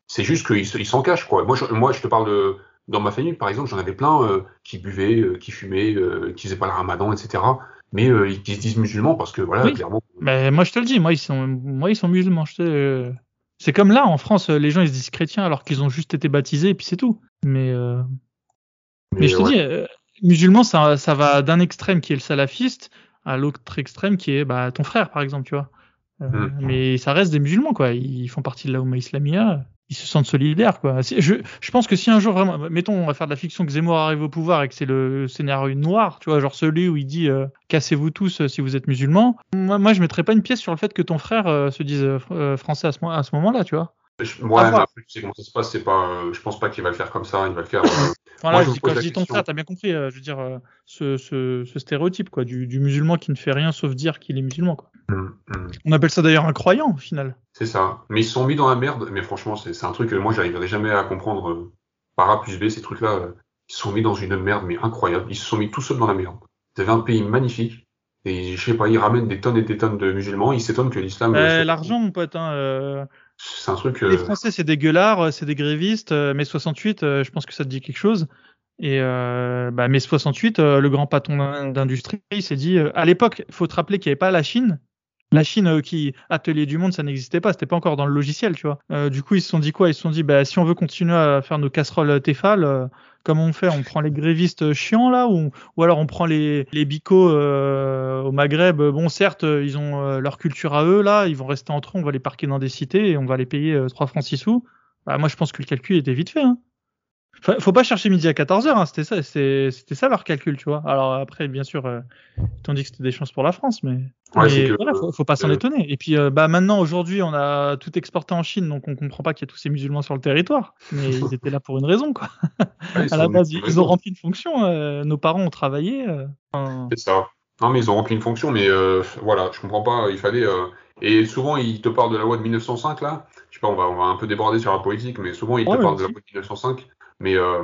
c'est juste qu'ils se- ils s'en cachent, quoi. Moi, je, moi, je te parle de dans ma famille, par exemple, j'en avais plein euh, qui buvaient, euh, qui fumaient, euh, qui faisaient pas le ramadan, etc. Mais euh, ils- qui se disent musulmans parce que voilà, Oui. clairement. Mais moi, je te le dis, moi, ils sont, moi, ils sont musulmans. je te- euh, C'est comme là, en France, euh, les gens, ils se disent chrétiens alors qu'ils ont juste été baptisés et puis c'est tout. Mais, euh, mais, je te ouais. dis, euh, musulman, ça, ça va d'un extrême qui est le salafiste à l'autre extrême qui est bah, ton frère, par exemple, tu vois. Euh, Mm. Mais ça reste des musulmans, quoi. Ils font partie de la Oumma Islamia. Ils se sentent solidaires, quoi. Je, je pense que si un jour vraiment, mettons, on va faire de la fiction que Zemmour arrive au pouvoir et que c'est le scénario noir, tu vois, genre celui où il dit euh, cassez-vous tous euh, si vous êtes musulmans. Moi, moi, je mettrais pas une pièce sur le fait que ton frère euh, se dise euh, euh, français à ce, à ce moment-là, tu vois. Je- ouais, voir. après, tu sais comment ça se passe, c'est pas, euh, je pense pas qu'il va le faire comme ça, il va le faire. euh, Enfin, Moi, là, je dis- quand je dis ton frère, t'as bien compris. euh, je veux dire, ce, ce, ce stéréotype, quoi, du, du musulman qui ne fait rien sauf dire qu'il est musulman, quoi. hum, hum. On appelle ça d'ailleurs un croyant, au final. C'est ça. Mais ils se sont mis dans la merde. Mais franchement, c'est c'est un truc que moi, j'arriverai jamais à comprendre euh, par A plus B, ces trucs-là. euh, ils se sont mis dans une merde, mais incroyable. Ils se sont mis tout seuls dans la merde. Vous avez un pays magnifique. Et je sais pas, ils ramènent des tonnes et des tonnes de musulmans. Ils s'étonnent que l'islam. Euh, L'argent, mon pote, hein, euh, C'est un truc. Les euh, Français, c'est des gueulards, euh, c'est des grévistes. euh, mai 68, euh, je pense que ça te dit quelque chose. Et euh, bah, mai 68, euh, le grand patron d'in- d'industrie, il s'est dit, à l'époque, il faut te rappeler qu'il n'y avait pas la Chine. La Chine qui atelier du monde, ça n'existait pas, c'était pas encore dans le logiciel, tu vois. Euh, du coup, ils se sont dit quoi? Ils se sont dit, bah, si on veut continuer à faire nos casseroles Tefal, comment on fait? On prend les grévistes chiants là, ou, alors on prend les les bicots euh, au Maghreb? Bon, certes, ils ont euh, leur culture à eux là, ils vont rester entre eux, on va les parquer dans des cités et on va les payer euh, 3 francs 6 sous. Bah, moi, je pense que le calcul était vite fait. Hein. Faut pas chercher midi à 14h, hein, c'était ça, c'était ça leur calcul, tu vois. Alors après, bien sûr, euh, ils t'ont dit que c'était des chances pour la France, mais, Ouais, mais c'est que- voilà, faut, faut pas s'en euh, étonner. Et puis, euh, bah maintenant, aujourd'hui, on a tout exporté en Chine, donc on comprend pas qu'il y a tous ces musulmans sur le territoire. Mais ils étaient là pour une raison, quoi. ouais, À la base, ils, ils ont rempli une fonction. euh, nos parents ont travaillé. C'est ça. Non, mais ils ont rempli une fonction, mais voilà, je comprends pas. Il fallait. Et souvent, ils te parlent de la loi de 1905 là. Je sais pas, on va, on va un peu déborder sur la politique, mais souvent ils te Ouais, parlent de la loi de 1905. Mais euh,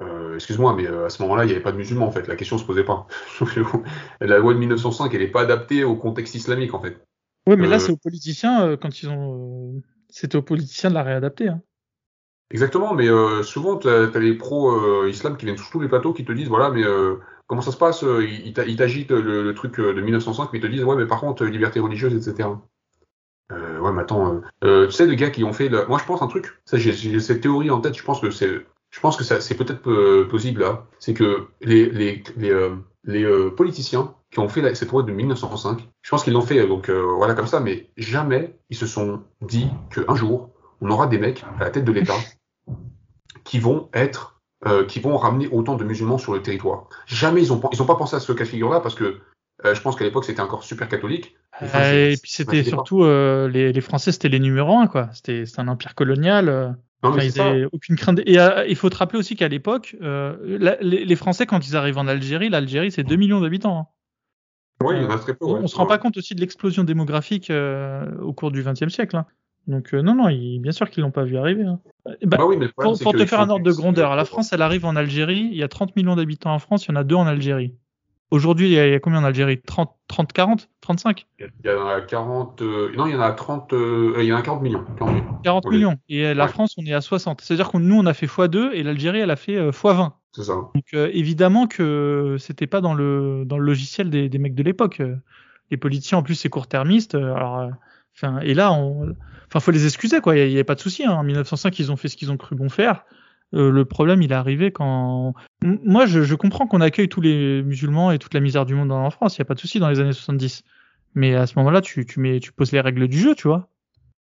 euh, excuse-moi, mais euh, à ce moment-là, il n'y avait pas de musulmans en fait. La question se posait pas. la loi de 1905, elle n'est pas adaptée au contexte islamique en fait. Oui, mais là, c'est aux politiciens quand ils ont. C'était aux politiciens de la réadapter. Hein. Exactement, mais souvent, tu as, les pro-islam qui viennent sur tous les plateaux qui te disent voilà, mais comment ça se passe Ils t'agitent le, truc de 1905, mais ils te disent ouais, mais par contre, liberté religieuse, etc. ouais, mais attends, tu sais, les gars qui ont fait. Moi, je pense un truc. Ça, j'ai cette théorie en tête. Je pense que c'est je pense que c'est peut-être euh, possible là, c'est que les, les, les, euh, les euh, politiciens qui ont fait cette loi de 1905, je pense qu'ils l'ont fait donc voilà comme ça, mais jamais ils se sont dit qu'un jour on aura des mecs à la tête de l'État qui vont être qui vont ramener autant de musulmans sur le territoire. Jamais ils ont ils ont pas pensé à ce cas de figure là parce que je pense qu'à l'époque c'était encore super catholique. et puis c'était surtout les, les, Français c'était les numéros un quoi. C'était un empire colonial. Non, ils aucune crainte. Et euh, il faut te rappeler aussi qu'à l'époque, euh, les, Français, quand ils arrivent en Algérie, l'Algérie, c'est 2 millions d'habitants. Hein. Oui, il reste très peu. On, ne se rend pas compte aussi de l'explosion démographique euh, au cours du XXe siècle. Hein. Donc non, non, bien sûr qu'ils l'ont pas vu arriver. Hein. Bah, bah oui, mais pour, pour te faire un ordre de grandeur, la France, elle arrive en Algérie. Il y a 30 millions d'habitants en France, il y en a deux en Algérie. Aujourd'hui, il y, a combien en Algérie? 30, 30, 40 35 Il y en a 40. Euh, non, il y en a 30. Euh, il y en a 40 millions. 40 millions. Et la France, on est à 60. C'est-à-dire que nous, on a fait x2 et l'Algérie, elle a fait x20. C'est ça. Donc évidemment que c'était pas dans le dans le logiciel des, des mecs de l'époque. Les politiciens, en plus, c'est court-termiste. Alors, et là, on, enfin, faut les excuser, quoi. Il n'y avait pas de souci. Hein. En 1905, ils ont fait ce qu'ils ont cru bon faire. Euh, le problème, il est arrivé quand. Moi, je, je comprends qu'on accueille tous les musulmans et toute la misère du monde en France. Il n'y a pas de souci dans les années 70. Mais à ce moment-là, tu, tu, mets, tu poses les règles du jeu, tu vois.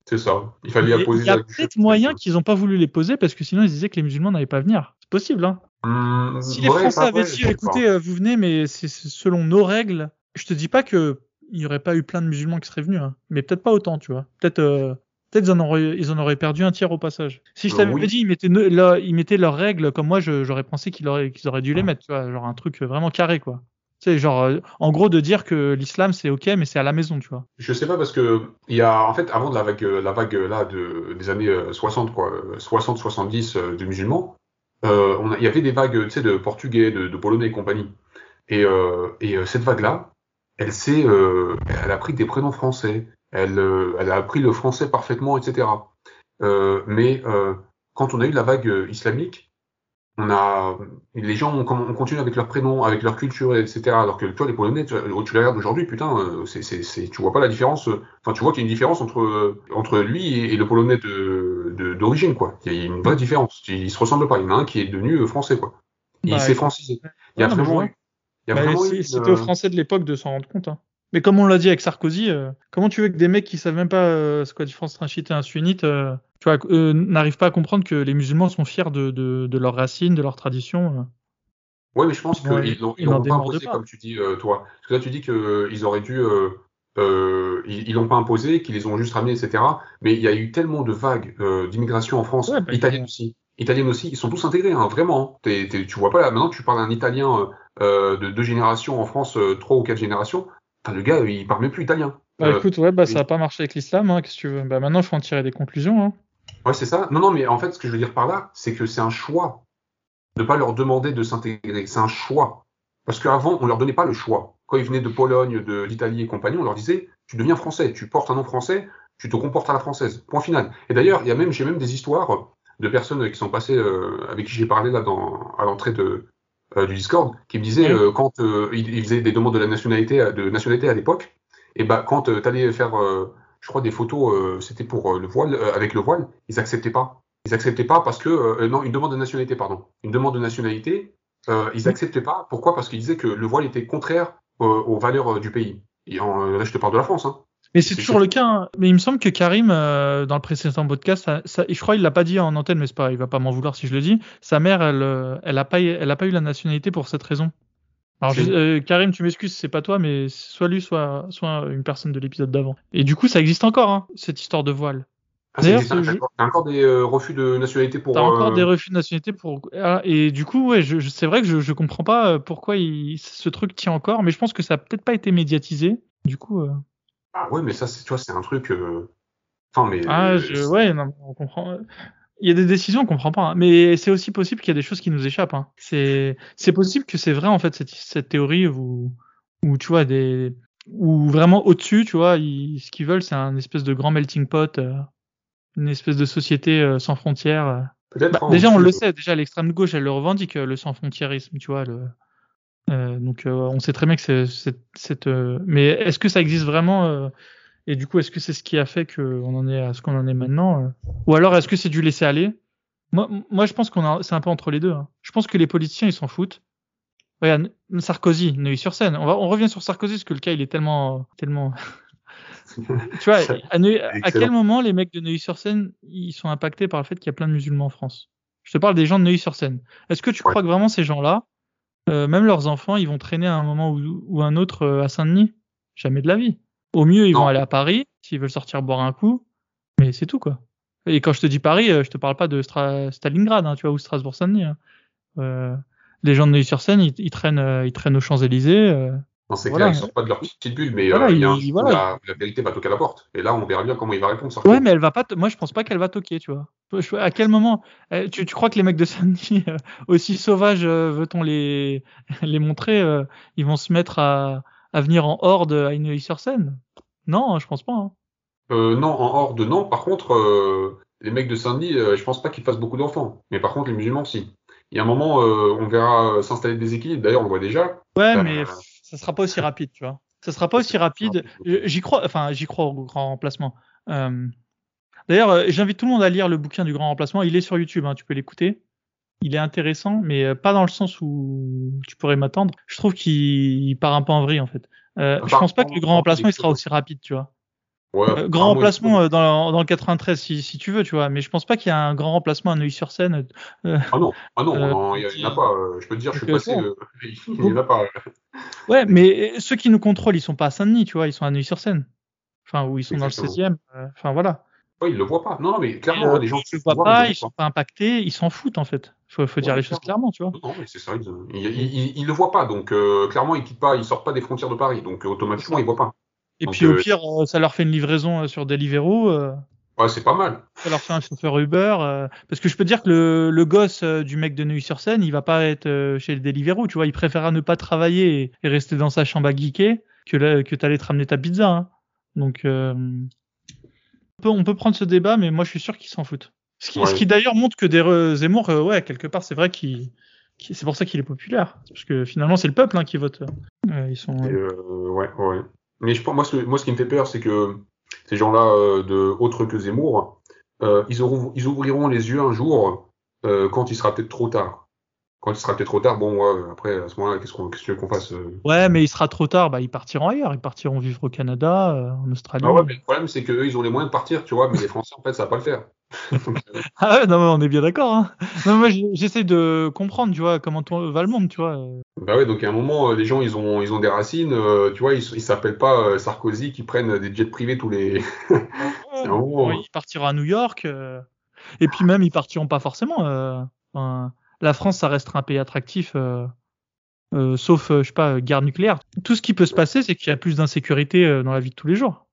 C'est ça. Il fallait poser Il y a peut-être moyen qu'ils n'ont pas voulu les poser parce que sinon ils disaient que les musulmans n'allaient pas venir. C'est possible, hein. Mmh, si les Français avaient dit, écoutez, euh, vous venez, mais c'est selon nos règles. Je te dis pas que il n'y aurait pas eu plein de musulmans qui seraient venus, hein. mais peut-être pas autant, tu vois. Peut-être euh, Peut-être ils en auraient, ils en auraient perdu un tiers au passage. Si je euh, t'avais dit, ils mettaient, là, ils mettaient leurs règles comme moi, j'aurais pensé qu'ils auraient, qu'ils auraient dû les mettre, tu vois, genre un truc vraiment carré, quoi. Tu sais, genre, euh, en gros, de dire que l'islam c'est ok, mais c'est à la maison, tu vois. Je sais pas parce que il y a, en fait, avant de la vague, la vague là de, des années 60, euh, quoi, 60, 70 de musulmans, euh, on il y avait des vagues, tu sais, de portugais, de, de polonais et compagnie. Et, euh, et cette vague-là, elle s'est, elle a pris des prénoms français. Elle, euh, elle a appris le français parfaitement, etc. Euh, mais euh, quand on a eu la vague islamique, on a les gens ont, on continue avec leurs prénoms, avec leur culture, etc. Alors que tu vois les Polonais, tu, tu les regardes aujourd'hui, putain, c'est, c'est, tu vois pas la différence. Enfin, tu vois qu'il y a une différence entre entre lui et, le Polonais de, d'origine, quoi. Il y a une vraie différence. Ils se ressemblent pas. Il y en a un qui est devenu français, quoi. il bah, s'est francisé. Il y a vraiment. Il y a bah, vraiment c'était aux Français de l'époque de s'en rendre compte. Hein. Mais comme on l'a dit avec Sarkozy, euh, comment tu veux que des mecs qui savent même pas euh, ce entre un chiite et un sunnite, euh, tu vois, n'arrivent pas à comprendre que les musulmans sont fiers de, de, de leurs racines, de leurs traditions Oui, mais je pense qu'ils n'ont pas imposé, comme tu dis, toi. Parce que là, tu dis qu'ils auraient dû. ils l'ont pas imposé, qu'ils les ont juste ramenés, etc. Mais il y a eu tellement de vagues d'immigration en France, bah, italienne aussi. Italienne aussi, ils sont tous intégrés, hein, vraiment. T tu vois pas là, maintenant tu parles d'un Italien de deux générations en France, trois ou quatre générations, le gars, il parle même plus italien. Bah euh, écoute, ouais, bah, ça n'a pas marché avec l'islam, hein, qu'est-ce que tu veux. Bah maintenant, il faut en tirer des conclusions. Hein. Ouais, c'est ça. Non, non, mais en fait, ce que je veux dire par là, c'est que c'est un choix de ne pas leur demander de s'intégrer. C'est un choix. Parce qu'avant, on leur donnait pas le choix. Quand ils venaient de Pologne, de l'Italie et compagnie, on leur disait, tu deviens français, tu portes un nom français, tu te comportes à la française. Point final. Et d'ailleurs, il y a même, j'ai même des histoires de personnes qui sont passées, euh, avec qui j'ai parlé là dans, à l'entrée de, euh, du Discord, qui me disait euh, quand euh, il, faisait des demandes de la nationalité, de nationalité à l'époque, et ben quand tu allais faire, je crois des photos, c'était pour le voile, avec le voile, ils acceptaient pas. Ils acceptaient pas parce que non, une demande de nationalité, pardon, une demande de nationalité, ils acceptaient pas. Pourquoi? Parce qu'ils disaient que le voile était contraire aux valeurs du pays. Et en, là, je te parle de la France. Hein. Mais c'est toujours le cas. Hein. Mais il me semble que Karim, euh, dans le précédent podcast, ça, je crois qu'il l'a pas dit en antenne, mais c'est pas, il va pas m'en vouloir si je le dis. Sa mère, elle, euh, elle a pas, elle a pas eu la nationalité pour cette raison. Alors euh, Karim, tu m'excuses, c'est pas toi, mais soit lui, soit, soit une personne de l'épisode d'avant. Et du coup, ça existe encore, hein, cette histoire de voile. Ah, D'ailleurs, t'as encore des refus de nationalité pour. T'as encore des refus de nationalité pour. Ah, et du coup, ouais, je, c'est vrai que je, je comprends pas pourquoi il, ce truc tient encore, mais je pense que ça a peut-être pas été médiatisé. Du coup. Ah ouais, mais ça, tu vois, c'est un truc. Euh, enfin, mais. Ah, je... ouais, non, on comprend. il y a des décisions qu'on prend pas, hein. mais c'est aussi possible qu'il y a des choses qui nous échappent. Hein. C'est c'est possible que c'est vrai en fait cette, cette théorie où où tu vois des où vraiment au-dessus, tu vois, ils, ce qu'ils veulent c'est un espèce de grand melting pot, euh, une espèce de société euh, sans frontières. euh. Bah, en déjà on le sait, déjà l'extrême gauche elle le revendique euh, le sans frontiérisme, tu vois. Le, euh, donc euh, on sait très bien que c'est c'est- cette, euh, mais est-ce que ça existe vraiment euh, et du coup est-ce que c'est ce qui a fait qu'on en est à ce qu'on en est maintenant euh? Ou alors est-ce que c'est du laisser aller? Moi, moi je pense qu'on a c'est un peu entre les deux. hein. Je pense que les politiciens ils s'en foutent. Regarde Sarkozy, Neuilly-sur-Seine. On, va- on revient sur Sarkozy parce que le cas il est tellement tellement tu vois à, Neuilly- à quel moment les mecs de Neuilly-sur-Seine ils sont impactés par le fait qu'il y a plein de musulmans en France? Je te parle des gens de Neuilly-sur-Seine. Est-ce que tu Ouais. crois que vraiment ces gens-là euh, même leurs enfants, ils vont traîner à un moment ou, ou un autre euh, à Saint-Denis Jamais de la vie. Au mieux, ils Non. vont aller à Paris s'ils veulent sortir boire un coup, mais c'est tout quoi. Et quand je te dis Paris, euh, je te parle pas de Stra- Stalingrad, hein, tu vois, ou Strasbourg-Saint-Denis. hein. Euh, les gens de Neuilly-sur-Seine, ils, ils traînent, ils traînent aux Champs-Élysées. euh. Non, c'est Voilà. clair, ils sortent pas de leur petite bulle, mais Voilà, euh, il y a un il- jour où voilà. la, la vérité va toquer à la porte. Et là, on verra bien comment il va répondre. Ouais, mais elle va pas. Moi, je pense pas qu'elle va toquer, tu vois. À quel moment euh, tu, tu crois que les mecs de Saint-Denis, euh, aussi sauvages euh, veut-on les les montrer, euh, ils vont se mettre à à venir en horde à Neuilly-sur-Seine Non, je pense pas. hein. Euh, non, en horde, non. Par contre, euh, les mecs de Saint-Denis, euh, je pense pas qu'ils fassent beaucoup d'enfants. Mais par contre, les musulmans, si. Il y a un moment, euh, on verra s'installer des équilibres. D'ailleurs, on le voit déjà. Ouais, mais ça sera pas aussi rapide, tu vois. Ça sera pas aussi rapide. J'y crois, enfin, j'y crois au grand remplacement. Euh, D'ailleurs, euh, j'invite tout le monde à lire le bouquin du grand remplacement. Il est sur YouTube, hein, tu peux l'écouter. Il est intéressant, mais euh, pas dans le sens où tu pourrais m'attendre. Je trouve qu'il il part un peu en vrille, en fait. Euh, je pense pas que le grand remplacement il sera aussi rapide, tu vois. Ouais, Euh, grand remplacement il- euh, dans, dans le 93 si, si tu veux, tu vois. Mais je pense pas qu'il y a un grand remplacement à Neuilly-sur-Seine. Ah non, ah non, Euh, il y, a- il y en a pas. euh, Je peux te dire, je suis passé. euh, euh, il y en a pas. euh. Ouais, mais euh, ceux qui nous contrôlent, ils sont pas à Saint-Denis, tu vois. Ils sont à Neuilly-sur-Seine. Enfin, où ils sont Exactement. dans le 16e. euh, Enfin, voilà. Ouais, ils le voient pas. Non, non, mais clairement, Euh, les gens qui le voient pas, ils le sont pas impactés, ils s'en foutent en fait. Faut, faut dire les choses clairement. tu vois. Non, mais c'est ça. Ils, ils, ils le voient pas. Donc, euh, clairement, ils quittent pas, ils sortent pas des frontières de Paris. Donc, euh, automatiquement, ils voient pas. Et Donc, puis au euh, pire, euh, ça leur fait une livraison euh, sur Deliveroo, euh, Ouais, c'est pas mal. ça leur fait un chauffeur Uber. euh, parce que je peux te dire que le, le gosse euh, du mec de Neuilly-sur-Seine, il va pas être euh, chez le Deliveroo, tu vois. Il préférera ne pas travailler et, et rester dans sa chambre à geeker que, là, que t'allais te ramener ta pizza. hein. Donc, euh, on, peut, on peut prendre ce débat, mais moi je suis sûr qu'ils s'en foutent. Ce qui, Ouais. ce qui d'ailleurs montre que des Zemmour, euh, ouais, quelque part, c'est vrai qu'il. qu'il- C'est pour ça qu'il est populaire. Parce que finalement, c'est le peuple hein, qui vote. Euh, ils sont. Euh, ouais, ouais. Mais je pense, moi, ce, moi, ce qui me fait peur, c'est que ces gens-là, de autres que Zemmour, ils, auront, ils ouvriront les yeux un jour quand il sera peut-être trop tard. Quand il sera peut-être trop tard, bon, ouais, après, à ce moment-là, qu'est-ce qu'on, veux qu'on fasse euh Ouais, mais il sera trop tard. Bah, ils partiront ailleurs. Ils partiront vivre au Canada, euh, en Australie. Ah ouais, mais le problème, c'est qu'eux, ils ont les moyens de partir, tu vois, mais les Français, en fait, ça va pas le faire. Donc, euh, Ah ouais, non, mais on est bien d'accord. Hein. Non, moi, j'essaie de comprendre, tu vois, comment va le monde, tu vois. bah ouais, donc à un moment, les gens, ils ont, ils ont des racines, tu vois, ils, s'appellent pas Sarkozy qui prennent des jets privés tous les. Un moment, Oui, hein. ils partiront à New York. Et puis même, ils partiront pas forcément. Enfin, la France, ça restera un pays attractif, euh, euh, sauf, euh, je sais pas, guerre nucléaire. Tout ce qui peut se passer, c'est qu'il y a plus d'insécurité dans la vie de tous les jours.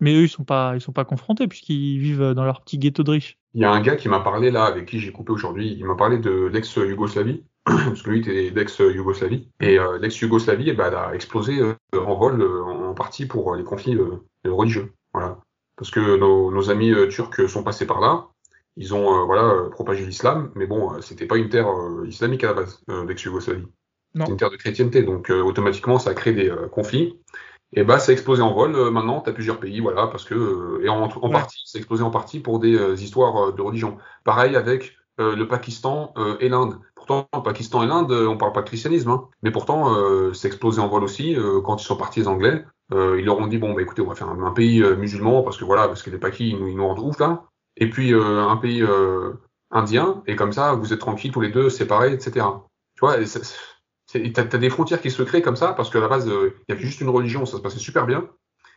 Mais eux, ils sont pas, sont pas confrontés puisqu'ils vivent dans leur petit ghetto de riches. Il y a un gars qui m'a parlé là, avec qui j'ai coupé aujourd'hui, il m'a parlé de l'ex-Yougoslavie, parce que lui était l'ex-Yougoslavie. Et l'ex-Yougoslavie, eh ben, elle a explosé en vol en partie pour les conflits religieux. Voilà. Parce que nos, amis turcs sont passés par là, ils ont euh, voilà euh, propagé l'islam, mais bon, euh, c'était pas une terre euh, islamique à la base, euh, l'ex-Yougoslavie. Non. C'est une terre de chrétienté, donc euh, automatiquement ça a créé des euh, conflits. Et bah ça a explosé en vol. Euh, maintenant, t'as plusieurs pays, voilà, parce que euh, et en, en Ouais. partie, c'est explosé en partie pour des euh, histoires de religion. Pareil avec euh, le Pakistan euh, et l'Inde. Pourtant, le Pakistan et l'Inde, on parle pas de christianisme, hein, mais pourtant, euh, c'est explosé en vol aussi. euh, quand ils sont partis les Anglais, euh, ils leur ont dit bon, bah écoutez, on va faire un, un pays euh, musulman parce que voilà, parce que les Pakis ils nous, ils nous rendent ouf là. Et puis euh, un pays euh, indien et comme ça, vous êtes tranquilles tous les deux, séparés, etc. Tu vois, t'as t'as des frontières qui se créent comme ça parce qu'à la base, euh, il y avait juste une religion, ça se passait super bien.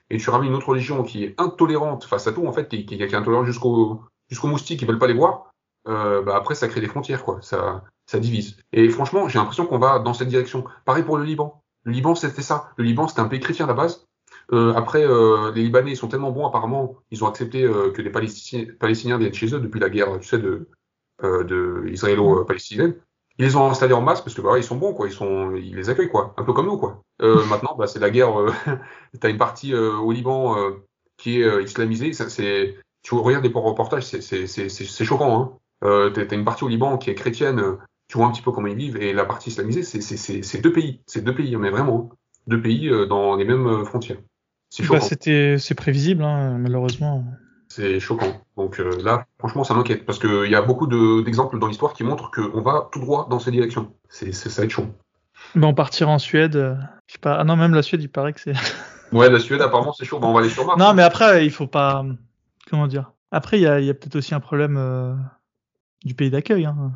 Et tu ramènes une autre religion qui est intolérante face à tout, en fait, qui, qui, est intolérante jusqu'au jusqu'aux moustiques qui veulent pas les voir. Euh, bah après, ça crée des frontières, quoi. Ça, ça divise. Et franchement, j'ai l'impression qu'on va dans cette direction. Pareil pour le Liban. Le Liban, c'était ça. Le Liban, c'était un pays chrétien à la base. Euh, après, euh, les Libanais ils sont tellement bons apparemment, ils ont accepté euh, que les Palestiniens, Palestiniens viennent chez eux depuis la guerre, tu sais, de, euh, de israélo-palestinienne. Ils les ont installés en masse parce que bah, ils sont bons, quoi. Ils sont, ils les accueillent, quoi. Un peu comme nous, quoi. Euh, maintenant, bah, c'est la guerre. Euh, T'as une partie euh, au Liban euh, qui est euh, islamisée. Ça, c'est, tu regardes des reportages, c'est, c'est, c'est, c'est choquant. Hein. Euh, t'as, une partie au Liban qui est chrétienne. Tu vois un petit peu comment ils vivent et la partie islamisée, c'est, c'est, c'est, deux pays. C'est deux pays, mais vraiment deux pays euh, dans les mêmes frontières. C'est Bah, c'était, c'est prévisible, hein, malheureusement. C'est choquant. Donc euh, là, franchement, ça m'inquiète parce qu'il y a beaucoup de- d'exemples dans l'histoire qui montrent qu'on va tout droit dans ces directions. C'est, c'est- ça va être chaud. On partira en Suède. euh, je sais pas. Ah non, même la Suède, il paraît que c'est. Ouais, la Suède, apparemment, c'est chaud. Bah, on va aller sur Mars. non, mais après, il faut pas. Comment dire Après, il y a, a peut-être aussi un problème euh, du pays d'accueil. Hein.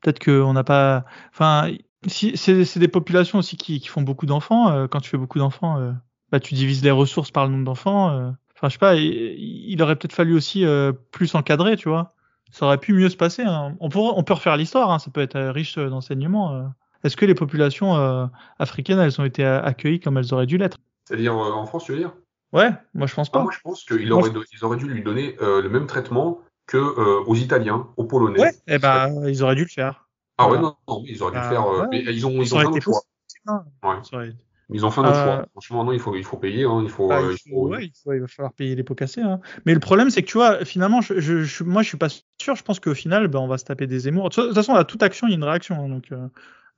Peut-être qu'on n'a pas. Enfin, si c'est c'est des populations aussi qui, qui font beaucoup d'enfants. euh, quand tu fais beaucoup d'enfants, bah, tu divises les ressources par le nombre d'enfants. euh. Enfin, je sais pas. Il, aurait peut-être fallu aussi euh, plus encadrer, tu vois. Ça aurait pu mieux se passer. hein. On, pourrait, on peut refaire l'histoire. Hein. Ça peut être euh, riche d'enseignements. Est-ce que les populations africaines, elles ont été accueillies comme elles auraient dû l'être? C'est-à-dire en France, tu veux dire? Ouais, moi je pense Ah, pas. Moi, je pense qu'ils auraient, ils auraient dû lui donner euh, le même traitement que euh, aux Italiens, aux Polonais. Ouais, eh ben, ils auraient dû le faire. Ah ouais, non, non, ils auraient dû Bah, faire. euh, ouais. mais ils ont, ils ont été autre choix. hein. Ouais. Été- Ils ont fait un autre Euh, choix. Franchement, non, il faut, il faut payer. Hein, il faut, Bah, il, il faut- faut- ouais, il, faut- il va falloir payer les pots cassés. Hein. Mais le problème, c'est que tu vois, finalement, je, je, je- moi, je suis pas sûr. Je pense qu'au final, ben, on va se taper des Zemmour. De toute façon, à toute action, il y a une réaction. hein. donc, euh,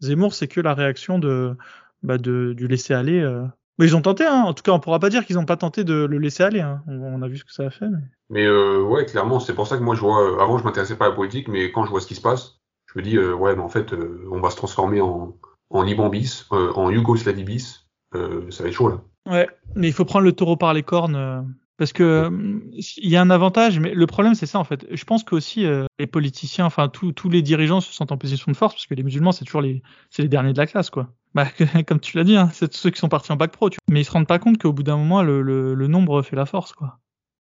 Zemmour, c'est que la réaction de, bah, de du laisser aller. euh. Mais ils ont tenté. Hein. En tout cas, on pourra pas dire qu'ils ont pas tenté de le laisser aller. Hein. On, on a vu ce que ça a fait. Mais... Mais euh, ouais, clairement, c'est pour ça que moi, je vois. Avant, je m'intéressais pas à la politique, mais quand je vois ce qui se passe, je me dis, ouais, mais en fait, on va se transformer en, en Liban bis, euh, en Yougoslavie bis. Euh, ça va être chaud là. Ouais, mais il faut prendre le taureau par les cornes. euh, Parce que il y a un avantage, mais le problème c'est ça en fait. Je pense qu'aussi euh, les politiciens, enfin tous les dirigeants se sentent en position de force parce que les musulmans c'est toujours les c'est les derniers de la classe quoi. Bah, comme tu l'as dit, hein, c'est ceux qui sont partis en bac pro. Tu... Mais ils se rendent pas compte qu'au bout d'un moment le, le, le nombre fait la force quoi.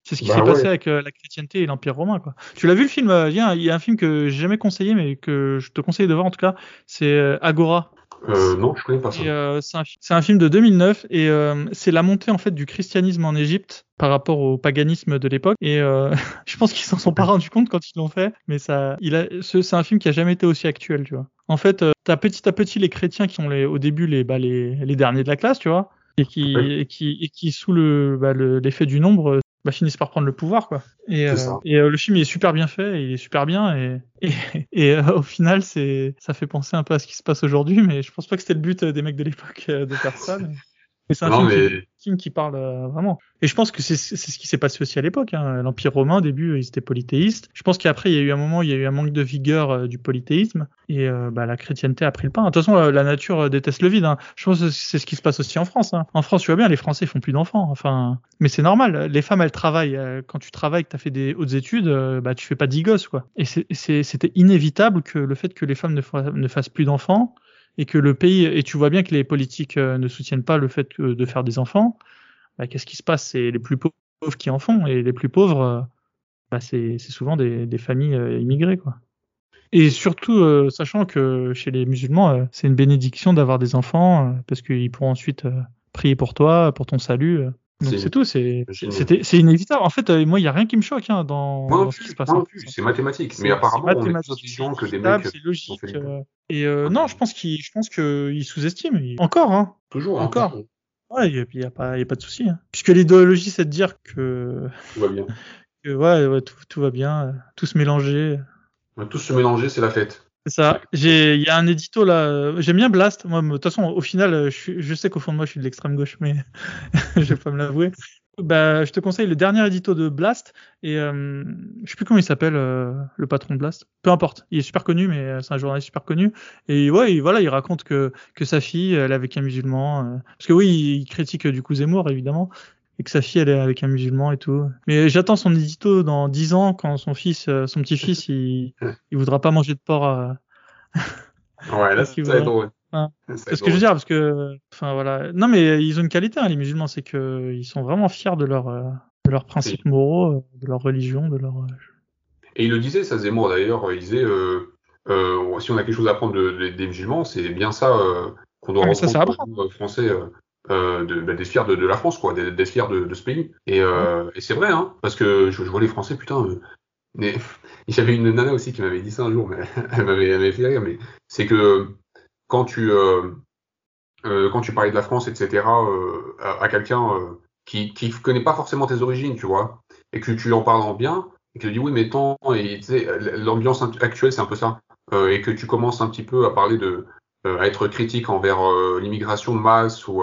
C'est ce qui Bah s'est ouais. passé avec euh, la chrétienté et l'empire romain quoi. Tu l'as vu le film Il y, a un- film que j'ai jamais conseillé mais que je te conseille de voir en tout cas. C'est Agora. Euh, non, je connais pas ça. Euh, c'est un, fi- c'est un film de 2009 et euh, c'est la montée en fait du christianisme en Égypte par rapport au paganisme de l'époque. Et euh, je pense qu'ils s'en sont pas rendus compte quand ils l'ont fait, mais ça, il a, ce- c'est un film qui a jamais été aussi actuel, tu vois. En fait, t'as petit à petit les chrétiens qui sont les, au début les, bah, les, les derniers de la classe, tu vois, et qui, Oui. et qui, et qui sous le, bah, le- l'effet du nombre bah, finissent par prendre le pouvoir, quoi. Et, euh, et euh, le film il est super bien fait, il est super bien, et, et, et euh, au final, c'est, ça fait penser un peu à ce qui se passe aujourd'hui, mais je pense pas que c'était le but des mecs de l'époque de faire ça. Mais, mais c'est un Non, film, qui, mais film qui parle euh, vraiment. Et je pense que c'est ce qui s'est passé aussi à l'époque. Hein. L'Empire romain, au début, ils étaient polythéistes. Je pense qu'après, il y a eu un moment où il y a eu un manque de vigueur euh, du polythéisme et euh, bah, la chrétienté a pris le pas. De toute façon, la, la nature euh, déteste le vide. Hein. Je pense que c'est ce qui se passe aussi en France. Hein. En France, tu vois bien, les Français font plus d'enfants. Enfin, mais c'est normal. Les femmes, elles travaillent. Euh, Quand tu travailles, que tu as fait des hautes études, euh, bah, tu fais pas dix gosses, quoi. Et c'était inévitable que le fait que les femmes ne, fa- ne fassent plus d'enfants et que le pays et tu vois bien que les politiques euh, ne soutiennent pas le fait de faire des enfants bah, qu'est-ce qui se passe? C'est les plus pauvres qui en font, et les plus pauvres, euh, bah, c'est souvent des, familles euh, immigrées, quoi. Et surtout, sachant que chez les musulmans, c'est une bénédiction d'avoir des enfants, parce qu'ils pourront ensuite prier pour toi, pour ton salut. Donc C'est- tout, c'est inévitable. En fait, euh, moi, il y a rien qui me choque hein, dans, moi non dans ce qui se passe. France. c'est mathématique. Mais apparemment, c'est on est plus que des mecs. C'est logique. fait euh, et euh, non, je pense sous-estiment. Ils- Encore, hein. Toujours, Encore. Hein, Ouais, il n'y a, a pas de souci. Hein. Puisque l'idéologie, c'est de dire que, tout va bien. que ouais, ouais, tout, tout va bien, tout se mélanger. Tous se mélanger, c'est la fête. C'est ça. J'ai, il y a un édito là. J'aime bien Blast. Moi, de toute façon, au final, euh, je, je sais qu'au fond de moi, je suis de l'extrême gauche, mais je vais pas me l'avouer. Bah, je te conseille le dernier édito de Blast et euh, je sais plus comment il s'appelle euh, le patron de Blast. Peu importe, il est super connu, mais euh, c'est un journaliste super connu. Et ouais, il- voilà, il raconte que que sa fille, elle est avec un musulman. euh, parce que oui, il critique du coup Zemmour évidemment, et que sa fille, elle est avec un musulman et tout. Mais j'attends son édito dans 10 ans quand son fils, euh, son petit-fils, il il voudra pas manger de porc. euh, Ouais, là, drôle. Hein. Ça va C'est ce que je veux drôle. dire, parce que, enfin voilà. Non, mais ils ont une qualité, hein, les musulmans, c'est que ils sont vraiment fiers de leur, euh, de leurs principes moraux, de leur religion, de leur. Et il le disait, ça Zemmour d'ailleurs, il disait euh, si on a quelque chose à apprendre de- de- des musulmans, c'est bien ça qu'on doit Ah, mais ça, ça euh, français. Euh, de, bah, d'être fier de, de, la France, quoi, d'être, fier de, de, ce pays. Et, euh, et c'est vrai, hein, parce que je, je, vois les Français, putain. Euh, mais j'avais une nana aussi qui m'avait dit ça un jour, mais elle m'avait, elle m'avait fait rire. Mais c'est que quand tu euh, euh, quand tu parlais de la France, etc., à, à quelqu'un qui qui connaît pas forcément tes origines, tu vois, et que tu en parles en bien, et que tu dis oui, mais tant et l'ambiance actuelle, c'est un peu ça, et que tu commences un petit peu à parler de à être critique envers l'immigration de masse ou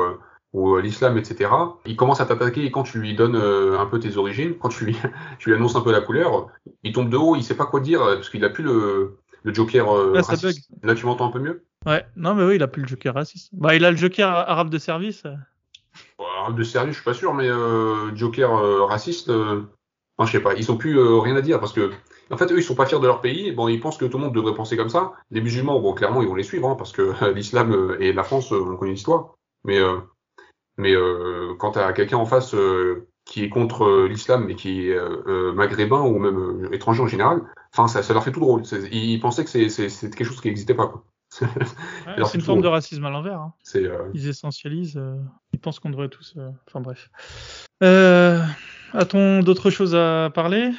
ou l'islam, etc. Il commence à t'attaquer et quand tu lui donnes euh, un peu tes origines, quand tu lui, tu lui annonces un peu la couleur, il tombe de haut, il sait pas quoi dire parce qu'il a plus le, le joker euh, Là, raciste. Là, tu m'entends un peu mieux? Ouais, non, mais oui, il a plus le joker raciste. Bah, il a le joker arabe de service. Bon, arabe de service, je suis pas sûr, mais euh, joker raciste, enfin, je sais pas, ils ont plus rien à dire parce que en fait, eux, ils sont pas fiers de leur pays. Bon, ils pensent que tout le monde devrait penser comme ça. Les musulmans, bon, clairement, ils vont les suivre hein, parce que l'islam et la France, on connaît l'histoire. Mais mais euh, quand tu as quelqu'un en face euh, qui est contre euh, l'islam, mais qui est euh, maghrébin ou même étranger en général, enfin, ça, ça, leur fait tout drôle. Ils pensaient que c'est quelque chose qui n'existait pas. Quoi. Ouais, c'est une forme de racisme à l'envers. Hein. Ils essentialisent, ils pensent qu'on devrait tous. Enfin bref. A-t-on d'autres choses à parler?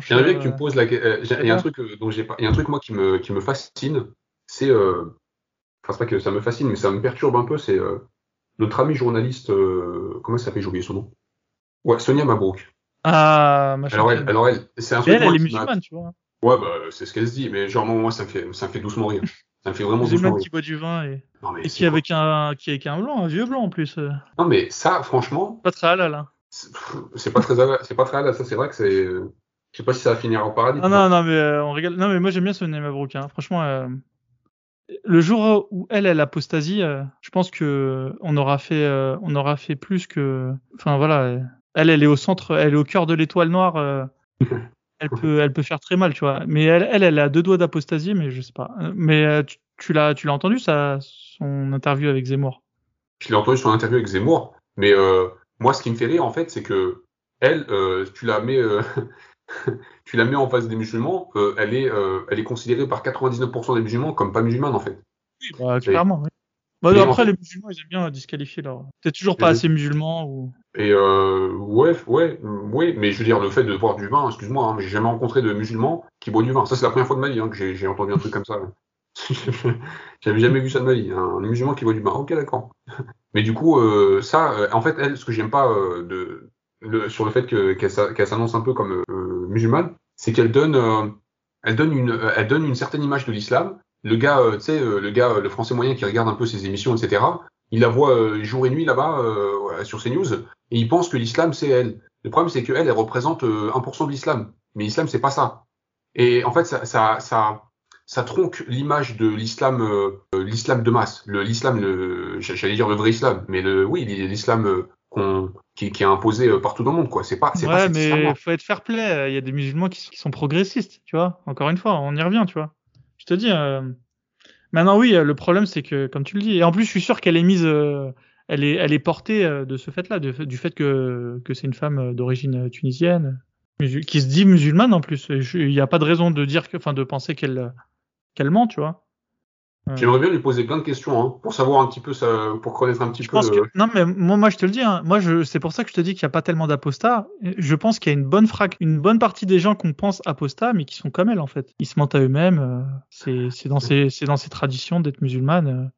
J'aimerais bien que tu me poses la question. Il y a un truc dont j'ai pas. Il y a un truc moi qui me qui me fascine. C'est. Enfin, c'est pas que ça me fascine, mais ça me perturbe un peu. C'est notre amie journaliste, euh, comment ça s'appelle, j'ai oublié son nom? Ouais, Sonia Mabrouk. Ah, machin. Alors elle, alors elle, c'est un truc. Elle, elle est musulmane, tu vois. Ouais, bah, c'est ce qu'elle se dit, mais genre, moi, ça me fait, ça me fait doucement rire. Ça me fait vraiment doucement rire. qui boit du vin et, non, et qui, avec un, qui avec un blanc, un vieux blanc en plus. Euh. Non, mais ça, franchement. Pas très halal, hein. C'est pas très halal, c'est pas très halal, ça, c'est vrai que c'est. Je sais pas si ça va finir en paradis. Non, non, non, mais euh, on rigole. Non, mais moi, j'aime bien Sonia Mabrouk, hein. Franchement, euh, le jour où elle, elle apostasie, euh, je pense que on aura fait, euh, on aura fait plus que, enfin voilà, elle, elle est au centre, elle est au cœur de l'étoile noire. Euh, elle peut, elle peut faire très mal, tu vois. Mais elle, elle, elle a deux doigts d'apostasie, mais je sais pas. Mais tu, tu l'as, tu l'as entendu ça, son interview avec Zemmour? Je l'ai entendu son interview avec Zemmour, mais moi, ce qui me fait rire en fait, c'est que elle, tu la mets tu la mets en face des musulmans, euh, elle, est, euh, elle est considérée par 99% des musulmans comme pas musulmane en fait. Oui, bah, clairement, oui. Bah, après, les musulmans, ils aiment bien disqualifier leur. T'es toujours pas assez musulman ou. Et euh, ouais, ouais, ouais, mais je veux dire, le fait de boire du vin, excuse-moi, hein, mais j'ai jamais rencontré de musulmans qui boivent du vin. Ça, c'est la première fois de ma vie hein, que j'ai entendu un truc comme ça. J'avais jamais vu ça de ma vie, un musulman qui boit du vin. Ok, d'accord. Mais du coup, ça, en fait, elle, ce que j'aime pas de, le, sur le fait qu'elle qu s'annonce un peu comme musulmane, c'est qu'elle donne, euh, elle donne une, euh, elle donne une certaine image de l'islam. Le gars, tu sais, le gars, le français moyen qui regarde un peu ses émissions, etc. Il la voit jour et nuit là-bas sur ses news et il pense que l'islam c'est elle. Le problème c'est qu'elle, elle représente 1% de l'islam, mais l'islam c'est pas ça. Et en fait, ça, ça, ça, ça tronque l'image de l'islam, euh, l'islam de masse, l'islam, j'allais dire le vrai islam, mais oui, l'islam qui, qui, est imposé euh, partout dans le monde, quoi. C'est pas, ouais, mais faut être fair play. Il y a des musulmans qui, qui, sont progressistes, tu vois. Encore une fois, on y revient, tu vois. Je te dis. Euh... Maintenant, oui, le problème, c'est que, comme tu le dis, et en plus, je suis sûr qu'elle est mise, euh, elle est, elle est portée euh, de ce fait-là, du fait que, que c'est une femme d'origine tunisienne, qui se dit musulmane en plus. Il n'y a pas de raison de dire que, enfin, de penser qu'elle, qu'elle ment, tu vois. J'aimerais bien lui poser plein de questions hein, pour savoir un petit peu ça, pour connaître un petit je peu. Pense que... Non, mais moi, moi, je te le dis. Hein, moi, je, c'est pour ça que je te dis qu'il n'y a pas tellement d'apostats. Je pense qu'il y a une bonne frac, une bonne partie des gens qu'on pense apostats, mais qui sont comme elle en fait. Ils se mentent à eux-mêmes. Euh, c'est, c'est dans ces, c'est dans ces traditions d'être musulmane. Euh.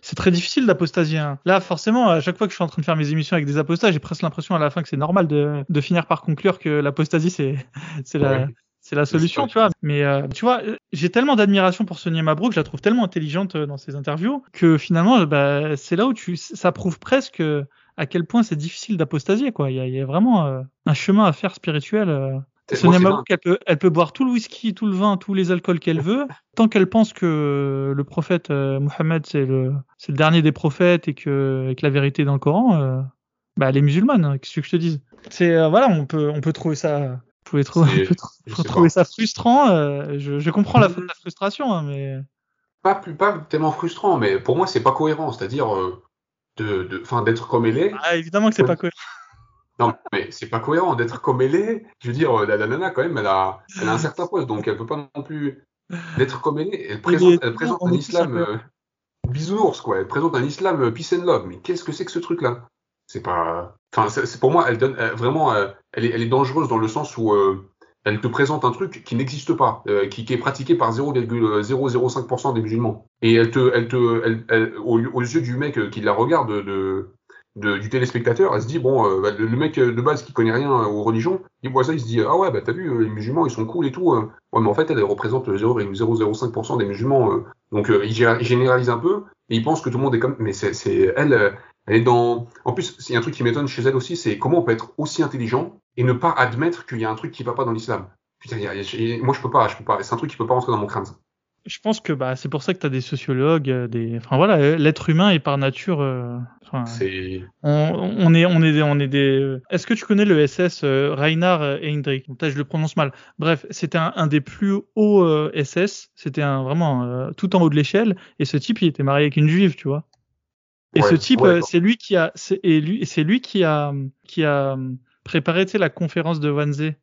C'est très difficile d'apostasier. Hein. Là, forcément, à chaque fois que je suis en train de faire mes émissions avec des apostats, j'ai presque l'impression à la fin que c'est normal de, de finir par conclure que l'apostasie, c'est, c'est ouais. C'est la solution, tu vois. Mais euh, tu vois, j'ai tellement d'admiration pour Sonia Mabrouk, je la trouve tellement intelligente euh, dans ses interviews que finalement, bah, c'est là où tu, ça prouve presque à quel point c'est difficile d'apostasier, quoi. Il y a, il y a vraiment euh, un chemin à faire spirituel. Euh. Sonia Mabrouk, elle peut, elle peut boire tout le whisky, tout le vin, tous les alcools qu'elle veut, tant qu'elle pense que le prophète euh, Mohammed c'est le, c'est le dernier des prophètes et que, et que la vérité est dans le Coran. bah, elle est musulmane. Hein, qu'est-ce que je te dise? C'est voilà, on peut, on peut trouver ça vous pouvez trouver, ça frustrant. Euh, je, je, comprends la, la frustration, hein, mais pas plus pas tellement frustrant, mais pour moi c'est pas cohérent. C'est-à-dire euh, de, d'être comme elle est. Ah évidemment que c'est pas cohérent. Non, mais c'est pas cohérent d'être comme elle est. Je veux dire, la, la, nana, quand même, elle a, elle a un certain poste, donc elle peut pas non plus d'être comme elle est. Elle présente, elle présente un islam. Euh, bisounours, quoi. Elle présente un islam euh, peace and love. Mais qu'est-ce que c'est que ce truc-là? C'est pas. Enfin, c'est pour moi, elle donne euh, vraiment. euh, elle, est, elle est dangereuse dans le sens où euh, elle te présente un truc qui n'existe pas, qui, est pratiqué par 0,005% des musulmans. Et elle te, elle te, elle, elle- aux, aux yeux du mec qui la regarde, de, de- du téléspectateur, elle se dit bon, bah, le, mec de base qui connaît rien aux religions, il voit ça, il se dit ah ouais, bah t'as vu, les musulmans ils sont cool et tout. Ouais, mais en fait, elle représente 0,005% des musulmans. Donc euh, il gé- il généralise un peu et il pense que tout le monde est comme. Mais c'est, elle, euh, elle est dans. En plus, il y a un truc qui m'étonne chez elle aussi, c'est comment on peut être aussi intelligent et ne pas admettre qu'il y a un truc qui va pas dans l'islam. Putain, y moi je peux pas, je peux pas. C'est un truc qui peut pas rentrer dans mon crâne. Je pense que bah, c'est pour ça que tu as des sociologues, euh, des. Enfin voilà, euh, l'être humain est par nature. euh, enfin, on, on est, on est, des- on est des. Est-ce que tu connais le SS euh, Reinhard Heydrich je le prononce mal. Bref, c'était un, un des plus hauts euh, SS. C'était un vraiment euh, tout en haut de l'échelle. Et ce type, il était marié avec une juive, tu vois. Et Ouais, ce type, ouais, euh, c'est lui qui a, c'est et lui, c'est lui qui a, qui a préparé, tu sais, la conférence de Wannsee,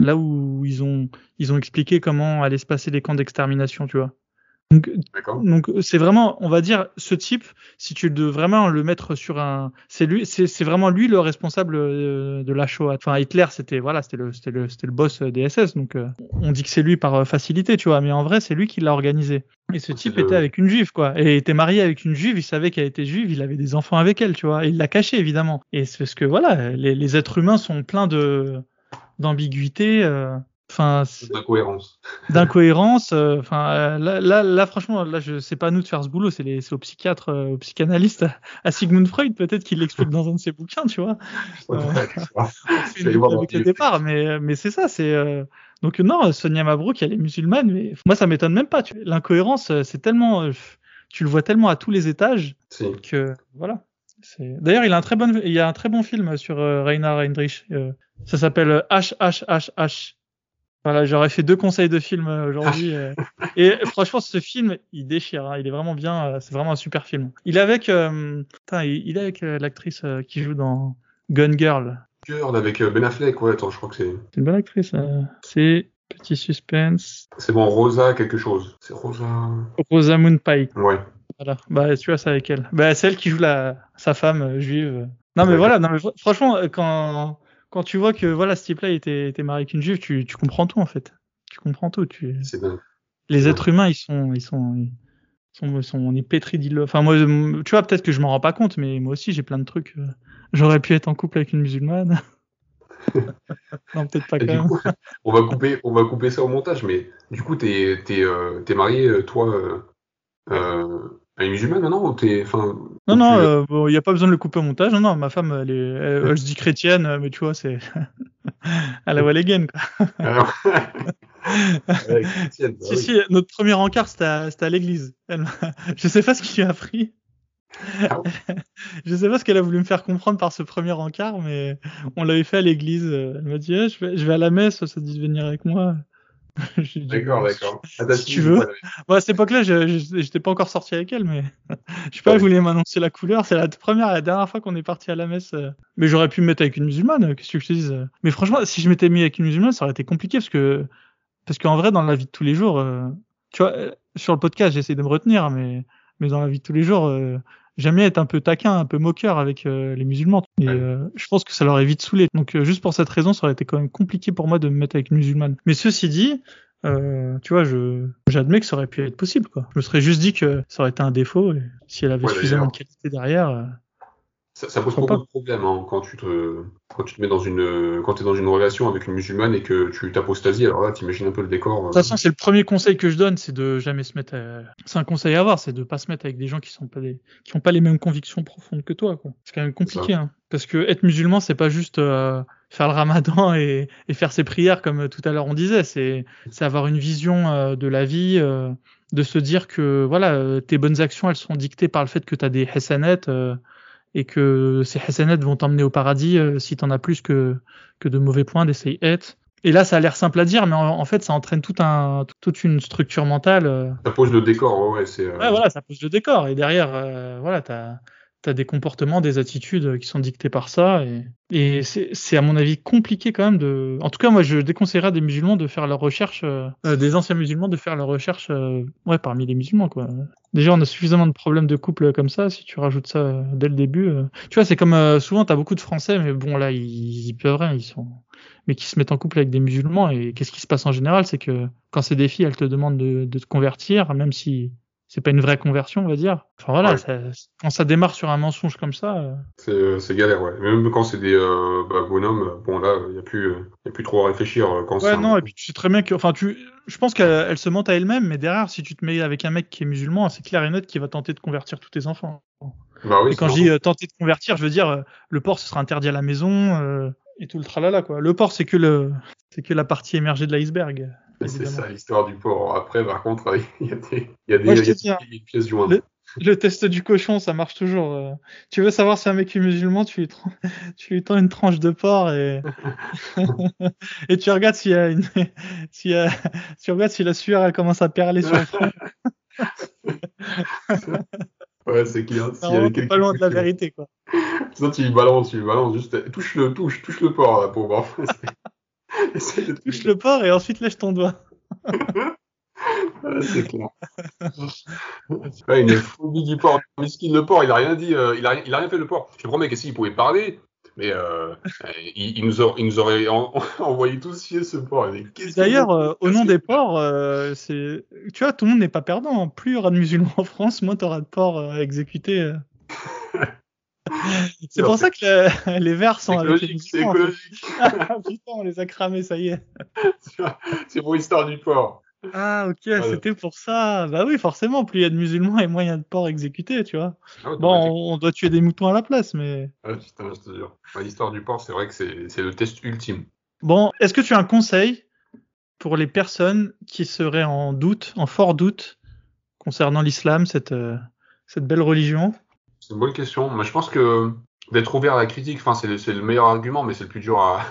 là où ils ont, ils ont expliqué comment allaient se passer les camps d'extermination, tu vois. Donc, c'est vraiment, on va dire, ce type, si tu veux vraiment le mettre sur un, c'est lui, c'est vraiment lui le responsable euh, de la Shoah. Enfin, Hitler, c'était voilà, c'était le, c'était le, c'était le boss des SS. Donc, euh, on dit que c'est lui par euh, facilité, tu vois, mais en vrai, c'est lui qui l'a organisé. Et ce type le- était avec une juive, quoi, et était marié avec une juive. Il savait qu'elle était juive, il avait des enfants avec elle, tu vois, et il l'a caché évidemment. Et c'est parce que voilà, les, les êtres humains sont pleins de d'ambiguïté. euh, Enfin, D'incohérence. d'incohérence. euh, Enfin, euh, là, là, là, franchement, là, je c'est pas à nous de faire ce boulot, c'est les, c'est aux psychiatres, aux psychanalystes, à, à Sigmund Freud peut-être qu'il l'explique dans un de ses bouquins, tu vois. Ouais, avec le départ, mais mais c'est ça, c'est euh, donc non, Sonia Mabrouk, elle est musulmane, mais moi ça m'étonne même pas. L'incohérence, c'est tellement, tu le vois tellement à tous les étages que voilà. D'ailleurs, il a un très bon, il y a un très bon film sur euh, Reinhard Heinrich. euh, ça s'appelle euh, HHHH. Voilà, j'aurais fait deux conseils de film euh, aujourd'hui. euh. et franchement, ce film, il déchire. hein, il est vraiment bien. euh, c'est vraiment un super film. Il est avec, euh, putain, il, il est avec euh, l'actrice euh, qui joue dans Gun Girl. Girl avec euh, Ben Affleck, ouais, attends, je crois que c'est. C'est une bonne actrice. euh. C'est petit suspense. C'est bon, Rosa quelque chose. C'est Rosa. Rosamund Pike. Ouais. Voilà. Bah, tu vois, c'est avec elle. Bah, c'est elle qui joue la, sa femme euh, juive. Non, mais Ouais. voilà. Non, mais fr- franchement, euh, quand, quand tu vois que, voilà, ce type-là était, était marié avec une juive, tu, tu comprends tout, en fait. Tu comprends tout. Tu... C'est dingue. Les Ouais. êtres humains, ils sont, ils sont, ils sont, ils sont, on est pétris d'îlots. Enfin, moi, tu vois, peut-être que je m'en rends pas compte, mais moi aussi, j'ai plein de trucs. euh, J'aurais pu être en couple avec une musulmane. non, peut-être pas quand même. coup, on va couper, on va couper ça au montage, mais du coup, t'es, t'es, euh, t'es marié, toi, euh, une musulmane maintenant ou t'es, enfin. Non, non, tu- euh, bon, il n'y a pas besoin de le couper au montage. Non, non, ma femme, elle, est, elle, elle se dit chrétienne, euh, mais tu vois, c'est à la Walligan, quoi. Alors- Ouais, chrétienne, bah si, oui. si, notre premier encart, c'était à, l'église. Elle Je sais pas ce qui lui a pris. Ah Je sais pas ce qu'elle a voulu me faire comprendre par ce premier encart, mais on l'avait fait à l'église. Elle m'a dit, Eh, je, vais, je vais à la messe, ça te dit de venir avec moi. D'accord, Bon, d'accord. Si tu veux. Bon, à cette époque-là, je- j'étais pas encore sorti avec elle, mais je sais pas, elle voulait m'annoncer la couleur. C'est la première, et la dernière fois qu'on est parti à la messe. euh. Mais j'aurais pu me mettre avec une musulmane, euh, qu'est-ce que je te dise. euh. Mais franchement, si je m'étais mis avec une musulmane, ça aurait été compliqué parce que, parce qu'en vrai, dans la vie de tous les jours, euh, tu vois, euh, sur le podcast, j'essaie de me retenir, mais, mais dans la vie de tous les jours, euh, j'aime bien être un peu taquin, un peu moqueur avec euh, les musulmans. Et euh, je pense que ça leur est vite saoulé. Donc, euh, juste pour cette raison, ça aurait été quand même compliqué pour moi de me mettre avec une musulmane. Mais ceci dit, euh, tu vois, je j'admets que ça aurait pu être possible. Quoi. Je me serais juste dit que ça aurait été un défaut. Et si elle avait Ouais, suffisamment de qualité derrière, Ça, ça pose beaucoup de problèmes hein, quand tu te quand tu te mets dans une quand t'es dans une relation avec une musulmane et que tu t'apostasies. Alors là, t'imagines un peu le décor. de euh. toute façon, c'est le premier conseil que je donne, c'est de jamais se mettre. à- C'est un conseil à avoir, c'est de pas se mettre avec des gens qui sont pas des, qui ont pas les mêmes convictions profondes que toi. quoi. C'est quand même compliqué, hein. parce que être musulman, c'est pas juste euh, faire le Ramadan et, et faire ses prières comme euh, tout à l'heure on disait. C'est c'est avoir une vision euh, de la vie, euh, de se dire que voilà, euh, tes bonnes actions, elles sont dictées par le fait que tu as des hasanettes euh, et que ces hasanettes vont t'emmener au paradis euh, si t'en as plus que que de mauvais points, des sayyi'at. Et là, ça a l'air simple à dire, mais en, en fait, ça entraîne tout un, toute une structure mentale. euh. Ça pose le décor. Ouais, euh, Ouais, voilà, ça pose le décor. Et derrière, voilà, t'as as des comportements, des attitudes qui sont dictées par ça. Et, c'est à mon avis compliqué quand même de. En tout cas, moi, je déconseillerais des musulmans de faire leur recherche, euh, des anciens musulmans de faire leur recherche, euh, ouais, parmi les musulmans, quoi. Déjà, on a suffisamment de problèmes de couple comme ça. Si tu rajoutes ça euh, dès le début, tu vois, c'est comme souvent, t'as beaucoup de Français, mais bon, là, ils, ils peuvent rien, ils sont, mais qui se mettent en couple avec des musulmans. Et qu'est-ce qui se passe en général, c'est que quand c'est des filles, elles te demandent de, de te convertir, même si c'est pas une vraie conversion, on va dire. Enfin voilà, ça, quand ça démarre sur un mensonge comme ça. Euh... C'est, c'est galère, ouais. Même quand c'est des euh, bah, bonhommes, bon là, il y a plus, y a plus trop à réfléchir euh, quand Ouais, non, et puis tu sais très bien que, enfin, tu, je pense qu'elle se mente à elle-même, mais derrière, si tu te mets avec un mec qui est musulman, c'est clair et net qu'il va tenter de convertir tous tes enfants. Bah oui, et quand je dis euh, tenter de convertir, je veux dire, euh, le porc ce sera interdit à la maison euh, et tout le tralala quoi. Le porc c'est que le, c'est que la partie émergée de l'iceberg. C'est ça l'histoire du porc. Après, par contre, il y a des, y a des, y a des pièces jointes. Le, le, test du cochon, ça marche toujours. Euh. Tu veux savoir si un mec est musulman, tu lui, tu lui tends une tranche de porc et, et tu regardes s'il y a une, s'il y a, tu regardes si la sueur elle commence à perler sur le front. Ouais, c'est clair. Si y avait pas loin de la vérité, quoi. Sinon, tu lui balances, tu lui balances, juste, touche le, touche, touche le porc, là, pour voir. de touche le porc et ensuite lèche ton doigt. c'est clair. Ouais, une phobie du porc. Miskin, le porc, il a rien dit, euh, il, a, il a rien fait, le porc. Je te promets que s'il pouvait parler, mais euh, il, il, nous aurait, il nous aurait en, envoyé tous chier ce porc. D'ailleurs, euh, au nom des porcs, euh, c'est, tu vois, tout le monde n'est pas perdant. Plus il y aura de musulmans en France, moins tu auras de porcs euh, exécutés. C'est pour ça que le, les verts sont les C'est écologique. Putain, on les a cramés, ça y est. c'est pour l'histoire du porc. Ah ok, voilà. c'était pour ça. Bah oui, forcément, plus il y a de musulmans et moins il y a de porcs exécutés, tu vois. Ah bon, on, on, doit tuer des moutons à la place, mais. Ah, putain, je te jure. L'histoire du porc, c'est vrai que c'est le test ultime. Bon, est-ce que tu as un conseil pour les personnes qui seraient en doute, en fort doute, concernant l'islam, cette, euh, cette belle religion? C'est une bonne question. Mais je pense que d'être ouvert à la critique, enfin, c'est le, le meilleur argument, mais c'est le plus dur à,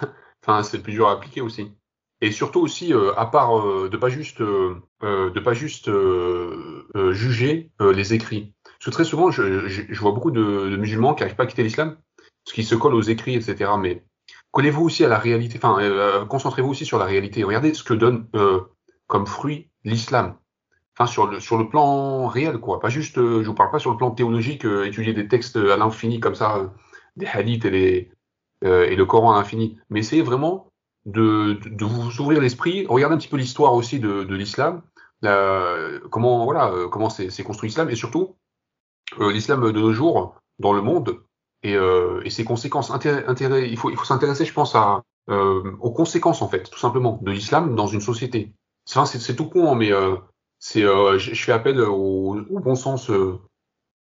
appliquer aussi. Et surtout aussi euh, à part euh, de pas juste euh, de pas juste juger les écrits. Parce que très souvent je, vois beaucoup de, de, musulmans qui n'arrivent pas à quitter l'islam parce qu'ils se collent aux écrits etc mais collez-vous aussi à la réalité enfin concentrez-vous aussi sur la réalité. Regardez ce que donne comme fruit l'islam enfin sur le sur le plan réel quoi pas juste je vous parle pas sur le plan théologique étudier des textes à l'infini comme ça des hadiths et les et le Coran à l'infini mais c'est vraiment de, de, vous ouvrir l'esprit, regarder un petit peu l'histoire aussi de, de l'islam, comment voilà euh, comment c'est construit l'islam et surtout euh, l'islam de nos jours dans le monde et, euh, et ses conséquences. Intérêt, intérêt, il faut il faut s'intéresser, je pense, à aux conséquences en fait, tout simplement, de l'islam dans une société. C'est tout con, hein, mais c'est je, je, fais appel au, au bon sens, au,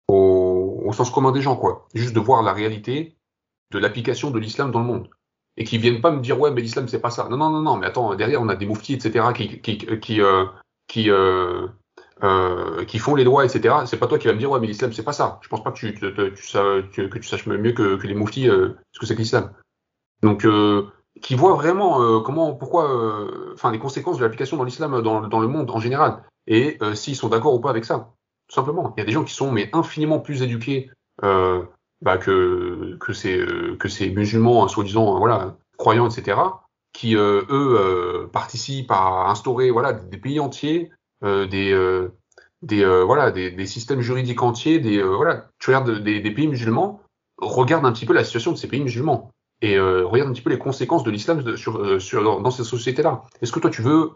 au sens commun des gens, quoi. Juste de voir la réalité de l'application de l'islam dans le monde et qui viennent pas me dire ouais mais l'islam c'est pas ça. Non non non non mais attends derrière on a des mouftis etc qui qui qui euh, qui euh, euh, qui font les lois etc. C'est pas toi qui vas me dire ouais mais l'islam c'est pas ça. Je pense pas que tu, tu, tu, que tu saches mieux que, que les mouftis euh, ce que c'est que l'islam. Donc euh, qui voient vraiment euh, comment pourquoi enfin les conséquences de l'application dans l'islam dans, dans le monde en général et s'ils sont d'accord ou pas avec ça. Tout simplement. Il y a des gens qui sont mais infiniment plus éduqués euh, bah, que que ces que ces musulmans soi-disant voilà croyants etc qui euh, eux euh, participent à instaurer voilà des pays entiers euh, des des voilà des, des, systèmes juridiques entiers des voilà tu regardes des, des, pays musulmans regarde un petit peu la situation de ces pays musulmans et regarde un petit peu les conséquences de l'islam sur sur dans ces sociétés là est-ce que toi tu veux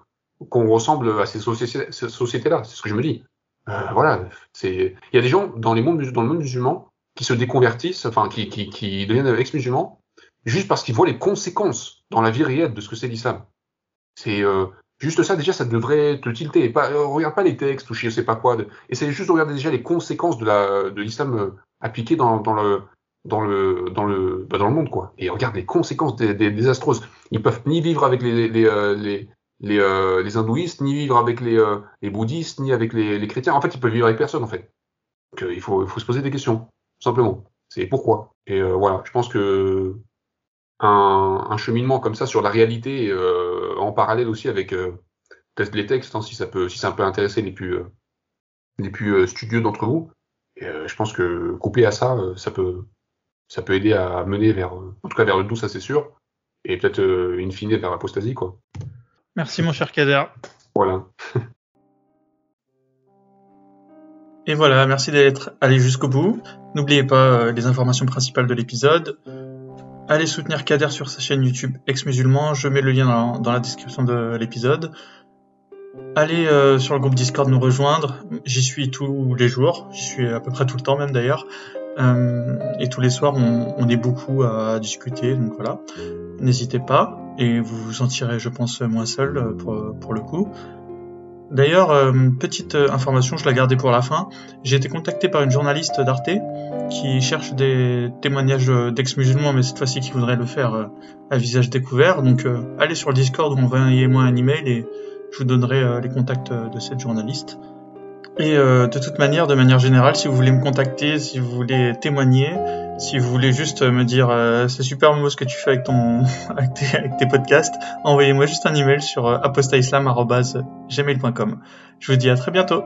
qu'on ressemble à ces, sociétés, ces sociétés là c'est ce que je me dis voilà c'est il y a des gens dans les mondes dans le monde musulman qui se déconvertissent, enfin qui, qui, qui deviennent ex-musulmans, juste parce qu'ils voient les conséquences dans la vie réelle de ce que c'est l'islam. C'est euh, juste ça, déjà, ça devrait te tilter. Et pas, euh, regarde pas les textes ou je sais pas quoi. De, essaye juste de regarder déjà les conséquences de la de l'islam euh, appliqué dans, le dans le dans le bah, dans le monde quoi. Et regarde les conséquences désastreuses. Ils peuvent ni vivre avec les les euh, les les, euh, hindouistes, ni vivre avec les, euh, bouddhistes, ni avec les, chrétiens. En fait, ils peuvent vivre avec personne en fait. Donc, il faut se poser des questions simplement. C'est pourquoi. Et euh, voilà, je pense que un, cheminement comme ça sur la réalité, euh, en parallèle aussi avec euh, les textes, hein, si ça peut, si ça peut intéresser les plus, les plus studieux d'entre vous, je pense que couplé à ça, ça peut ça peut aider à mener vers, en tout cas vers le doux, ça c'est sûr, et peut-être in fine vers l'apostasie, quoi. Merci mon cher Kader. Voilà. Et voilà, merci d'être allé jusqu'au bout. N'oubliez pas les informations principales de l'épisode. Allez soutenir Kader sur sa chaîne YouTube Ex-Musulman, je mets le lien dans, la description de l'épisode. Allez euh, sur le groupe Discord nous rejoindre, j'y suis tous les jours, j'y suis à peu près tout le temps même d'ailleurs. Euh, et tous les soirs on, est beaucoup à discuter, donc voilà. N'hésitez pas, et vous vous sentirez je pense moins seul euh, pour le coup. D'ailleurs, euh, petite euh, information, je la gardais pour la fin. J'ai été contacté par une journaliste d'Arte qui cherche des témoignages d'ex-musulmans, mais cette fois-ci qui voudrait le faire euh, à visage découvert. Donc, allez sur le Discord ou envoyez-moi un email et je vous donnerai les contacts de cette journaliste. Et de toute manière, de manière générale, si vous voulez me contacter, si vous voulez témoigner, si vous voulez juste me dire c'est super beau ce que tu fais avec ton avec tes, podcasts, envoyez-moi juste un email sur apostaislam.gmail.com. Je vous dis à très bientôt.